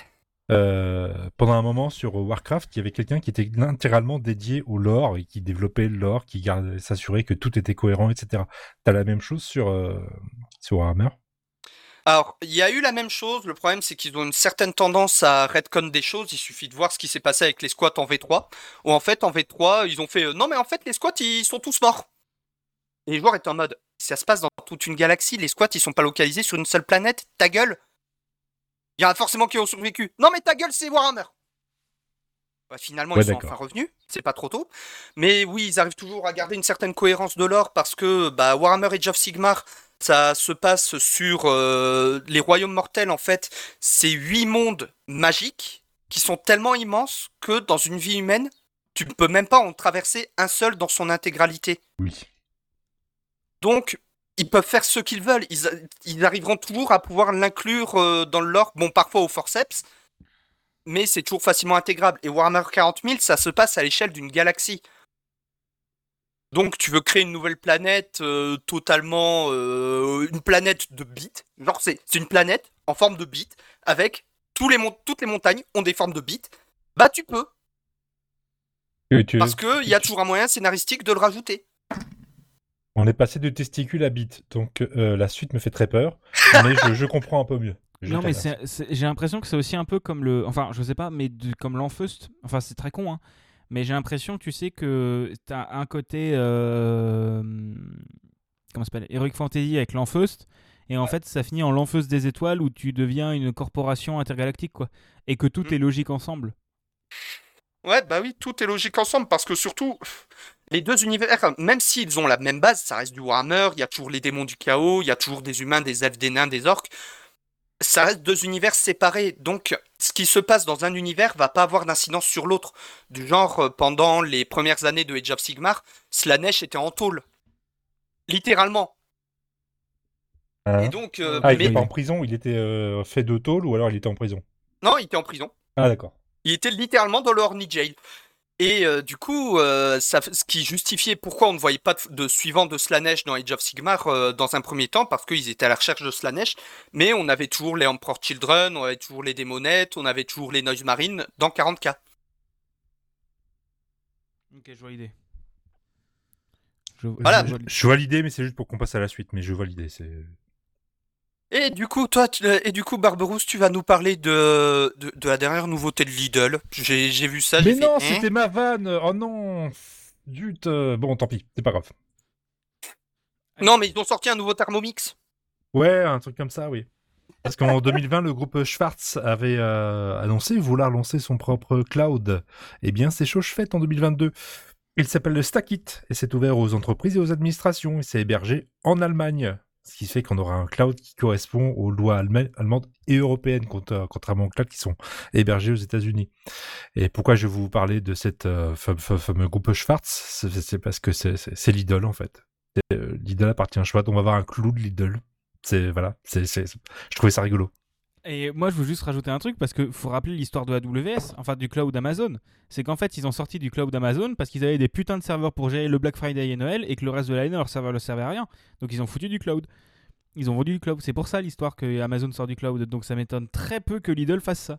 Euh, pendant un moment sur Warcraft, il y avait quelqu'un qui était intégralement dédié au lore et qui développait le lore, qui s'assurait que tout était cohérent, etc. T'as la même chose sur, sur Warhammer? Alors, il y a eu la même chose. Le problème, c'est qu'ils ont une certaine tendance à redcon des choses. Il suffit de voir ce qui s'est passé avec les squats en V3. Où en fait, en V3, ils ont fait euh, non, mais en fait, les squats, ils sont tous morts. Et les joueurs étaient en mode ça se passe dans toute une galaxie. Les squats, ils sont pas localisés sur une seule planète. Ta gueule. Il y en a forcément qui ont survécu. Non, mais ta gueule, c'est Warhammer. Bah, finalement, Ouais, ils sont enfin revenus. C'est pas trop tôt. Mais oui, ils arrivent toujours à garder une certaine cohérence de l'or parce que bah, Warhammer Age of Sigmar, ça se passe sur euh, les royaumes mortels, en fait. C'est huit mondes magiques qui sont tellement immenses que dans une vie humaine, tu ne peux même pas en traverser un seul dans son intégralité. Oui. Donc, ils peuvent faire ce qu'ils veulent. Ils, arriveront toujours à pouvoir l'inclure euh, dans le lore. Bon, parfois au forceps, mais c'est toujours facilement intégrable. Et Warhammer 40 000, ça se passe à l'échelle d'une galaxie. Donc, tu veux créer une nouvelle planète euh, totalement. euh, une planète de bits? Genre, c'est c'est une planète en forme de bits avec tous les mon- toutes les montagnes ont des formes de bits. Bah, tu peux. Tu- Parce qu'il y a toujours un moyen scénaristique de le rajouter. On est passé de testicule à bite, donc euh, la suite me fait très peur, mais je, je comprends un peu mieux. Je non, mais j'ai l'impression que c'est aussi un peu comme le. Enfin, je sais pas, mais comme l'Enfeust. Enfin, c'est très con, hein. Mais j'ai l'impression, tu sais, que t'as un côté. euh, Comment s'appelle Heroic Fantasy avec l'Enfeust. Et en fait, ça finit en l'Enfeust des étoiles où tu deviens une corporation intergalactique, quoi. Et que tout Mm. est logique ensemble. Ouais, bah oui, tout est logique ensemble parce que surtout, les deux univers, même s'ils ont la même base, ça reste du Warhammer, il y a toujours les démons du chaos, il y a toujours des humains, des elfes, des nains, des orques. Ça reste deux univers séparés. Donc, ce qui se passe dans un univers va pas avoir d'incidence sur l'autre. Du genre, euh, pendant les premières années de Age of Sigmar, Slanesh était en tôle. Littéralement. Hein Et donc, euh, Ah, il mais- était pas en prison, il était euh, fait de tôle ou alors il était en prison? Non, il était en prison. Ah d'accord. Il était littéralement dans le Horny Jail. Et euh, du coup, euh, ça, ce qui justifiait pourquoi on ne voyait pas de, de suivant de Slanesh dans Age of Sigmar euh, dans un premier temps, parce qu'ils étaient à la recherche de Slanesh, mais on avait toujours les Emperor Children, on avait toujours les Démonettes, on avait toujours les Noise Marines dans 40k. Ok, je vois l'idée. Je, Voilà. je vois l'idée, mais c'est juste pour qu'on passe à la suite, mais je vois l'idée. C'est... Et du coup, toi, tu- euh, et du coup, Barberousse, tu vas nous parler de, de, de la dernière nouveauté de Lidl. J'ai j'ai vu ça, j'ai Mais non, hein c'était ma vanne Oh non Zut euh, Bon, tant pis, c'est pas grave. Non, mais ils ont sorti un nouveau Thermomix. Ouais, un truc comme ça, oui. Parce qu'en 2020, le groupe Schwartz avait euh, annoncé vouloir lancer son propre cloud. Eh bien, c'est chose faite en 2022. Il s'appelle le Stackit et c'est ouvert aux entreprises et aux administrations. Et c'est hébergé en Allemagne. Ce qui fait qu'on aura un cloud qui correspond aux lois allema- allemandes et européennes, contra- contrairement aux clouds qui sont hébergés aux États-Unis. Et pourquoi je vais vous parler de cette euh, fam- fam- fameux groupe Schwartz? C'est parce que c'est- Lidl en fait. Euh, Lidl appartient à Schwartz. On va avoir un clou de Lidl. C'est voilà. C'est- je trouvais ça rigolo. Et moi, je veux juste rajouter un truc parce que faut rappeler l'histoire de AWS, enfin du cloud Amazon. C'est qu'en fait, ils ont sorti du cloud Amazon parce qu'ils avaient des putains de serveurs pour gérer le Black Friday et Noël et que le reste de l'année, leur serveur ne servait à rien. Donc, ils ont foutu du cloud. Ils ont vendu du cloud. C'est pour ça l'histoire que Amazon sort du cloud. Donc, ça m'étonne très peu que Lidl fasse ça.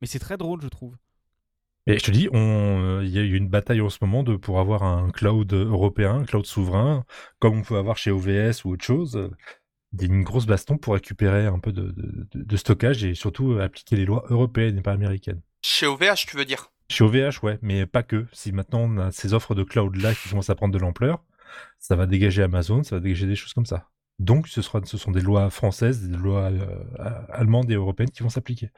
Mais c'est très drôle, je trouve. Et je te dis, euh, il y a eu une bataille en ce moment pour avoir un cloud européen, un cloud souverain, comme on peut avoir chez OVS ou autre chose. A une grosse baston pour récupérer un peu de, de- de- de stockage et surtout euh, appliquer les lois européennes et pas américaines. Chez OVH, tu veux dire? Chez OVH, ouais, mais pas que. Si maintenant on a ces offres de cloud là qui commencent à prendre de l'ampleur, ça va dégager Amazon, ça va dégager des choses comme ça. Donc ce, sera, ce sont des lois françaises, des lois euh, allemandes et européennes qui vont s'appliquer.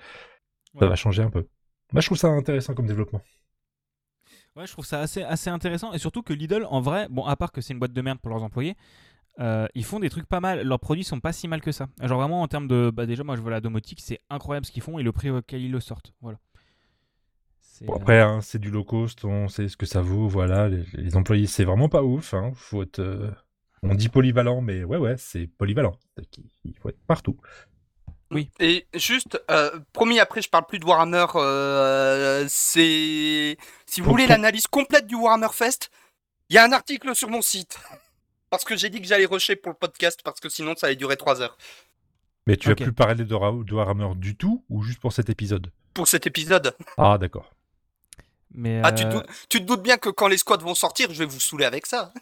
Ça va changer un peu. Moi, je trouve ça intéressant comme développement. Ouais, je trouve ça assez, assez intéressant. Et surtout que Lidl, en vrai, bon, à part que c'est une boîte de merde pour leurs employés, euh, ils font des trucs pas mal. Leurs produits sont pas si mal que ça. Genre vraiment en termes de. Bah déjà, moi je vois la domotique, c'est incroyable ce qu'ils font et le prix auquel ils le sortent. Voilà. Bon, après, hein, c'est du low cost, on sait ce que ça vaut. Voilà, les, employés, c'est vraiment pas ouf. Hein. Faut être, euh, On dit polyvalent, mais ouais, ouais, c'est polyvalent. Il faut être partout. Oui. Et juste, euh, promis, après, je parle plus de Warhammer. Euh, c'est. Si vous voulez l'analyse complète du Warhammer Fest, il y a un article sur mon site. Parce que j'ai dit que j'allais rusher pour le podcast, parce que sinon ça allait durer 3 heures. Mais tu as plus parler de, Warhammer du tout, ou juste pour cet épisode? Pour cet épisode. Ah, d'accord. Mais Ah, tu te, doutes, tu te, doutes, bien que quand les squads vont sortir, je vais vous saouler avec ça.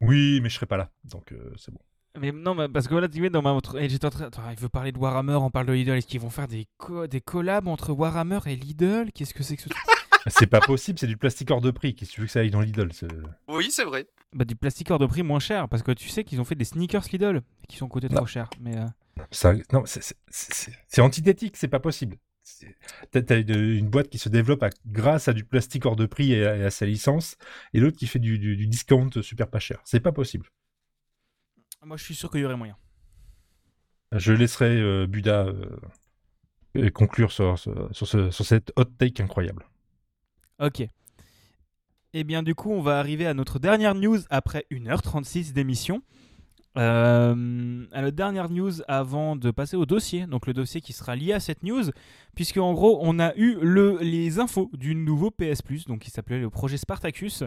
Oui, mais je serai pas là, donc euh, c'est bon. Mais non, parce que là, tu dans ma. J'étais en train. Attends, il veut parler de Warhammer, on parle de Lidl. Est-ce qu'ils vont faire des, des collabs entre Warhammer et Lidl? Qu'est-ce que c'est que ce truc? C'est pas possible, c'est du plastique hors de prix. Qu'est-ce que tu veux que ça aille dans Lidl Oui, c'est vrai. Bah, du plastique hors de prix moins cher, parce que tu sais qu'ils ont fait des sneakers Lidl qui sont coûtés trop cher. Mais euh, ça, non, c'est antithétique, c'est pas possible. T'as une boîte qui se développe grâce à du plastique hors de prix et à, sa licence, et l'autre qui fait du, du, discount super pas cher. C'est pas possible. Moi, je suis sûr qu'il y aurait moyen. Je laisserai euh, Buda euh, conclure sur, sur, sur, cette hot take incroyable. Ok. Et eh bien, du coup, on va arriver à notre dernière news après 1h36 d'émission. Euh, à la dernière news avant de passer au dossier, donc le dossier qui sera lié à cette news, puisque en gros on a eu le, les infos du nouveau PS Plus, donc qui s'appelait le projet Spartacus.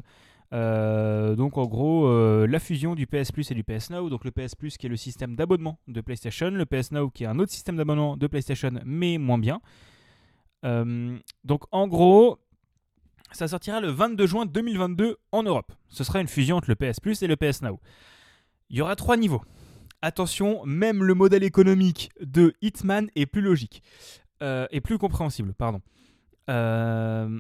Euh, donc en gros euh, la fusion du PS Plus et du PS Now, donc le PS Plus qui est le système d'abonnement de PlayStation, le PS Now qui est un autre système d'abonnement de PlayStation mais moins bien. donc en gros ça sortira le 22 juin 2022 en Europe. Ce sera une fusion entre le PS Plus et le PS Now. Il y aura trois niveaux. Attention, même le modèle économique de Hitman est plus logique. Euh, et plus compréhensible, pardon. Euh,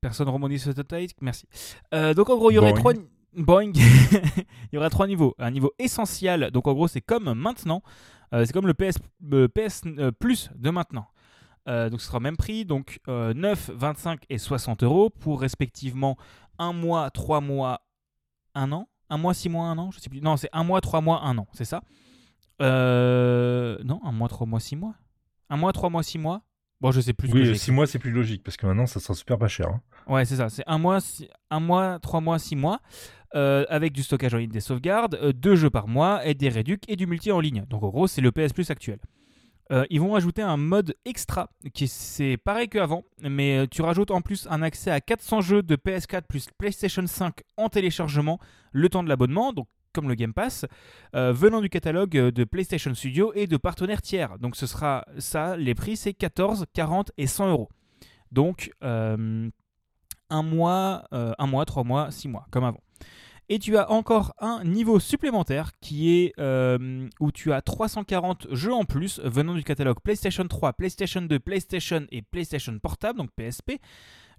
personne rebondit sur cette Merci. Euh, donc en gros, il y aurait trois... Boing. il y aura trois niveaux. Un niveau essentiel, donc en gros, c'est comme maintenant. c'est comme le PS, PS Plus de maintenant. Donc ce sera même prix, donc 9, 25 et 60 euros pour respectivement un mois, trois mois, un an un mois, six mois, un an, je sais plus. Non, c'est un mois, trois mois, un an, c'est ça? Euh... Non, un mois, trois mois, six mois. Un mois, trois mois, six mois? Bon, je sais plus. Oui, six mois, c'est plus logique parce que maintenant, ça sera super pas cher. Hein. Ouais, c'est ça. C'est un mois, un mois, trois mois, six mois, euh, avec du stockage en ligne, des sauvegardes, euh, deux jeux par mois et des réducs et du multi en ligne. Donc en gros, c'est le PS Plus actuel. Euh, ils vont ajouter un mode extra qui c'est pareil qu'avant, mais euh, tu rajoutes en plus un accès à 400 jeux de PS4 plus PlayStation 5 en téléchargement le temps de l'abonnement, donc comme le Game Pass, euh, venant du catalogue de PlayStation Studio et de partenaires tiers. Donc ce sera ça, les prix c'est 14, 40 et 100 euros. Donc un mois, un mois, trois mois, six mois, comme avant. Et tu as encore un niveau supplémentaire qui est euh, où tu as 340 jeux en plus venant du catalogue PlayStation 3, PlayStation 2, PlayStation et PlayStation Portable, donc PSP.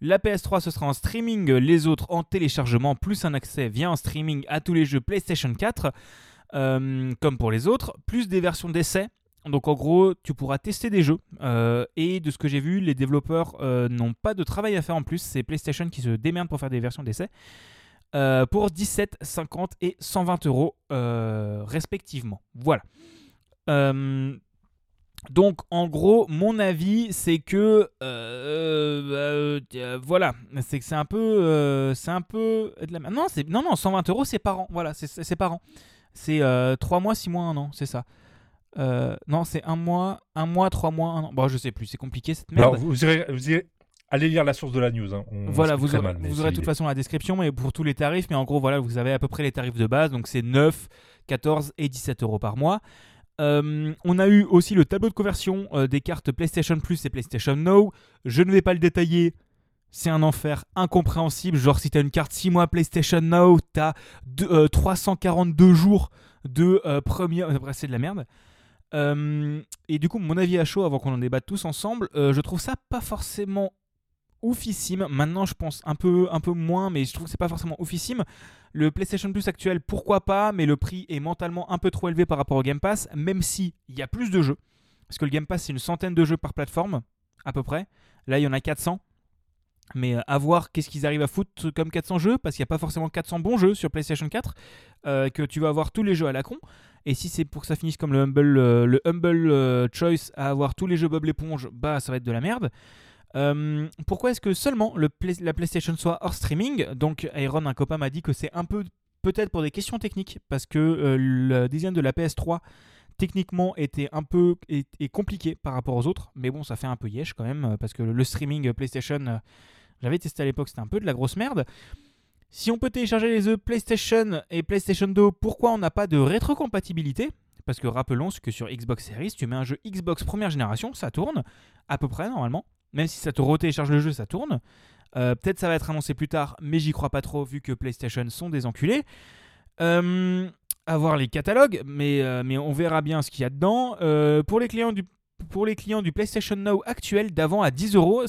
La PS3 ce sera en streaming, les autres en téléchargement, plus un accès via en streaming à tous les jeux PlayStation 4, euh, comme pour les autres, plus des versions d'essai. Donc en gros, tu pourras tester des jeux. Euh, et de ce que j'ai vu, les développeurs n'ont pas de travail à faire en plus. C'est PlayStation qui se démerde pour faire des versions d'essai. Euh, pour 17, 50 et 120 euros euh, respectivement. Voilà. Euh, donc en gros, mon avis, c'est que voilà, c'est que c'est un peu, c'est un peu de la non, c'est non non 120 euros c'est par an, voilà, c'est par an, c'est 3 mois, 6 mois, 1 an, c'est ça. non, c'est un mois, un mois, 3 mois, un an. Bon, je sais plus, c'est compliqué cette merde. Alors, vous irez Allez lire la source de la news. Hein. voilà, vous, aurez, vous aurez de toute façon la description mais pour tous les tarifs. Mais en gros, voilà, vous avez à peu près les tarifs de base. Donc c'est 9, 14 et 17 euros par mois. Euh, on a eu aussi le tableau de conversion euh, des cartes PlayStation Plus et PlayStation Now. Je ne vais pas le détailler. C'est un enfer incompréhensible. Genre, si tu as une carte 6 mois PlayStation Now, tu as 342 jours de première. Après, c'est de la merde. et du coup, mon avis à chaud, avant qu'on en débatte tous ensemble, je trouve ça pas forcément oufissime. Maintenant, je pense un peu, un peu moins, mais je trouve que c'est pas forcément oufissime. Le PlayStation Plus actuel, pourquoi pas, mais le prix est mentalement un peu trop élevé par rapport au Game Pass, même si il y a plus de jeux. Parce que le Game Pass, c'est une centaine de jeux par plateforme, à peu près. Là, il y en a 400. Mais euh, à voir qu'est-ce qu'ils arrivent à foutre comme 400 jeux, parce qu'il n'y a pas forcément 400 bons jeux sur PlayStation 4, euh, que tu vas avoir tous les jeux à la con. Et si c'est pour que ça finisse comme le Humble, euh, le humble Choice à avoir tous les jeux Bob l'éponge, bah ça va être de la merde. Pourquoi est-ce que seulement le la PlayStation soit hors streaming? Donc Aaron, un copain, m'a dit que c'est un peu peut-être pour des questions techniques, parce que le design de la PS3 techniquement était un peu compliqué par rapport aux autres, mais bon, ça fait un peu yesh quand même, parce que le streaming PlayStation j'avais testé à l'époque, c'était un peu de la grosse merde. Si on peut télécharger les jeux PlayStation et PlayStation 2, pourquoi on n'a pas de rétrocompatibilité? Parce que rappelons que sur Xbox Series, tu mets un jeu Xbox première génération, ça tourne, à peu près normalement. Même si ça te retélécharge le jeu, ça tourne. Euh, peut-être ça va être annoncé plus tard, mais j'y crois pas trop vu que PlayStation sont des enculés. Euh, à voir les catalogues, mais, euh, mais on verra bien ce qu'il y a dedans. Euh, pour les clients du pour les clients du PlayStation Now actuel d'avant à 10 euros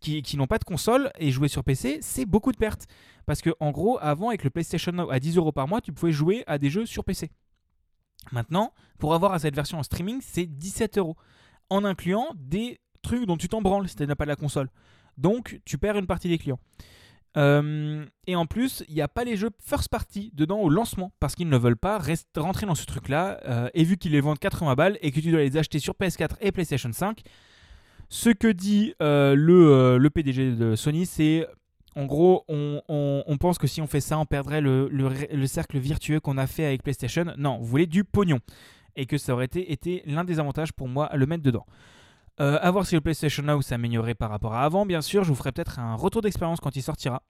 qui, n'ont pas de console et jouer sur PC, c'est beaucoup de pertes. Parce que en gros, avant avec le PlayStation Now à 10 euros par mois, tu pouvais jouer à des jeux sur PC. Maintenant, pour avoir cette version en streaming, c'est 17 euros. En incluant des trucs dont tu t'en branles si tu n'as pas la console. Donc, tu perds une partie des clients. Euh, et en plus, il n'y a pas les jeux first party dedans au lancement parce qu'ils ne veulent pas rentrer dans ce truc-là. Euh, et vu qu'ils les vendent 80 balles et que tu dois les acheter sur PS4 et PlayStation 5, ce que dit euh, le, PDG de Sony, c'est en gros, on, pense que si on fait ça, on perdrait le, le, cercle virtueux qu'on a fait avec PlayStation. Non, vous voulez du pognon. Et que ça aurait été, été l'un des avantages pour moi à le mettre dedans. Euh, voir si le PlayStation Now s'améliorerait par rapport à avant, bien sûr. Je vous ferai peut-être un retour d'expérience quand il sortira.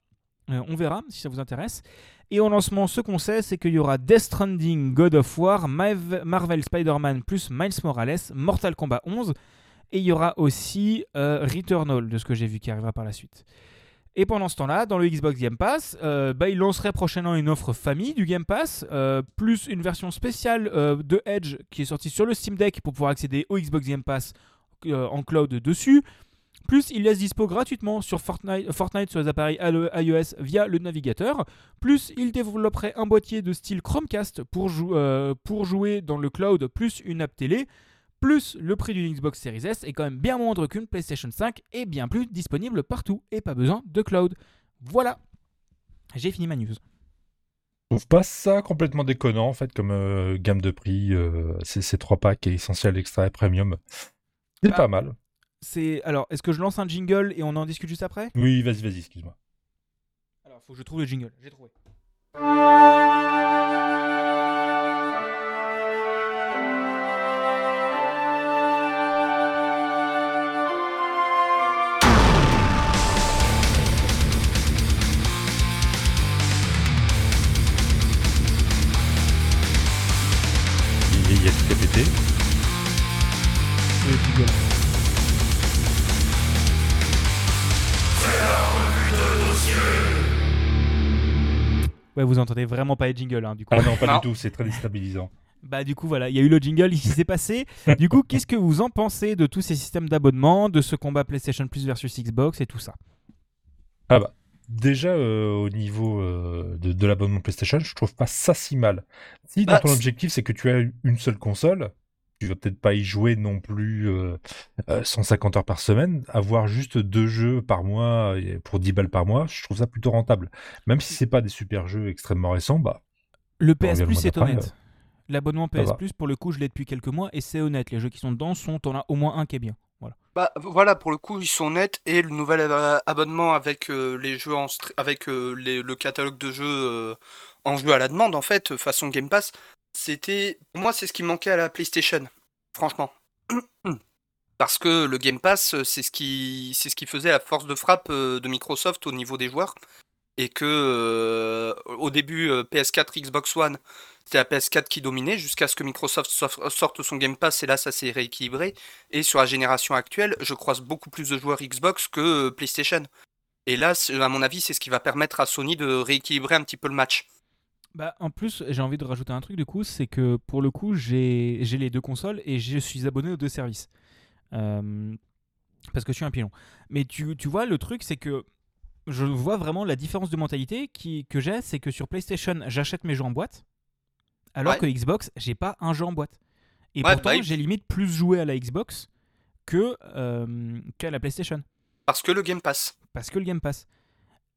Euh, on verra si ça vous intéresse. Et en lancement, ce qu'on sait, c'est qu'il y aura Death Stranding, God of War, Marvel Spider-Man plus Miles Morales, Mortal Kombat 11. Et il y aura aussi euh, Returnal, de ce que j'ai vu qui arrivera par la suite. Et pendant ce temps-là, dans le Xbox Game Pass, euh, bah, il lancerait prochainement une offre famille du Game Pass, plus une version spéciale de Edge qui est sortie sur le Steam Deck pour pouvoir accéder au Xbox Game Pass euh, en cloud dessus. Plus, il laisse dispo gratuitement sur Fortnite, Fortnite sur les appareils iOS via le navigateur. Plus, il développerait un boîtier de style Chromecast pour, euh, pour jouer dans le cloud, plus une app télé. Plus, le prix d'une Xbox Series S est quand même bien moindre qu'une PlayStation 5 et bien plus disponible partout et pas besoin de cloud. Voilà, j'ai fini ma news. Je trouve pas ça complètement déconnant en fait comme euh, gamme de prix. ces trois packs et essentiel extra et premium. C'est bah, pas mal. C'est alors, est-ce que je lance un jingle et on en discute juste après? Oui, vas-y, vas-y, excuse-moi. Alors, faut que je trouve le jingle. J'ai trouvé. Il Ouais, vous entendez vraiment pas les jingles, hein, du coup. Ah non, pas du tout, c'est très déstabilisant. Bah du coup voilà, il y a eu le jingle, il s'est passé. Du coup, qu'est-ce que vous en pensez de tous ces systèmes d'abonnement, de ce combat PlayStation Plus versus Xbox et tout ça? Ah bah déjà euh, au niveau euh, de, l'abonnement PlayStation, je trouve pas ça si mal. Si dans bah, ton objectif c'est que tu as une seule console, tu vas peut-être pas y jouer non plus 150 euh, heures par semaine. Avoir juste deux jeux par mois pour 10 balles par mois, je trouve ça plutôt rentable. Même si c'est pas des super jeux extrêmement récents, bah. Le PS Plus c'est honnête. L'abonnement PS Plus, pour le coup, je l'ai depuis quelques mois et c'est honnête. Les jeux qui sont dedans sont, on a au moins un qui est bien. Voilà. Bah voilà, pour le coup, ils sont honnêtes et le nouvel abonnement avec euh, les jeux en avec euh, le catalogue de jeux en jeu à la demande en fait, façon Game Pass, c'était, pour moi, c'est ce qui manquait à la PlayStation, franchement. Parce que le Game Pass, c'est ce qui, c'est ce qui faisait la force de frappe euh, de Microsoft au niveau des joueurs. Et que euh, au début, euh, PS4, Xbox One, c'était la PS4 qui dominait jusqu'à ce que Microsoft sorte son Game Pass et là, ça s'est rééquilibré. Et sur la génération actuelle, je croise beaucoup plus de joueurs Xbox que PlayStation. Et là, à mon avis, c'est ce qui va permettre à Sony de rééquilibrer un petit peu le match. Bah, en plus, j'ai envie de rajouter un truc du coup, c'est que pour le coup, j'ai les deux consoles et je suis abonné aux deux services. Euh, parce que je suis un pilon. Mais tu, tu vois, le truc, c'est que je vois vraiment la différence de mentalité qui, que j'ai, c'est que sur PlayStation, j'achète mes jeux en boîte, alors Ouais. que Xbox, j'ai pas un jeu en boîte. Et Ouais, pourtant, bah j'ai limite plus joué à la Xbox que euh, qu'à la PlayStation, Parce que le Game Pass. parce que le Game Pass.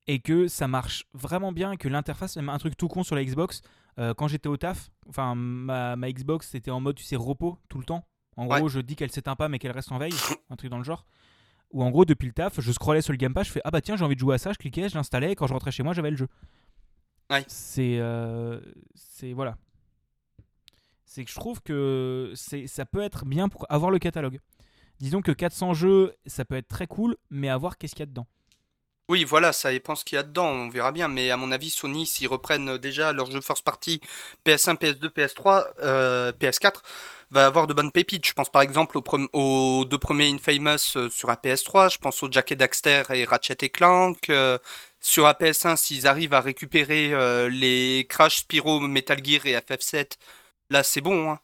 Et que ça marche vraiment bien, que l'interface, même un truc tout con sur la Xbox, euh, quand j'étais au taf, enfin ma, ma Xbox c'était en mode, tu sais, repos tout le temps. En Ouais. gros, je dis qu'elle s'éteint pas mais qu'elle reste en veille, un truc dans le genre. Ou en gros, depuis le taf, je scrollais sur le Game Pass, je fais ah bah tiens, j'ai envie de jouer à ça, je cliquais, je l'installais, et quand je rentrais chez moi, j'avais le jeu. Ouais. C'est. euh, c'est. Voilà. C'est que je trouve que c'est, ça peut être bien pour avoir le catalogue. Disons que 400 jeux, ça peut être très cool, mais à voir qu'est-ce qu'il y a dedans. Oui, voilà, ça dépend ce qu'il y a dedans, on verra bien. Mais à mon avis, Sony, s'ils reprennent déjà leurs jeux first party PS1, PS2, PS3, euh, PS4, va avoir de bonnes pépites. Je pense par exemple aux, aux deux premiers Infamous euh, sur la PS3, je pense au Jack et Daxter et Ratchet et Clank. euh, sur la PS1, s'ils arrivent à récupérer euh, les Crash, Spyro, Metal Gear et FF7, là c'est bon. Hein.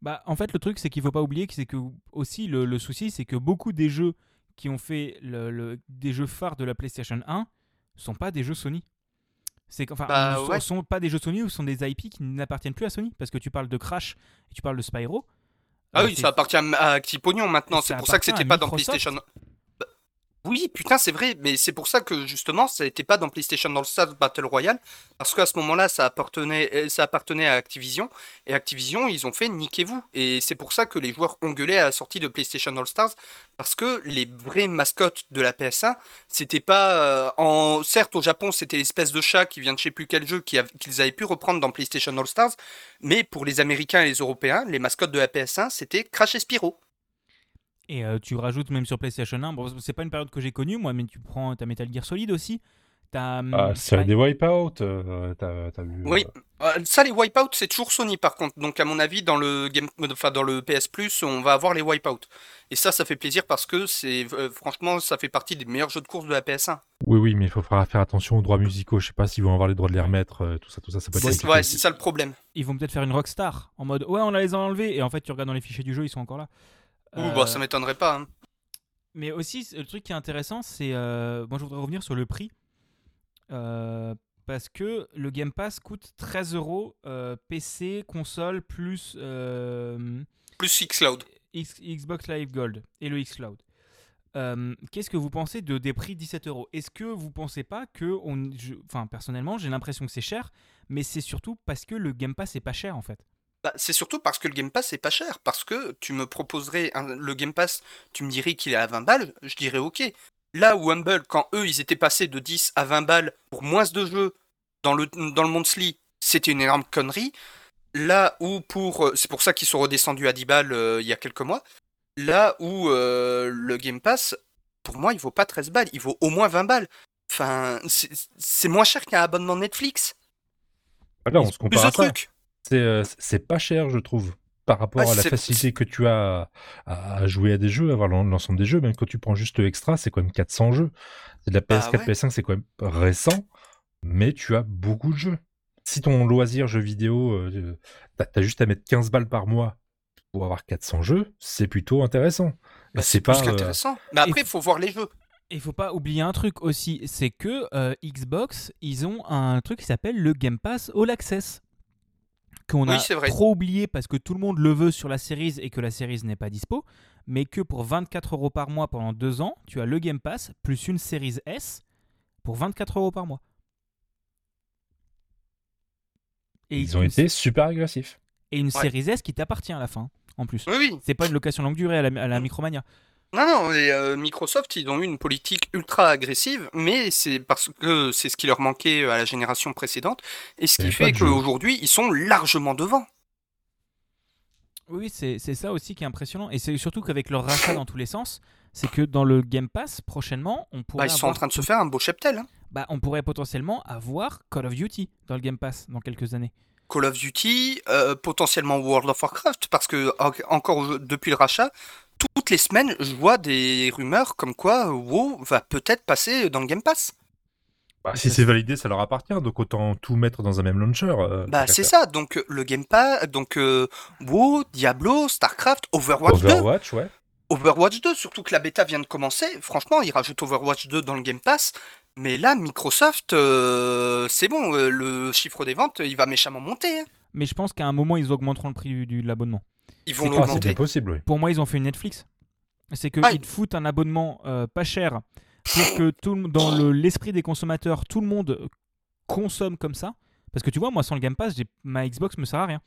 Bah, en fait, le truc, c'est qu'il faut pas oublier que c'est que aussi le souci, c'est que beaucoup des jeux qui ont fait le, le- des jeux phares de la PlayStation 1 sont pas des jeux Sony. C'est qu'enfin, Bah, ne sont, ouais. sont pas des jeux Sony ou sont des IP qui n'appartiennent plus à Sony parce que tu parles de Crash et tu parles de Spyro. Ah Euh, oui, ça appartient à Pognon maintenant, c'est pour ça que c'était pas dans. PlayStation. Oui, putain, c'est vrai, mais c'est pour ça que justement, ça n'était pas dans PlayStation All Stars Battle Royale, parce qu'à ce moment-là, ça appartenait, euh, ça appartenait à Activision, et Activision, ils ont fait niquez-vous. Et c'est pour ça que les joueurs ont gueulé à la sortie de PlayStation All Stars, parce que les vraies mascottes de la PS1, c'était pas euh. Certes, au Japon, c'était l'espèce de chat qui vient de je sais plus quel jeu qu'ils avaient pu reprendre dans PlayStation All Stars, mais pour les Américains et les Européens, les mascottes de la PS1, c'était Crash et Spyro. Et euh, tu rajoutes même sur PlayStation 1. Bon, c'est pas une période que j'ai connue, moi, mais tu prends ta Metal Gear Solid aussi. T'as. hum, Ah, c'est des wipeouts, euh, t'as t'as vu. Oui. euh, Euh, ça, les wipeouts, c'est toujours Sony par contre. Donc, à mon avis, dans le game, enfin dans le PS Plus, on va avoir les wipeouts. Et ça, ça fait plaisir parce que c'est, euh, franchement, ça fait partie des meilleurs jeux de course de la PS1. Oui, oui, mais il faudra faire attention aux droits musicaux. Je sais pas s'ils vont avoir les droits de les remettre, euh, tout ça, tout ça, ça peut être C'est, compliqué. ouais, c'est ça le problème. Ils vont peut-être faire une Rockstar en mode ouais, on a les enlevés. Et en fait, tu regardes dans les fichiers du jeu, ils sont encore là. Ouh, Euh, bah, ça m'étonnerait pas. hein. Mais aussi, le truc qui est intéressant, c'est. euh, moi, je voudrais revenir sur le prix. Euh, parce que le Game Pass coûte 13 euros euh, PC, console, plus euh, Plus Xcloud. X- Xbox Live Gold et le Xcloud. Euh, Qu'est-ce que vous pensez de, des prix 17 euros? Est-ce que vous pensez pas que. On, je- enfin, personnellement, j'ai l'impression que c'est cher, mais c'est surtout parce que le Game Pass est pas cher en fait. Bah, c'est surtout parce que le Game Pass est pas cher. Parce que tu me proposerais un- le Game Pass, tu me dirais qu'il est à 20 balles, je dirais ok. Là où Humble, quand eux, ils étaient passés de 10 à 20 balles pour moins de jeux dans le, dans le monthly, c'était une énorme connerie. Là où pour... euh, C'est pour ça qu'ils sont redescendus à 10 balles euh, il y a quelques mois. Là où euh, le Game Pass, pour moi, il vaut pas 13 balles, il vaut au moins 20 balles. Enfin, c'est moins cher qu'un abonnement Netflix. Ah, là, on se Plus de trucs. C'est euh, c'est pas cher, je trouve, par rapport Ah, à la facilité que tu as à, à jouer à des jeux, à avoir l'en- l'ensemble des jeux. Même quand tu prends juste le extra, c'est quand même 400 jeux. C'est de la Bah PS4, ouais. PS5, c'est quand même récent, mais tu as beaucoup de jeux. Si ton loisir jeu vidéo, euh, t'as as juste à mettre 15 balles par mois pour avoir 400 jeux, c'est plutôt intéressant. Et Bah, c'est plus pas. euh, qu'intéressant. Mais après, il faut voir les jeux. Il faut pas oublier un truc aussi, c'est que euh, Xbox, ils ont un truc qui s'appelle le Game Pass All Access. Qu'on Oui, a trop oublié parce que tout le monde le veut sur la Series et que la Series n'est pas dispo. Mais que pour 24 euros par mois pendant deux ans, tu as le Game Pass plus une Series S pour 24 euros par mois. Et ils ont une- été super agressifs. Et une Ouais. Series S qui t'appartient à la fin, en plus. Oui, oui. C'est pas une location longue durée à la, à la Micromania. Non, non, et, euh, Microsoft, ils ont eu une politique ultra agressive, mais c'est parce que c'est ce qui leur manquait à la génération précédente, et ce qui fait qu'aujourd'hui, ils sont largement devant. Oui, c'est c'est ça aussi qui est impressionnant. Et c'est surtout qu'avec leur rachat dans tous les sens, c'est que dans le Game Pass, prochainement, on Bah, pourrait, ils sont en train de se faire un beau cheptel. hein. bah, on pourrait potentiellement avoir Call of Duty dans le Game Pass dans quelques années. Call of Duty, euh, potentiellement World of Warcraft, parce que en- encore depuis le rachat, toutes les semaines, je vois des rumeurs comme quoi WoW va peut-être passer dans le Game Pass. Bah, si c'est validé, ça leur appartient, donc autant tout mettre dans un même launcher. euh, Bah, c'est ça. Donc, euh, le Game Pass, donc euh, WoW, Diablo, StarCraft, Overwatch 2. Overwatch, ouais. Overwatch 2, surtout que la bêta vient de commencer. Franchement, ils rajoutent Overwatch 2 dans le Game Pass. Mais là, Microsoft, euh, c'est bon, euh, le chiffre des ventes, il va méchamment monter. hein. Mais je pense qu'à un moment, ils augmenteront le prix du- du- de l'abonnement. Ils vont c'est possible, oui. Pour moi, ils ont fait une Netflix. C'est qu'ils Ah, te foutent un abonnement euh, pas cher pour que tout le- dans le- l'esprit des consommateurs, tout le monde consomme comme ça. Parce que tu vois, moi, sans le Game Pass, j'ai- ma Xbox me sert à rien.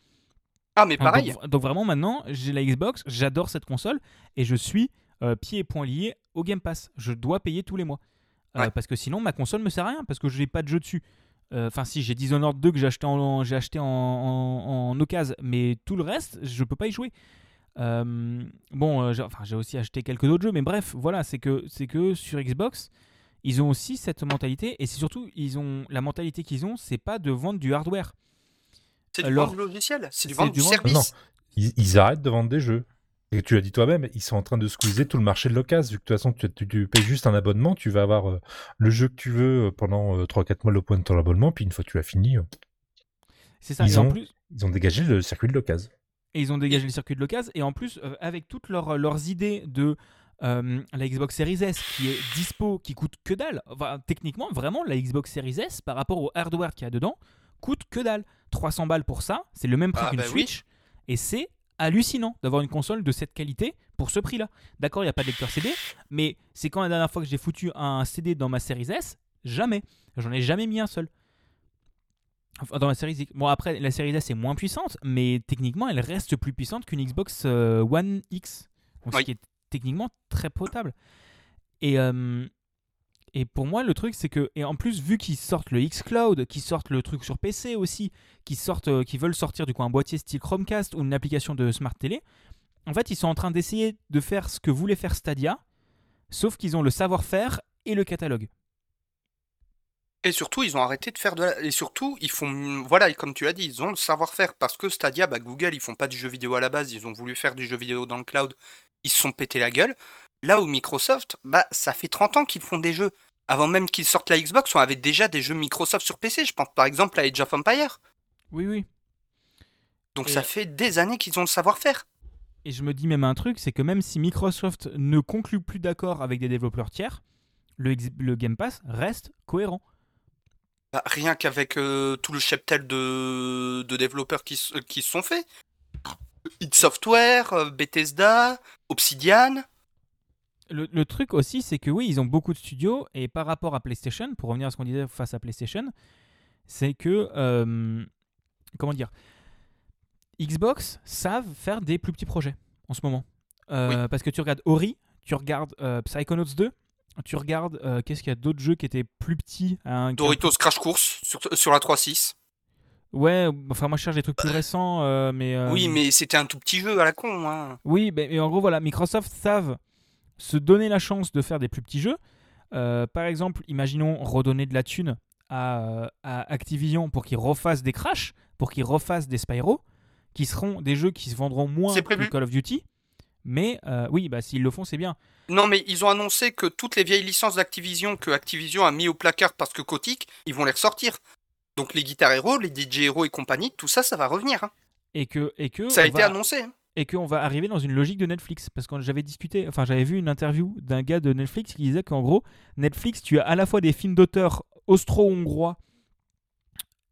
Ah, mais pareil. Donc, donc vraiment, maintenant, j'ai la Xbox, j'adore cette console et je suis euh, pieds et poings liés au Game Pass. Je dois payer tous les mois. Euh, Ouais. Parce que sinon, ma console me sert à rien parce que je n'ai pas de jeu dessus. Euh, Enfin, si, j'ai Dishonored 2 que j'ai acheté en, j'ai acheté en, en, en occasion, mais tout le reste, je peux pas y jouer. Euh, bon, euh, j'ai enfin, j'ai aussi acheté quelques autres jeux, mais bref, voilà, c'est que, c'est que sur Xbox, ils ont aussi cette mentalité, et c'est surtout, ils ont la mentalité qu'ils ont, c'est pas de vendre du hardware. C'est du alors, vendre du logiciel, c'est du c'est vendre du du vendre- service. Non, Ils, ils arrêtent de vendre des jeux. Et tu l'as dit toi-même, ils sont en train de squeezer tout le marché de l'occasion. Vu que de toute façon, tu, tu- tu payes juste un abonnement, tu vas avoir euh, le jeu que tu veux euh, pendant 3-4 mois le point de ton abonnement, puis une fois que tu l'as fini, euh, C'est ça. Ils et en ont- plus, ils ont dégagé le circuit de l'occasion. Et ils ont dégagé le circuit de l'occasion. Et en plus, euh, avec toutes leurs, leurs idées de euh, la Xbox Series S qui est dispo, qui coûte que dalle. Enfin, techniquement, vraiment, la Xbox Series S par rapport au hardware qu'il y a dedans coûte que dalle. 300 balles pour ça, c'est le même prix Ah, qu'une bah oui. Switch. Et c'est hallucinant d'avoir une console de cette qualité pour ce prix-là. D'accord, il n'y a pas de lecteur CD, mais c'est quand la dernière fois que j'ai foutu un CD dans ma Series S Jamais. J'en ai jamais mis un seul. Enfin, dans la série X. Bon, après, la série S est moins puissante, mais techniquement, elle reste plus puissante qu'une Xbox euh, One X. Donc, ce Oui. qui est techniquement très potable. Et, euh, et pour moi, le truc, c'est que. Et en plus, vu qu'ils sortent le X-Cloud, qu'ils sortent le truc sur PC aussi, qu'ils sortent, euh, qu'ils veulent sortir du coup un boîtier style Chromecast ou une application de Smart Télé, en fait, ils sont en train d'essayer de faire ce que voulait faire Stadia, sauf qu'ils ont le savoir-faire et le catalogue. Et surtout, ils ont arrêté de faire de la... Et surtout, ils font... Voilà, comme tu as dit, ils ont le savoir-faire. Parce que Stadia, bah, Google, ils font pas du jeu vidéo à la base. Ils ont voulu faire du jeu vidéo dans le cloud. Ils se sont pété la gueule. Là où Microsoft, bah, ça fait 30 ans qu'ils font des jeux. Avant même qu'ils sortent la Xbox, on avait déjà des jeux Microsoft sur PC. Je pense par exemple à Age of Empire. Oui, oui. Donc Et- ça fait des années qu'ils ont le savoir-faire. Et je me dis même un truc, c'est que même si Microsoft ne conclut plus d'accord avec des développeurs tiers, le, Game Pass reste cohérent. Bah, rien qu'avec euh, tout le cheptel de, de développeurs qui, se sont faits. id Software, euh, Bethesda, Obsidian. Le, le truc aussi, c'est que oui, ils ont beaucoup de studios, et par rapport à PlayStation, pour revenir à ce qu'on disait face à PlayStation, c'est que, euh, comment dire, Xbox savent faire des plus petits projets en ce moment. Euh, Parce que tu regardes Ori, tu regardes euh, Psychonauts 2, tu regardes, euh, qu'est-ce qu'il y a d'autres jeux qui étaient plus petits hein, qui- Doritos Crash Course sur, sur la 3.6. Ouais, enfin moi je cherche des trucs plus récents, euh, mais... euh, Oui, mais c'était un tout petit jeu à la con. Hein. Oui, mais, mais en gros, voilà, Microsoft savent se donner la chance de faire des plus petits jeux. Euh, par exemple, imaginons redonner de la thune à, euh, à Activision pour qu'ils refassent des Crash, pour qu'ils refassent des Spyro, qui seront des jeux qui se vendront moins que. Call of Duty. Mais euh, oui, bah, s'ils le font, c'est bien. Non, mais ils ont annoncé que toutes les vieilles licences d'Activision que Activision a mis au placard parce que Kotick, ils vont les ressortir. Donc les Guitar Hero, les DJ Hero et compagnie, tout ça, ça va revenir. hein. Et que, et que Ça a été va- annoncé. hein. Et qu'on va arriver dans une logique de Netflix. Parce que j'avais discuté, enfin j'avais vu une interview d'un gars de Netflix qui disait qu'en gros, Netflix, tu as à la fois des films d'auteurs austro-hongrois,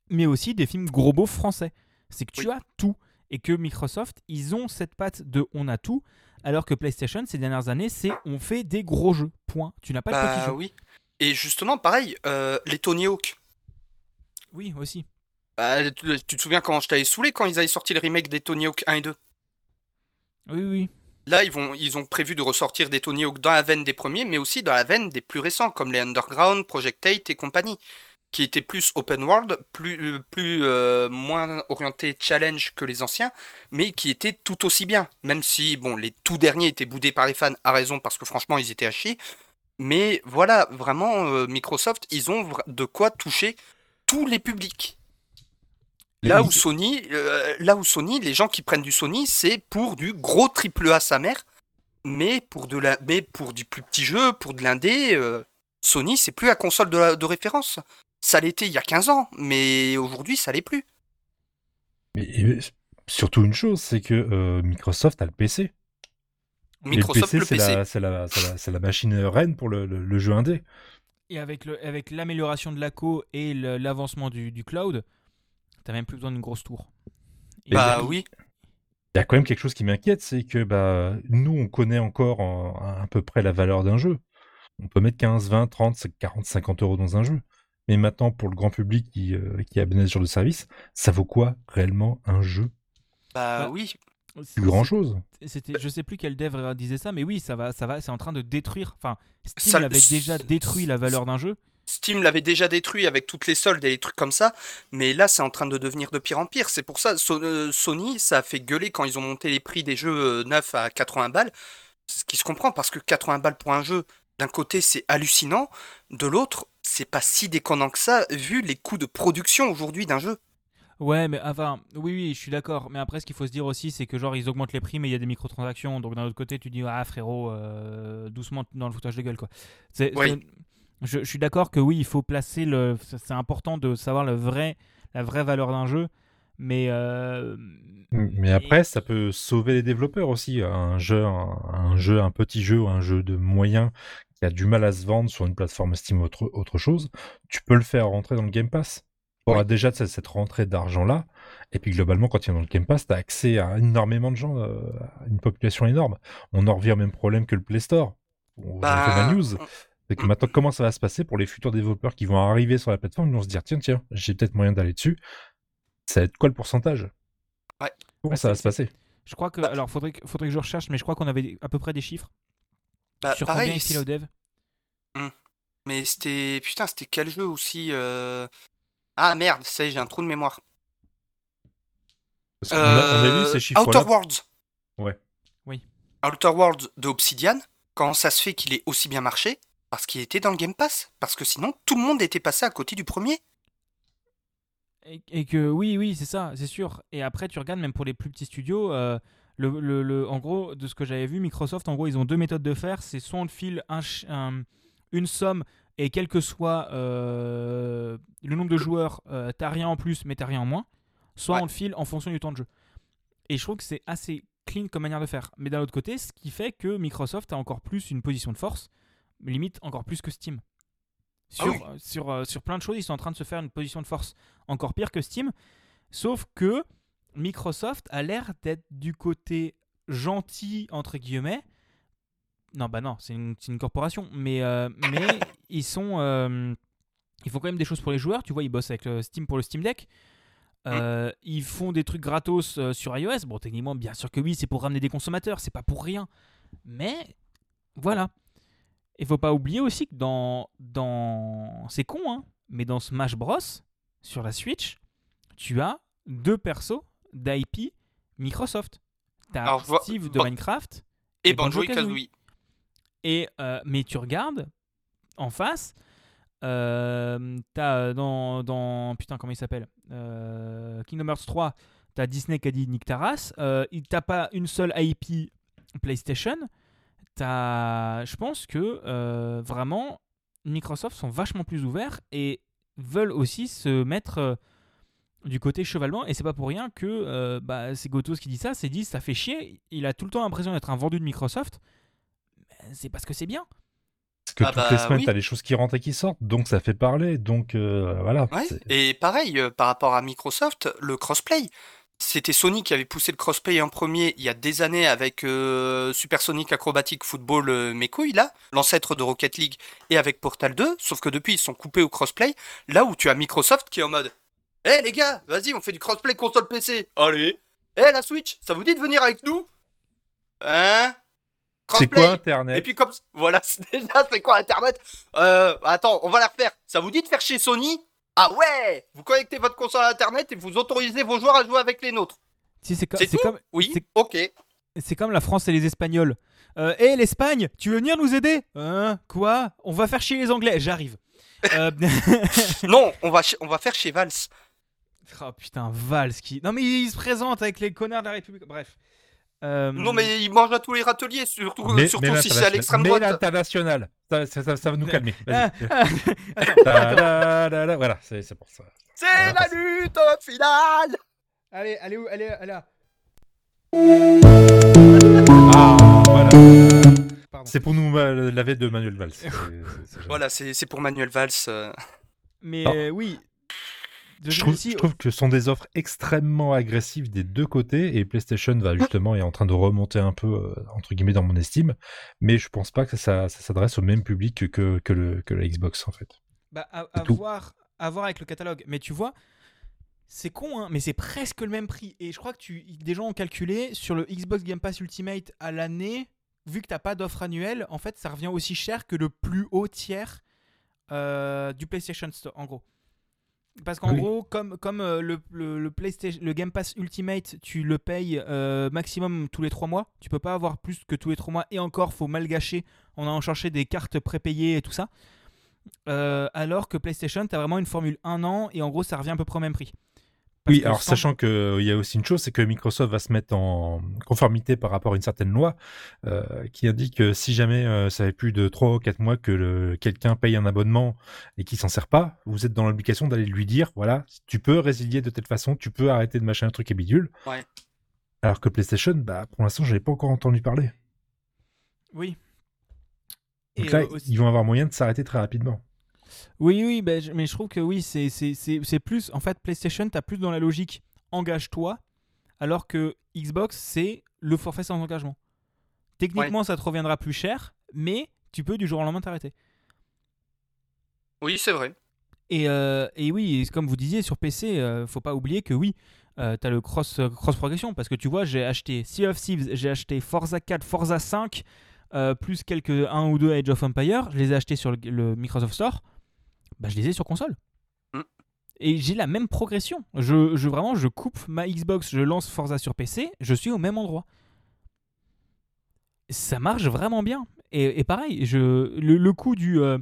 mais aussi des films gros beaux français. C'est que tu Oui. as tout. Et que Microsoft, ils ont cette patte de on a tout, alors que PlayStation, ces dernières années, c'est on fait des gros jeux. Point. Tu n'as pas de petits Bah jeux. oui. Et justement, pareil, euh, les Tony Hawk. Oui, aussi. Bah, tu, tu te souviens quand je t'avais saoulé quand ils avaient sorti le remake des Tony Hawk 1 et 2 Oui, oui. Là, ils, vont, ils ont prévu de ressortir des Tony Hawk dans la veine des premiers, mais aussi dans la veine des plus récents, comme les Underground, Project 8 et compagnie, qui étaient plus open world, plus, euh, plus euh, moins orientés challenge que les anciens, mais qui étaient tout aussi bien. Même si, bon, les tout derniers étaient boudés par les fans, à raison, parce que franchement, ils étaient à chier. Mais voilà, vraiment, euh, Microsoft, ils ont de quoi toucher tous les publics. Là où Sony, euh, là où Sony, les gens qui prennent du Sony, c'est pour du gros triple A sa mère, mais pour de la, mais pour du plus petit jeu, pour de l'indé, euh, Sony c'est plus la console de, la- de référence. Ça l'était il y a 15 ans, mais aujourd'hui ça l'est plus. Mais et surtout une chose, c'est que euh, Microsoft a le PC. Et Microsoft le le PC, c'est la, c'est la, c'est la, c'est la machine reine pour le, le- le jeu indé. Et avec le- avec l'amélioration de la co et le- l'avancement du, du cloud, t'as même plus besoin d'une grosse tour. Et Bah oui. Il y a quand même quelque chose qui m'inquiète, c'est que bah, nous, on connaît encore en- à peu près la valeur d'un jeu. On peut mettre 15, 20, 30, 40, 50 euros dans un jeu. Mais maintenant, pour le grand public qui, euh, qui est abonné à ce genre de service, ça vaut quoi réellement un jeu? Bah Bah, oui. Plus grand chose. C'était, je sais plus quel dev disait ça, mais oui, ça va, ça va, c'est en train de détruire. Enfin, Steam Ça- avait déjà détruit la valeur d'un jeu. Steam l'avait déjà détruit avec toutes les soldes et les trucs comme ça, mais là c'est en train de devenir de pire en pire. C'est pour ça So- euh, Sony, ça a fait gueuler quand ils ont monté les prix des jeux euh, neufs à 80 balles. Ce qui se comprend parce que 80 balles pour un jeu, d'un côté c'est hallucinant, de l'autre c'est pas si déconnant que ça vu les coûts de production aujourd'hui d'un jeu. Ouais, mais enfin, oui, oui, je suis d'accord. Mais après, ce qu'il faut se dire aussi, c'est que genre ils augmentent les prix, mais il y a des microtransactions. Donc d'un autre côté, tu dis ah frérot, euh, doucement dans le foutage de gueule quoi. C'est, Oui. Je, je suis d'accord que oui, il faut placer le. c'est- important de savoir le vrai, la vraie valeur d'un jeu, mais. euh, Mais après, ça peut sauver les développeurs aussi. Un jeu, un, un jeu, un petit jeu, ou un jeu de moyen qui a du mal à se vendre sur une plateforme Steam ou autre, autre chose, tu peux le faire rentrer dans le Game Pass. Tu auras déjà cette, cette rentrée d'argent-là. Et puis globalement, quand tu es dans le Game Pass, tu as accès à énormément de gens, euh, à une population énorme. On en revient au même problème que le Play Store. On Bah, fait ma news. C'est que maintenant, comment ça va se passer pour les futurs développeurs qui vont arriver sur la plateforme? Ils vont se dire tiens, tiens, j'ai peut-être moyen d'aller dessus. Ça va être quoi le pourcentage? Ouais. Comment Ouais, ça va se passer? je crois que. Bah. Alors, faudrait, que- faudrait que je recherche, mais je crois qu'on avait à peu près des chiffres Bah, sur pareil, combien ici au dev? mais c'était putain, c'était quel jeu aussi euh, Ah merde, ça y est, j'ai un trou de mémoire. Parce qu'on a, on a vu Euh, ces chiffres-là. Outer Worlds. Ouais. Oui. Outer Worlds de Obsidian, comment ça se fait qu'il ait aussi bien marché? Parce qu'il était dans le Game Pass? Parce que sinon, tout le monde était passé à côté du premier. Et, et que oui, oui, c'est ça, c'est sûr. Et après, tu regardes même pour les plus petits studios, euh, le, le- le- en gros, de ce que j'avais vu, Microsoft, en gros, ils ont deux méthodes de faire. C'est soit on te file un ch- un- une somme et quel que soit euh, le nombre de joueurs, euh, t'as rien en plus, mais t'as rien en moins. Soit Ouais. on te file en fonction du temps de jeu. Et je trouve que c'est assez clean comme manière de faire. Mais d'un autre côté, ce qui fait que Microsoft a encore plus une position de force, limite encore plus que Steam. Sur, Ah oui. euh, sur, euh, sur plein de choses, ils sont en train de se faire une position de force encore pire que Steam. Sauf que Microsoft a l'air d'être du côté gentil, entre guillemets. Non, bah non, c'est une, une corporation. Mais, euh, mais ils sont. euh, ils font quand même des choses pour les joueurs. Tu vois, ils bossent avec Steam pour le Steam Deck. Euh, Ils font des trucs gratos euh, sur iOS. Bon, techniquement, bien sûr que oui, c'est pour ramener des consommateurs. C'est pas pour rien. Mais voilà. Il faut pas oublier aussi que dans. dans... C'est con, hein. Mais dans Smash Bros, sur la Switch, tu as deux persos d'IP Microsoft. T'as Alors, Steve de. Minecraft Et Et Banjo Kazooie. et euh, mais tu regardes en face, euh, t'as euh, dans, dans putain comment il s'appelle Euh, Kingdom Hearts 3, t'as Disney qui a dit Nick Taras. Euh, il t'as pas une seule IP PlayStation. T'as, je pense que euh, vraiment Microsoft sont vachement plus ouverts et veulent aussi se mettre euh, du côté cheval blanc et c'est pas pour rien que euh, bah, c'est Gotos qui dit ça, c'est dit ça fait chier, il a tout le temps l'impression d'être un vendu de Microsoft, Mais c'est parce que c'est bien. Parce que Ah toutes bah les semaines, oui. t'as les choses qui rentrent et qui sortent, donc ça fait parler. Donc euh, voilà. Ouais. Et pareil, euh, par rapport à Microsoft, le crossplay. C'était Sony qui avait poussé le crossplay en premier il y a des années avec euh, Supersonic Acrobatic Football euh, mes couilles, là, l'ancêtre de Rocket League, et avec Portal 2, sauf que depuis ils sont coupés au crossplay, là où tu as Microsoft qui est en mode Eh les gars, vas-y, on fait du crossplay console PC. Allez. Eh la Switch, ça vous dit de venir avec nous? Hein? C'est Crossplay. quoi Internet? Et puis comme voilà, déjà c'est quoi Internet? Euh, Attends, on va la refaire. Ça vous dit de faire chez Sony? Ah ouais Vous connectez votre console à Internet et vous autorisez vos joueurs à jouer avec les nôtres. Si, c'est tout comme, Oui, ok. c'est comme la France et les Espagnols. Euh, Hé l'Espagne, tu veux venir nous aider? Hein? Quoi? On va faire chier les Anglais. J'arrive. Euh, non, on va, ch- on va faire chez Vals. oh putain, Valls qui. Non mais il se présente avec les connards de la République. Bref. Euh, Non, mais il mange à tous les râteliers, surtout, Mais- surtout mais si c'est à l'extrême mais droite. l'international. Ça, ça- ça- ça va nous calmer. Ah, Vas-y. ah. Voilà, c'est pour ça. C'est la lutte finale allez, allez où Allez, allez là. Ah Voilà. C'est pour nous euh, laver de Manuel Valls. Voilà, c'est c'est pour Manuel Valls. euh. Mais euh, oui. Je trouve, Ici, je trouve que ce sont des offres extrêmement agressives des deux côtés et PlayStation va justement est en train de remonter un peu euh, entre guillemets dans mon estime, mais je pense pas que ça, ça s'adresse au même public que, que, le, que la Xbox en fait. Bah, à, C'est à tout. voir, à voir avec le catalogue. Mais tu vois, c'est con, hein, mais c'est presque le même prix. Et je crois que tu, des gens ont calculé sur le Xbox Game Pass Ultimate à l'année, vu que t'as pas d'offre annuelle, en fait, ça revient aussi cher que le plus haut tiers euh, du PlayStation Store, en gros. Parce qu'en Oui. gros, comme, comme euh, le, le, le PlayStation, le Game Pass Ultimate, tu le payes euh, maximum tous les 3 mois. Tu peux pas avoir plus que tous les 3 mois. Et encore, faut mal gâcher en allant chercher des cartes prépayées et tout ça. Euh, alors que PlayStation, tu as vraiment une formule 1 an et en gros, ça revient à peu près au même prix. Parce Oui, alors sachant qu'il y a aussi une chose, c'est que Microsoft va se mettre en conformité par rapport à une certaine loi euh, qui indique que si jamais euh, ça fait plus de 3 ou 4 mois que quelqu'un paye un abonnement et qu'il s'en sert pas, vous êtes dans l'obligation d'aller lui dire, voilà, tu peux résilier de telle façon, tu peux arrêter de machin un truc et bidule. Ouais. Alors que PlayStation, bah, pour l'instant, je n'ai pas encore entendu parler. Oui. Donc Et, là, euh, aussi- ils vont avoir moyen de s'arrêter très rapidement. Oui, oui, ben, je- mais je trouve que oui, c'est- c'est c'est- c'est plus. En fait, PlayStation, tu as plus dans la logique engage-toi, alors que Xbox, c'est le forfait sans engagement. Techniquement, ça te reviendra plus cher, mais tu peux du jour au lendemain t'arrêter. Oui, c'est vrai. Et, euh, et oui, comme vous disiez, sur PC, euh, faut pas oublier que oui, euh, tu as le cross, cross progression parce que tu vois, j'ai acheté Sea of Thieves, j'ai acheté Forza 4, Forza 5, euh, plus quelques 1 ou 2 Age of Empire, je les ai achetés sur le, le Microsoft Store, bah, je les ai sur console. Mm. Et j'ai la même progression. Je, je vraiment, je coupe ma Xbox, je lance Forza sur PC, je suis au même endroit. Ça marche vraiment bien. Et, et pareil, je, le, le coup du, euh,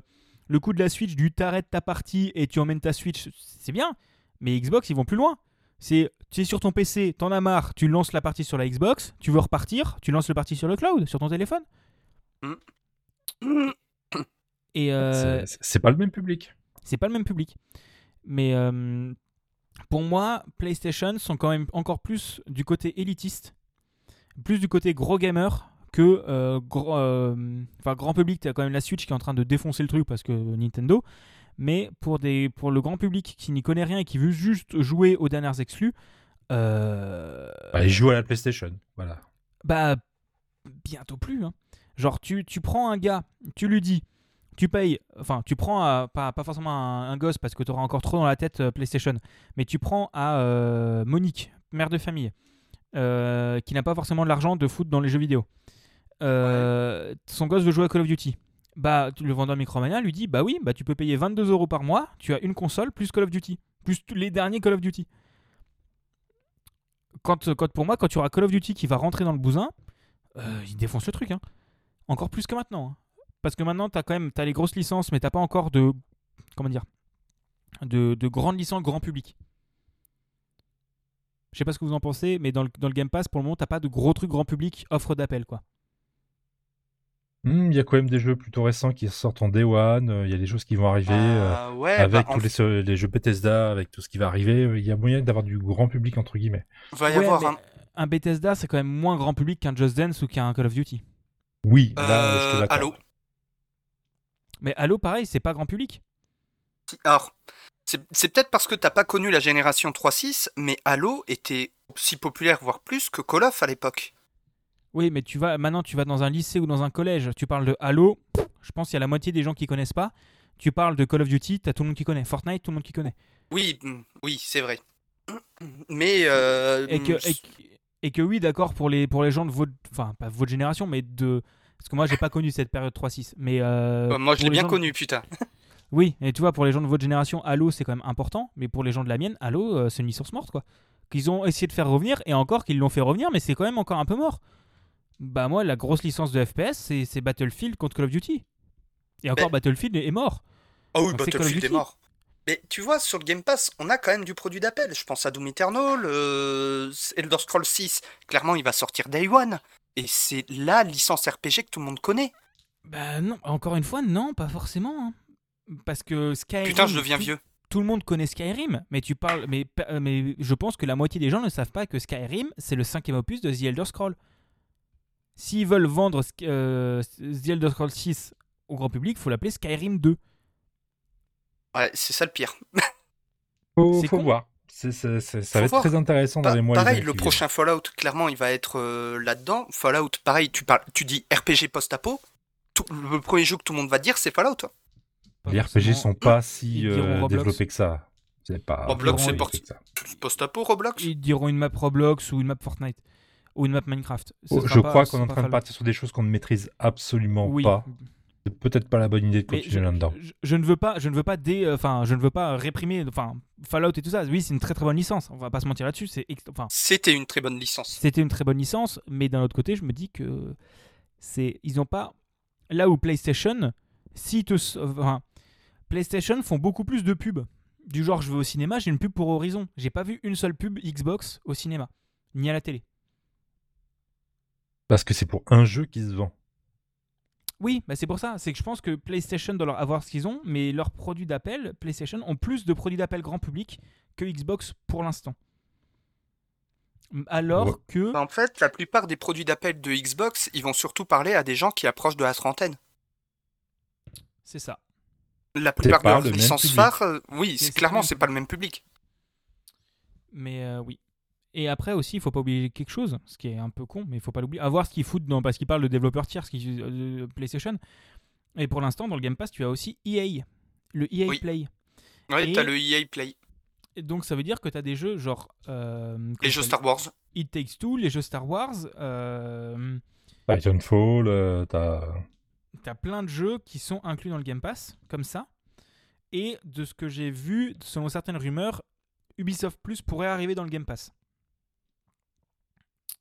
le coup de la Switch, du t'arrêtes ta partie et tu emmènes ta Switch, c'est bien. Mais Xbox, ils vont plus loin. C'est tu es sur ton PC, t'en as marre, tu lances la partie sur la Xbox, tu veux repartir, tu lances le partie sur le cloud, sur ton téléphone. Et euh, C'est- C'est pas le même public. C'est pas le même public. Mais euh, pour moi, PlayStation sont quand même encore plus du côté élitiste, plus du côté gros gamer que euh, gros- euh, enfin, grand public. Tu as quand même la Switch qui est en train de défoncer le truc parce que Nintendo. Mais pour, des, pour le grand public qui n'y connaît rien et qui veut juste jouer aux dernières exclus, euh, Bah, jouent à la PlayStation. Voilà. bah, bientôt plus. hein. Genre, tu, tu prends un gars, tu lui dis, tu payes, enfin, tu prends à- pas, pas forcément un, un gosse parce que tu auras encore trop dans la tête euh, PlayStation, mais tu prends à euh, Monique, mère de famille, euh, qui n'a pas forcément de l'argent de foot dans les jeux vidéo. Son gosse veut jouer à Call of Duty. Bah, le vendeur Micromania lui dit Bah oui, bah tu peux payer 22 euros par mois, tu as une console plus Call of Duty, plus tous les derniers Call of Duty. Quand, quand pour moi, quand tu auras Call of Duty qui va rentrer dans le bousin, il défonce le truc. hein. Encore plus que maintenant. hein. Parce que maintenant, tu as quand même t'as les grosses licences, mais t'as pas encore de. Comment dire De, de grandes licences grand public. Je sais pas ce que vous en pensez, mais dans le, dans le Game Pass, pour le moment, t'as pas de gros trucs grand public offre d'appel, quoi. Hmm, Il y a quand même des jeux plutôt récents qui sortent en Day One. euh, Il y a des choses qui vont arriver euh, Ah, ouais, avec bah, tous les, jeux Bethesda, avec tout ce qui va arriver. euh, Il y a moyen d'avoir du grand public entre guillemets. va y Ouais, avoir mais un. un Bethesda, c'est quand même moins grand public qu'un Just Dance ou qu'un Call of Duty. Oui, là, je te Euh, l'accorde. Halo. Mais Halo, pareil, c'est pas grand public. Alors, c'est peut-être parce que t'as pas connu la génération 3.6, mais Halo était aussi populaire, voire plus, que Call of à l'époque. Oui, mais tu vas maintenant, tu vas dans un lycée ou dans un collège, tu parles de Halo, je pense qu'il y a la moitié des gens qui connaissent pas. Tu parles de Call of Duty, t'as tout le monde qui connaît. Fortnite, tout le monde qui connaît. Oui, mm, oui, c'est vrai. Mais euh, Et que, et, que- et que oui, d'accord, pour les, pour les gens de votre. Enfin, pas votre génération, mais de. Parce que moi, j'ai pas connu cette période 3-6. Mais. euh, euh, moi, je l'ai bien gens connu, putain. Oui, et tu vois, pour les gens de votre génération, Halo, c'est quand même important. Mais pour les gens de la mienne, Halo, euh, c'est une licence morte, quoi. Qu'ils ont essayé de faire revenir, et encore qu'ils l'ont fait revenir, mais c'est quand même encore un peu mort. Bah, moi, la grosse licence de FPS, c'est Battlefield contre Call of Duty. Et encore, Mais- Battlefield est mort. Ah oui, Donc, Call of Battlefield est mort. Mais tu vois, sur le Game Pass, on a quand même du produit d'appel. Je pense à Doom Eternal, euh, Elder Scrolls 6. Clairement, il va sortir Day One. Et c'est la licence RPG que tout le monde connaît. Bah, non, encore une fois, non, pas forcément. hein. Parce que Skyrim. Putain, je deviens tout- vieux. tout le monde connaît Skyrim, mais tu parles, mais, euh, mais je pense que la moitié des gens ne savent pas que Skyrim c'est le cinquième opus de The Elder Scroll. s'ils veulent vendre euh, The Elder Scrolls 6 au grand public, faut l'appeler Skyrim 2. Ouais, c'est ça le pire. Faut, C'est ça va être voir. très intéressant dans Pa- les mois pareil, le prochain Fallout, clairement, il va être euh, là-dedans. Fallout, pareil, tu, parles, tu dis RPG post-apo. tout- Le premier jeu que tout le monde va dire, c'est Fallout. Les RPG sont pas si euh, développés que ça. C'est pas. Roblox, c'est. Post-apo, Roblox Ils diront une map Roblox ou une map Fortnite ou une map Minecraft. Oh, je pas- crois qu'on est en train de partir sur des choses qu'on ne maîtrise absolument Oui. pas. C'est peut-être pas la bonne idée de continuer là-dedans. je- je ne veux pas, je ne veux pas dé, euh, enfin, je ne veux pas réprimer, enfin, Fallout et tout ça. Oui, c'est une très très bonne licence. On va pas se mentir là-dessus. C'est, ex- enfin, C'était une très bonne licence. c'était une très bonne licence, mais d'un autre côté, je me dis que c'est, ils ont pas là où PlayStation, si te, enfin, PlayStation font beaucoup plus de pubs. Du genre, je vais au cinéma, j'ai une pub pour Horizon. J'ai pas vu une seule pub Xbox au cinéma, ni à la télé. Parce que c'est pour un jeu qui se vend. Oui, bah c'est pour ça. C'est que je pense que PlayStation doit leur avoir ce qu'ils ont, mais leurs produits d'appel, PlayStation, ont plus de produits d'appel grand public que Xbox pour l'instant. Alors Ouais. que. En fait, la plupart des produits d'appel de Xbox, ils vont surtout parler à des gens qui approchent de la trentaine. C'est ça. La plupart de leurs licences public. phares, euh, oui, C'est- clairement, c'est pas le même public. Mais euh, oui. Et après aussi, il faut pas oublier quelque chose, ce qui est un peu con, mais il faut pas l'oublier. À voir ce qu'ils foutent dans, parce qu'ils parlent de développeurs tiers, ce qui euh, de PlayStation. Et pour l'instant, dans le Game Pass, tu as aussi EA, le EA Oui. Play. Ouais, Et- t'as le EA Play, Et donc ça veut dire que tu as des jeux genre euh, les jeux Star Wars. It Takes Two, les jeux Star Wars. Euh, Titanfall, euh, t'as. T'as plein de jeux qui sont inclus dans le Game Pass, comme ça. Et de ce que j'ai vu, selon certaines rumeurs, Ubisoft Plus pourrait arriver dans le Game Pass.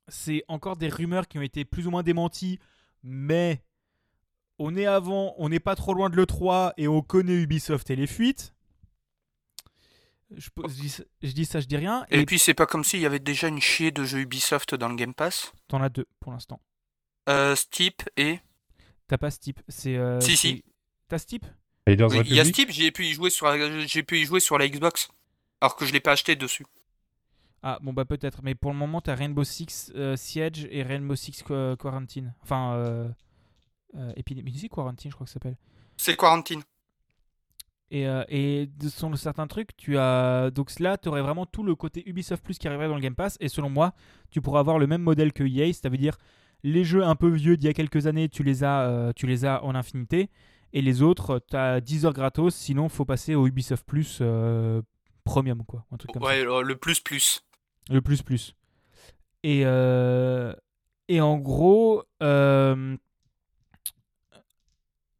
C'est encore des rumeurs qui ont été plus ou moins démenties, mais on est avant, on n'est pas trop loin de l'E3 et on connaît Ubisoft et les fuites. Je, dis, ça- je dis ça, je dis rien. Et, Et, puis, c'est pas comme s'il y avait déjà une chier de jeux Ubisoft dans le Game Pass? t'en as deux pour l'instant. Euh, Steep et. T'as pas Steep. C'est. euh, Si, si. T'as Steep? Il y a Steep, j'ai pu y jouer sur la... j'ai pu y jouer sur la Xbox. Alors que je l'ai pas acheté dessus. Ah, bon, bah peut-être. Mais pour le moment, t'as Rainbow Six euh, Siege et Rainbow Six Qu- Quarantine. Enfin, euh, euh, Epidemic Quarantine, je crois que ça s'appelle. C'est Quarantine. Et, euh, et de son certains trucs, tu as. Donc là, tu aurais vraiment tout le côté Ubisoft Plus qui arriverait dans le Game Pass. Et selon moi, tu pourras avoir le même modèle que EA. C'est-à-dire dire les jeux un peu vieux d'il y a quelques années, tu les as, euh, tu les as en infinité. Et les autres, tu as 10 heures gratos. Sinon, faut passer au Ubisoft Plus euh, Premium, quoi. Un truc comme ça. Ouais, le le plus plus. Le plus plus. Et, euh, et en gros, euh,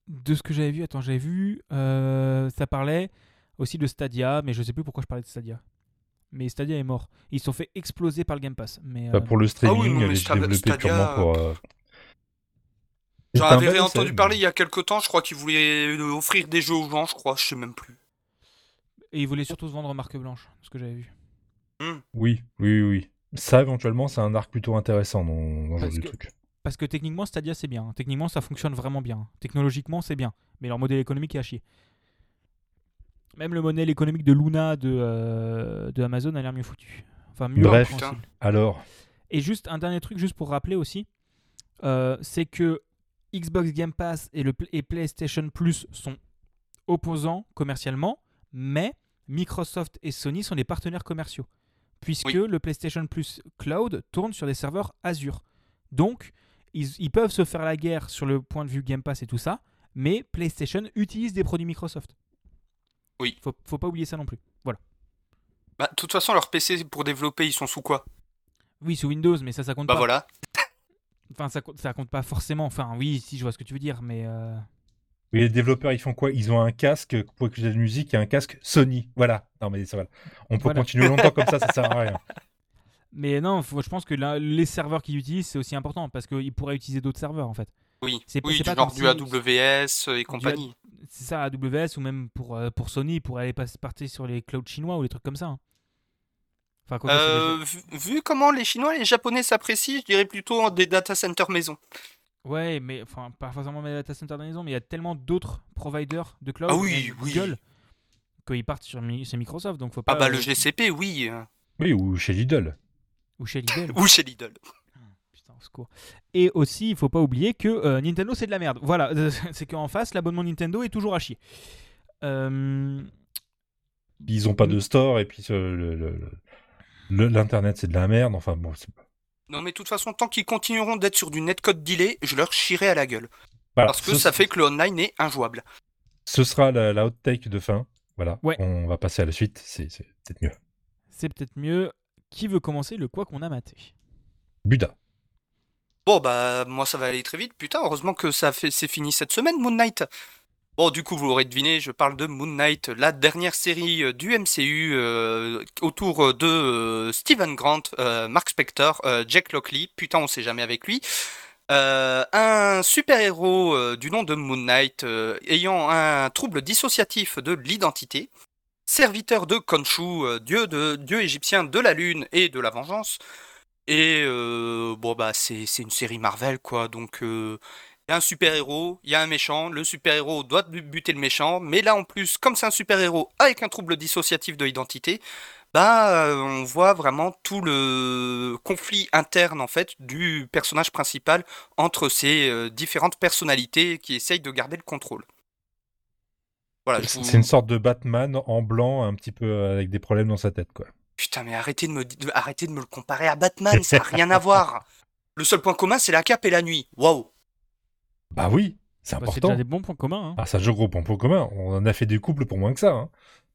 de ce que j'avais vu, attends, j'avais vu, euh, ça parlait aussi de Stadia, mais je sais plus pourquoi je parlais de Stadia. Mais Stadia est mort. Ils se sont fait exploser par le Game Pass. Mais, Bah, pour le streaming, Ah oui, non, mais elle est Stadia- développée Stadia, purement pour. euh, J'en avais bel entendu essai, parler il y a quelques temps, je crois qu'ils voulaient offrir des jeux aux gens, je crois, je sais même plus. et ils voulaient surtout se vendre en marque blanche, ce que j'avais vu. Oui, oui, oui, oui. Ça, éventuellement, c'est un arc plutôt intéressant dans, dans de que- truc. Parce que techniquement, Stadia, c'est bien. Techniquement, ça fonctionne vraiment bien. Technologiquement, c'est bien. Mais leur modèle économique est à chier. Même le modèle économique de Luna de, euh, de Amazon a l'air mieux foutu. Enfin, mieux Bref. Alors, Et juste un dernier truc, juste pour rappeler aussi, euh, c'est que Xbox Game Pass le, et PlayStation Plus sont opposants commercialement, mais Microsoft et Sony sont des partenaires commerciaux, puisque Oui. le PlayStation Plus Cloud tourne sur des serveurs Azure. Donc, ils, ils peuvent se faire la guerre sur le point de vue Game Pass et tout ça, mais PlayStation utilise des produits Microsoft. Oui. Faut, faut pas oublier ça non plus. Voilà. Bah, de toute façon, leurs PC pour développer, ils sont sous quoi? Oui, sous Windows, mais ça, ça compte Bah pas. voilà. Enfin, ça, compte- ça compte pas forcément. Enfin, oui, si, je vois ce que tu veux dire, mais. euh, oui, les développeurs, ils font quoi? Ils ont un casque pour écouter de la musique et un casque Sony. Voilà. Non, mais ça va. On peut Voilà. continuer longtemps comme ça, ça sert à rien. Mais non, faut- je pense que là, les serveurs qu'ils utilisent, c'est aussi important parce qu'ils pourraient utiliser d'autres serveurs en fait. Oui, C'est- oui pas genre du AWS et compagnie. C'est ça, AWS ou même pour, euh, pour Sony, pour aller partir sur les clouds chinois ou les trucs comme ça. hein. Enfin, quoi Euh, vu, vu comment les Chinois et les Japonais s'apprécient, je dirais plutôt des data centers maison. Ouais, mais enfin, pas forcément mes data centers dans maison, mais il y a tellement d'autres providers de cloud, Ah oui, même oui. Google, qu'ils partent sur mi- chez Microsoft. Donc faut pas. Ah bah le GCP, oui. euh, Oui, ou chez Lidl. Ou chez Lidl. Ou chez Lidl. Putain, secours. Et aussi, il faut pas oublier que euh, Nintendo c'est de la merde. Voilà, c'est qu'en face, l'abonnement Nintendo est toujours à chier. Euh, Ils ont pas de store et puis euh, le- le- le- l'internet c'est de la merde. Enfin bon, c'est pas- Non, mais de toute façon, tant qu'ils continueront d'être sur du netcode delay, je leur chierai à la gueule. Voilà, Parce que ça fait que le online est injouable. ce sera la, la hot take de fin. Voilà, Ouais. on va passer à la suite. C'est c'est peut-être mieux. c'est peut-être mieux. Qui veut commencer le quoi qu'on a maté? Buda. Bon, bah, moi, ça va aller très vite. Putain, heureusement que ça fait... c'est fini cette semaine, Moon Knight. Bon, du coup, vous l'aurez deviné, je parle de Moon Knight, la dernière série euh, du MCU euh, autour de euh, Stephen Grant, euh, Mark Spector, euh, Jack Lockley. Putain, on sait jamais avec lui. Euh, un super-héros euh, du nom de Moon Knight euh, ayant un trouble dissociatif de l'identité, serviteur de Khonshu, euh, dieu, de, dieu égyptien de la lune et de la vengeance. Et euh, bon bah c'est une série Marvel quoi, donc y a un super-héros, il y a un méchant, le super-héros doit bu- buter le méchant, mais là en plus, comme c'est un super-héros avec un trouble dissociatif de l'identité, bah euh, on voit vraiment tout le conflit interne en fait du personnage principal entre ces euh, différentes personnalités qui essayent de garder le contrôle. Voilà, je vous- C'est une sorte de Batman en blanc, un petit peu avec des problèmes dans sa tête, quoi. Putain, mais arrêtez de me, arrêtez de me le comparer à Batman, ça n'a rien à voir. Le seul point commun, c'est la cape et la nuit. Waouh. Bah oui, c'est Bah, C'est important. déjà des bons points communs. hein. Ah, ça joue gros point commun. On en a fait des couples pour moins que ça. hein.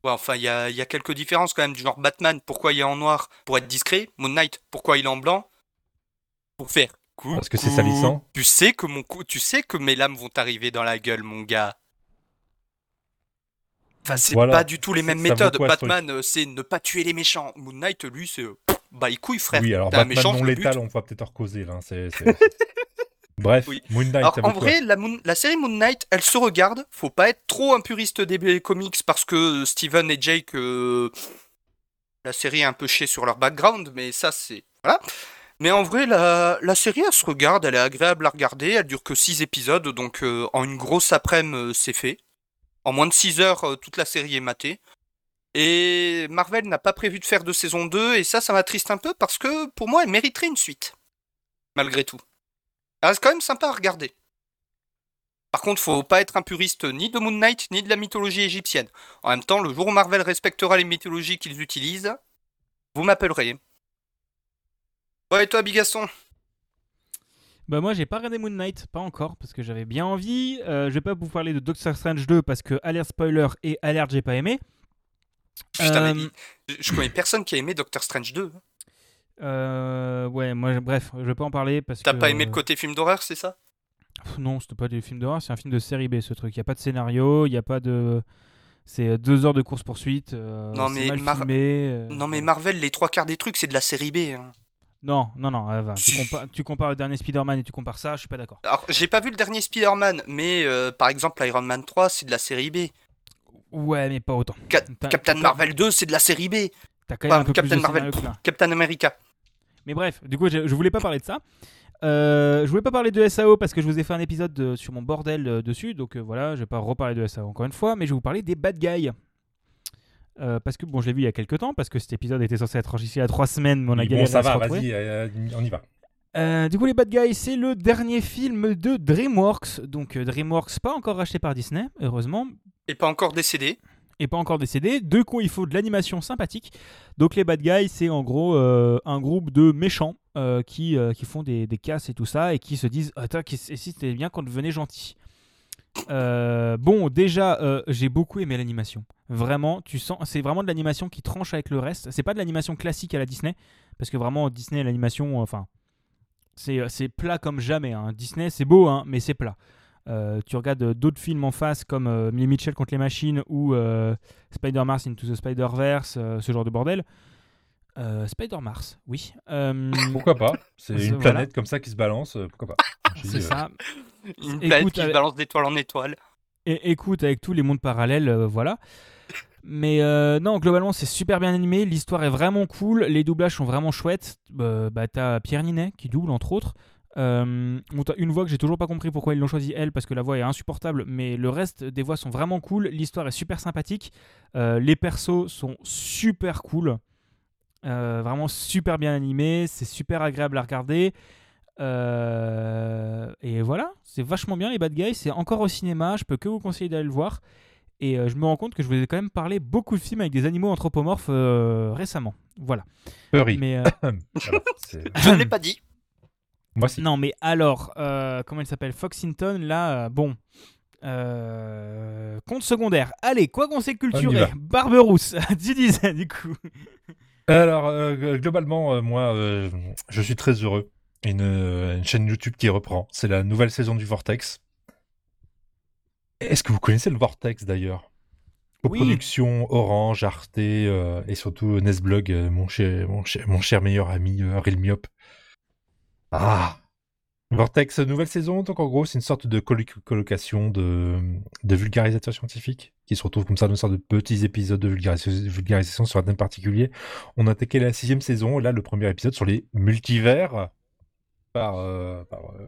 Ouais, enfin, il y a, il y a quelques différences quand même, du genre Batman, pourquoi il est en noir Pour être discret? Moon Knight, pourquoi il est en blanc? Pour faire coucou. Parce que c'est salissant. Tu sais que mon cou- tu sais que mes lames vont t'arriver dans la gueule, mon gars. Enfin, c'est Voilà. pas du tout les mêmes méthodes. quoi, Batman, euh, c'est ne pas tuer les méchants. Moon Knight, lui, c'est euh, bah les couilles, frère. Oui, alors Batman méchant, non je létal, on va peut-être en causer là. hein, c'est- c'est- Bref, Oui. Moon Knight, Alors, en vrai, la, Moon- la série Moon Knight, elle se regarde. Faut pas être trop un puriste des comics parce que Steven et Jake, euh, la série est un peu chiée sur leur background, mais ça, c'est. Voilà. Mais en vrai, la, la série, elle se regarde, elle est agréable à regarder. Elle dure que 6 épisodes, donc euh, en une grosse après-midi, euh, c'est fait. En moins de 6 heures, toute la série est matée. Et Marvel n'a pas prévu de faire de saison 2, et ça, ça m'attriste un peu parce que pour moi, elle mériterait une suite. Malgré tout. Elle reste quand même sympa à regarder. Par contre, faut pas être un puriste ni de Moon Knight ni de la mythologie égyptienne. En même temps, le jour où Marvel respectera les mythologies qu'ils utilisent, vous m'appellerez. Ouais, et toi, Bigaston Bah moi j'ai pas regardé Moon Knight, pas encore, parce que j'avais bien envie. Euh, je vais pas vous parler de Doctor Strange 2 parce que alerte spoiler et alerte j'ai pas aimé. Putain, Euh, mais je- je connais personne qui a aimé Doctor Strange 2. Euh, ouais, moi bref, je vais pas en parler parce T'as que. pas aimé le côté film d'horreur, c'est ça? Pff, Non, c'était pas des films d'horreur, c'est un film de série B ce truc. Il y a pas de scénario, il y a pas de. C'est deux heures de course poursuite. Non, mais mal Mar- filmé. euh, Non, mais Marvel, les trois quarts des trucs, c'est de la série B. hein. Non, non, non. euh, va. Tu, tu compares le dernier Spider-Man et tu compares ça, je suis pas d'accord. Alors, j'ai pas vu le dernier Spider-Man, mais euh, par exemple, Iron Man 3, c'est de la série B. Ouais, mais pas autant. Ca- T'as- Captain t'as- Marvel 2, c'est de la série B. T'as quand même Enfin, un peu Captain plus de Marvel. Captain America. Mais bref, du coup, je, je voulais pas parler de ça. Euh, je voulais pas parler de SAO parce que je vous ai fait un épisode de- sur mon bordel euh, dessus, donc euh, voilà, je vais pas reparler de SAO encore une fois, mais je vais vous parler des bad guys. Euh, parce que bon, je l'ai vu il y a quelques temps, parce que cet épisode était censé être enregistré il y a trois semaines, mais on a Oui, galéré Bon, ça à va, vas-y, euh, on y va. Euh, du coup, les Bad Guys, c'est le dernier film de DreamWorks. Donc, euh, DreamWorks, pas encore racheté par Disney, heureusement, Et pas encore décédé. Et pas encore décédé. De quoi il faut de l'animation sympathique. Donc, les Bad Guys, c'est en gros euh, un groupe de méchants euh, qui, euh, qui font des, des casses et tout ça et qui se disent Attends, et si c'était bien qu'on devenait gentil? Bon, déjà, j'ai beaucoup aimé l'animation. Vraiment, tu sens, c'est vraiment de l'animation qui tranche avec le reste. C'est pas de l'animation classique à la Disney, parce que vraiment Disney, l'animation, enfin, c'est c'est plat comme jamais. hein. Disney, c'est beau, hein, mais c'est plat. Euh, tu regardes euh, d'autres films en face comme euh, Les Mitchell contre les machines ou euh, Spider-Mars Into the Spider-Verse, euh, ce genre de bordel. Euh, Spider-Mars, oui. Euh, Pourquoi pas? C'est une voilà. planète comme ça qui se balance, pourquoi pas? C'est ça. Une Écoute, planète qui se balance d'étoile en étoile. Et écoute, avec tous les mondes parallèles, euh, voilà. Mais euh, non, globalement, c'est super bien animé. L'histoire est vraiment cool. Les doublages sont vraiment chouettes. Euh, bah, t'as Pierre Ninet qui double, entre autres. Euh, bon, t'as une voix que j'ai toujours pas compris pourquoi ils l'ont choisi elle, parce que la voix est insupportable. Mais le reste des voix sont vraiment cool. L'histoire est super sympathique. Euh, les persos sont super cool. Euh, vraiment super bien animés. C'est super agréable à regarder. Euh, et voilà, c'est vachement bien les Bad Guys. C'est encore au cinéma. Je peux que vous conseiller d'aller le voir. Et euh, je me rends compte que je vous ai quand même parlé beaucoup de films avec des animaux anthropomorphes euh, récemment. Voilà. Furry. Mais euh, Je ne l'ai pas dit. Moi, si. non, mais alors, euh, comment il s'appelle Foxington, là, euh, bon. Euh, compte secondaire. Allez, quoi qu'on s'est culturé. Barberousse, tu disais du coup. Alors, globalement, moi, je suis très heureux. Une, une chaîne YouTube qui reprend. C'est la nouvelle saison du Vortex. Est-ce que vous connaissez le Vortex d'ailleurs? Oui. Coproduction Orange, Arte euh, et surtout Nesblog, euh, mon, cher, mon, cher, mon cher meilleur ami euh, Ariel Myop. Ah Vortex, nouvelle saison, donc en gros, c'est une sorte de colloc- colocation de, de vulgarisateurs scientifiques qui se retrouvent comme ça dans une sorte de petits épisodes de vulgaris- vulgarisation sur un thème particulier. On a attaqué la sixième saison, et là, le premier épisode sur les multivers par, euh, euh,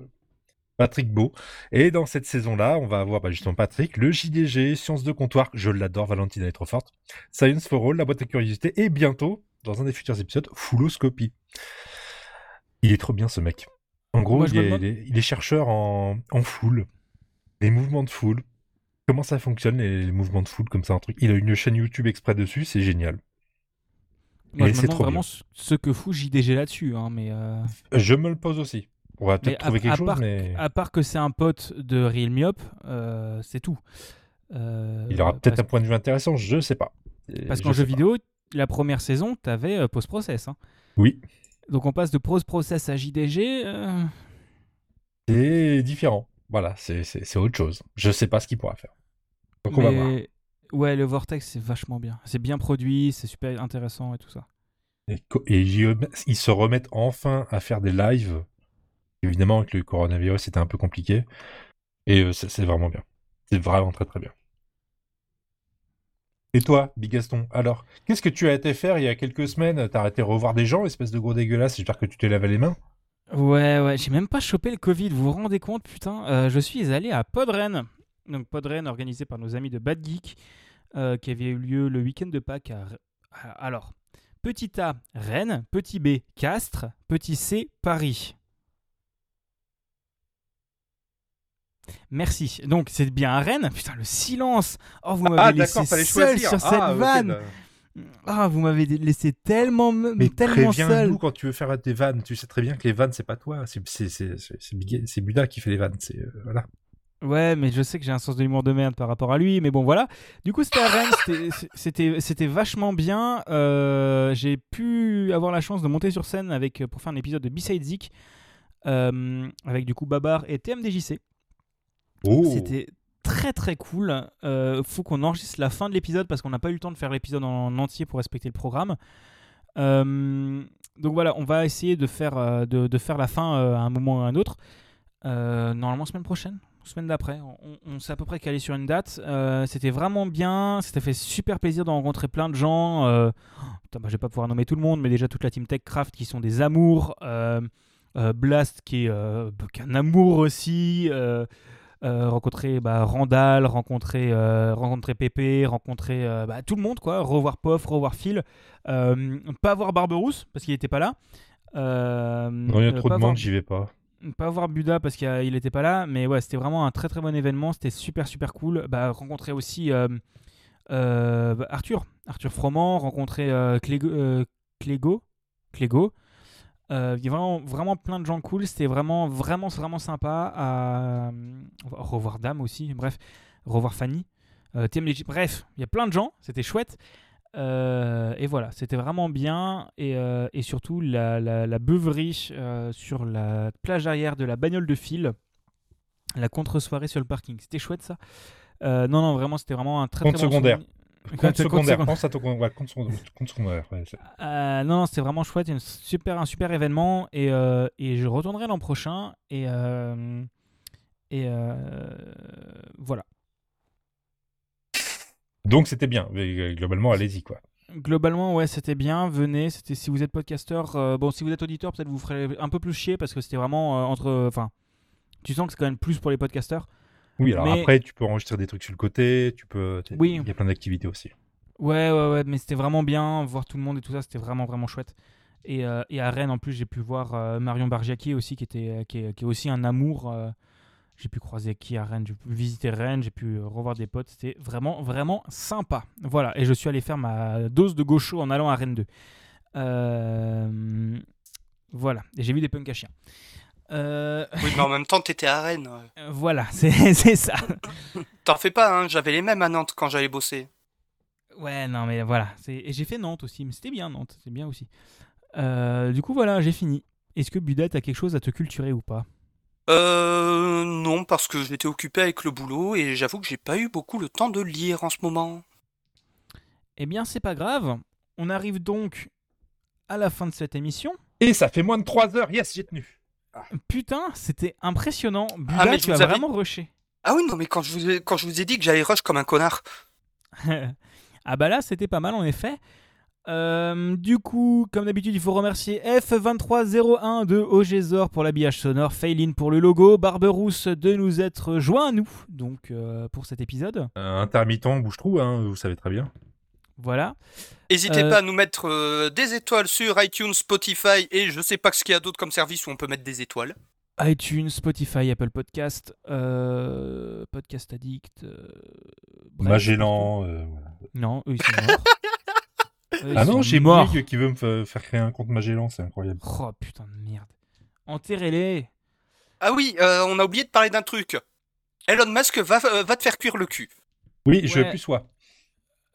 Patrick Beau. Et dans cette saison-là, on va avoir bah, justement Patrick, le JDG, Sciences de comptoir, je l'adore, Valentine elle est trop forte, Science for All, la boîte à curiosité, et bientôt, dans un des futurs épisodes, Fulloscopie. Il est trop bien ce mec. En gros, Moi, il, est, demande- il est- il est chercheur en, en foule, les mouvements de foule, comment ça fonctionne les, les mouvements de foule comme ça, un truc? Il a une chaîne YouTube exprès dessus, c'est génial. Moi, Et je me demande vraiment bien. ce que fout JDG là-dessus. Hein, mais euh, Je me le pose aussi. On va peut-être à- trouver quelque à chose, part- mais à part que c'est un pote de Real Myop, euh, c'est tout. Euh, il aura peut-être un point de vue intéressant, je sais pas. parce Je qu'en jeu pas. vidéo, la première saison, t'avais post-process. hein. Oui, Donc on passe de post-process à JDG. euh, c'est différent. Voilà, c'est autre chose. Je sais pas ce qu'il pourra faire. Donc on va voir. ouais, le Vortex, c'est vachement bien. C'est bien produit, c'est super intéressant et tout ça. Et, ils se remettent enfin à faire des lives. Évidemment, avec le coronavirus, c'était un peu compliqué. Et euh, c'est vraiment bien. C'est vraiment très très bien. Et toi, Bigaston, alors, qu'est-ce que tu as été faire il y a quelques semaines? T'as arrêté revoir des gens, espèce de gros dégueulasse, j'espère que tu t'es lavé les mains. Ouais, ouais, j'ai même pas chopé le Covid, vous vous rendez compte, putain? Euh, Je suis allé à Podren, donc Podren organisé par nos amis de Bad Geek, euh, qui avait eu lieu le week-end de Pâques à- Alors, petit A, Rennes, petit B, Castres, petit C, Paris. Merci. Donc, c'est bien à Rennes Putain, le silence Oh, vous m'avez laissé seul sur cette vanne Ah, vous m'avez laissé tellement, me- Mais tellement seul préviens-nous quand tu veux faire des vannes. Tu sais très bien que les vannes, c'est pas toi. C'est Buda qui fait les vannes. C'est euh, voilà. Ouais, mais je sais que j'ai un sens de l'humour de merde par rapport à lui, mais bon voilà. Du coup, c'était à Rennes, c'était- c'était c'était vachement bien. Euh, j'ai pu avoir la chance de monter sur scène avec pour faire un épisode de B-Side Zik euh, avec du coup Babar et TMDJC. Oh. C'était très très cool. Euh, faut qu'on enregistre la fin de l'épisode parce qu'on n'a pas eu le temps de faire l'épisode en entier pour respecter le programme. Euh, donc voilà, on va essayer de faire, euh, de, de faire la fin à un moment ou à un autre. Normalement semaine prochaine, semaine d'après. On, on s'est à peu près calé sur une date. C'était vraiment bien. C'était fait super plaisir de rencontrer plein de gens. Euh, putain, bah, je vais pas pouvoir nommer tout le monde, mais déjà toute la team TechCraft qui sont des amours. Blast qui est, euh, qui est un amour aussi. Euh, rencontrer bah, Randall, rencontrer, euh, rencontrer Pépé, rencontrer euh, bah, tout le monde, quoi. Revoir Poff, revoir Phil. Pas voir Barberousse parce qu'il n'était pas là. Non, il y a trop de voir- monde, j'y vais pas. pas voir Buda parce qu'il n'était pas là, mais ouais, c'était vraiment un très très bon événement. C'était super super cool. Bah, rencontrer aussi euh, euh, bah, Arthur, Arthur Froment, rencontrer euh, Clégo, Clégo, Euh, Il y a vraiment, vraiment plein de gens cool. C'était vraiment, vraiment, vraiment sympa. À... va revoir Dame aussi. Bref, revoir Fanny. Euh. Bref, il y a plein de gens. C'était chouette. Euh, et voilà, c'était vraiment bien. Et, euh, et surtout, la, la, la beuverie euh, sur la plage arrière de la bagnole de fil. La contre-soirée sur le parking. C'était chouette ça. Euh, non, non, vraiment, c'était vraiment un très Compte très bon secondaire. souvenir. Compte secondaire. secondaire. Pense à ton compte, ouais, compte secondaire. compte secondaire, ouais, c'est- Euh, non, non, c'était vraiment chouette, une super, un super événement et, euh, et je retournerai l'an prochain et, euh, et euh, voilà. Donc c'était bien. Globalement, allez-y quoi. Globalement, ouais, c'était bien. Venez, c'était si vous êtes podcasteur, euh, bon, si vous êtes auditeur, peut-être vous ferez un peu plus chier parce que c'était vraiment euh, entre, enfin, tu sens que c'est quand même plus pour les podcasteurs. Oui, alors Mais- après, tu peux enregistrer des trucs sur le côté. Tu peux. Oui. Il y a plein d'activités aussi. Ouais, ouais, ouais, mais c'était vraiment bien voir tout le monde et tout ça, c'était vraiment, vraiment chouette. Et, euh, et à Rennes, en plus, j'ai pu voir euh, Marion Bargiaki aussi, qui, était, qui, est, qui est aussi un amour. euh, j'ai pu croiser qui à Rennes, j'ai pu visiter Rennes, j'ai pu euh, revoir des potes. C'était vraiment, vraiment sympa. Voilà, et je suis allé faire ma dose de gaucho en allant à Rennes 2. Euh, voilà, et j'ai vu des punks à chiens. Euh, Oui, mais en même temps, t'étais à Rennes. voilà, c'est c'est ça. T'en fais pas, hein, j'avais les mêmes à Nantes quand j'allais bosser. Ouais, non, mais voilà. c'est- Et j'ai fait Nantes aussi, mais c'était bien Nantes, c'est bien aussi. Euh, du coup, voilà, j'ai fini. Est-ce que Buda, t'as quelque chose à te culturer ou pas? Euh, non, parce que j'étais occupé avec le boulot et j'avoue que j'ai pas eu beaucoup le temps de lire en ce moment. Eh bien, c'est pas grave. On arrive donc à la fin de cette émission. Et ça fait moins de 3 heures, yes, j'ai tenu. Putain, c'était impressionnant. Buda, Ah, mais tu as avais- vraiment rushé. Ah oui, non, mais quand je vous ai, quand je vous ai dit que j'allais rush comme un connard. ah bah là, c'était pas mal en effet. Euh, du coup, comme d'habitude, il faut remercier F2301 de OGZOR pour l'habillage sonore, Failin pour le logo, Barberousse de nous être joint à nous donc euh, pour cet épisode. Euh, intermittent, bouche-trou, hein, vous savez très bien. Voilà. N'hésitez Euh, pas à nous mettre euh, des étoiles sur iTunes, Spotify et je sais pas ce qu'il y a d'autre comme service où on peut mettre des étoiles. iTunes, Spotify, Apple Podcast, euh, Podcast Addict. euh, bref, Magellan. euh. Non, eux ils sont morts. Eux, ils Ah non, j'ai. Bouygues qui veut me fa- faire créer un compte Magellan, c'est incroyable. Oh putain de merde. Enterrez-les. Ah oui, euh, on a oublié de parler d'un truc. Elon Musk va, euh, va te faire cuire le cul. Oui, je Ouais. veux plus soi.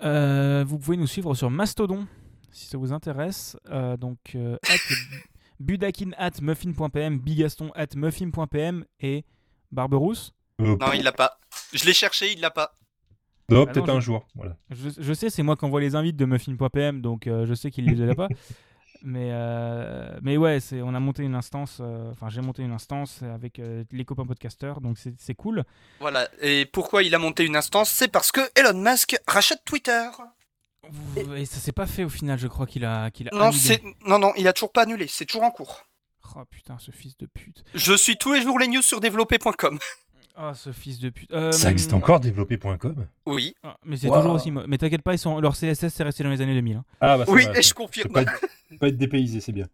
Euh, vous pouvez nous suivre sur Mastodon si ça vous intéresse. Euh, donc, euh, at budakin at muffin.pm, bigaston at muffin.pm et Barberousse. Euh, Non, il l'a pas. Je l'ai cherché, il l'a pas. non, Ah peut-être un je- jour. Voilà. Je, je sais, c'est moi qui envoie les invites de muffin.pm, donc euh, je sais qu'il les a pas. Mais, euh, mais ouais, c'est, on a monté une instance, euh, enfin j'ai monté une instance avec euh, les copains podcasteurs, donc c'est, c'est cool. Voilà. Et pourquoi il a monté une instance? C'est parce que Elon Musk rachète Twitter. Et ça s'est pas fait au final, je crois qu'il a, qu'il a Non, non, non, il a toujours pas annulé. C'est toujours en cours. Oh putain, ce fils de pute. Je suis tous les jours les news sur développer.com. Oh, ce fils de pute. Euh, Ça existe encore, développé.com Oui, Ah, mais c'est Wow. toujours aussi. Mais t'inquiète pas, ils sont... leur CSS c'est resté dans les années 2000. hein. Ah, bah ça oui, va, et ça- je confirme. Pas être, pas être dépaysé, c'est bien.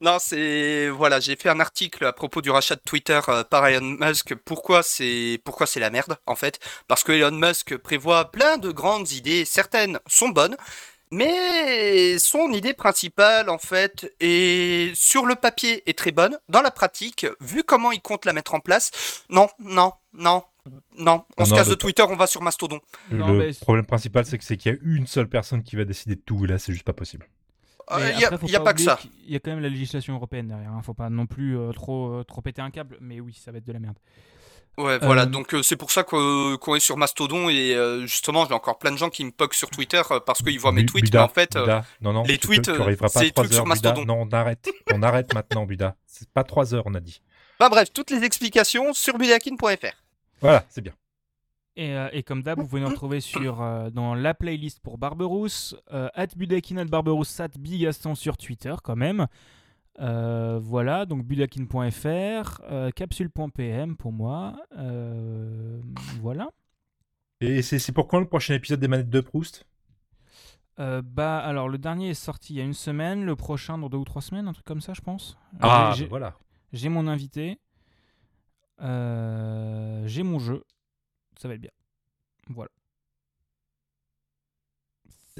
Non, c'est voilà, j'ai fait un article à propos du rachat de Twitter euh, par Elon Musk. Pourquoi c'est pourquoi c'est la merde en fait? Parce que Elon Musk prévoit plein de grandes idées, certaines sont bonnes, mais son idée principale en fait est sur le papier est très bonne, dans la pratique, vu comment il compte la mettre en place, non, non, non, non, on Ah se casse le- de Twitter, on va sur Mastodon. Non, le mais- problème principal, c'est que c'est qu'il y a une seule personne qui va décider de tout, et là, c'est juste pas possible. Euh, Mais Il y a, pas que ça. qu'il y a quand même la législation européenne derrière. hein. Faut pas non plus euh, trop, euh, trop péter un câble. Mais oui, ça va être de la merde. Ouais, voilà, Euh, donc euh, c'est pour ça qu'o- qu'on est sur Mastodon et euh, justement, j'ai encore plein de gens qui me poquent sur Twitter euh, parce qu'ils voient mes tweets, Buda, mais en fait, euh, Buda, non, non, les tu, tweets, euh, c'est à des 3 trucs sur Buda. Mastodon. Non, on arrête. on arrête maintenant, Buda. C'est pas 3 heures, on a dit. bah bref, toutes les explications sur budakin.fr. Voilà, c'est bien. Et, euh, et comme d'hab, vous pouvez nous retrouver sur, euh, dans la playlist pour Barberousse, euh, at Budakin, at Barberousse, at Bigaston sur Twitter quand même. Euh, voilà, donc budakin.fr, euh, capsule.pm pour moi. Euh, voilà. Et c'est pour quand le prochain épisode des manettes de Proust? Euh, bah alors le dernier est sorti il y a une semaine, le prochain dans deux ou trois semaines, un truc comme ça je pense. Ah, bah voilà. J'ai mon invité, j'ai mon jeu, ça va être bien. Voilà.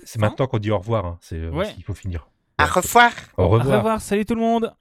C'est maintenant qu'on dit au revoir. hein. C'est Ouais. il faut finir. À revoir. Au Au revoir. revoir, salut tout le monde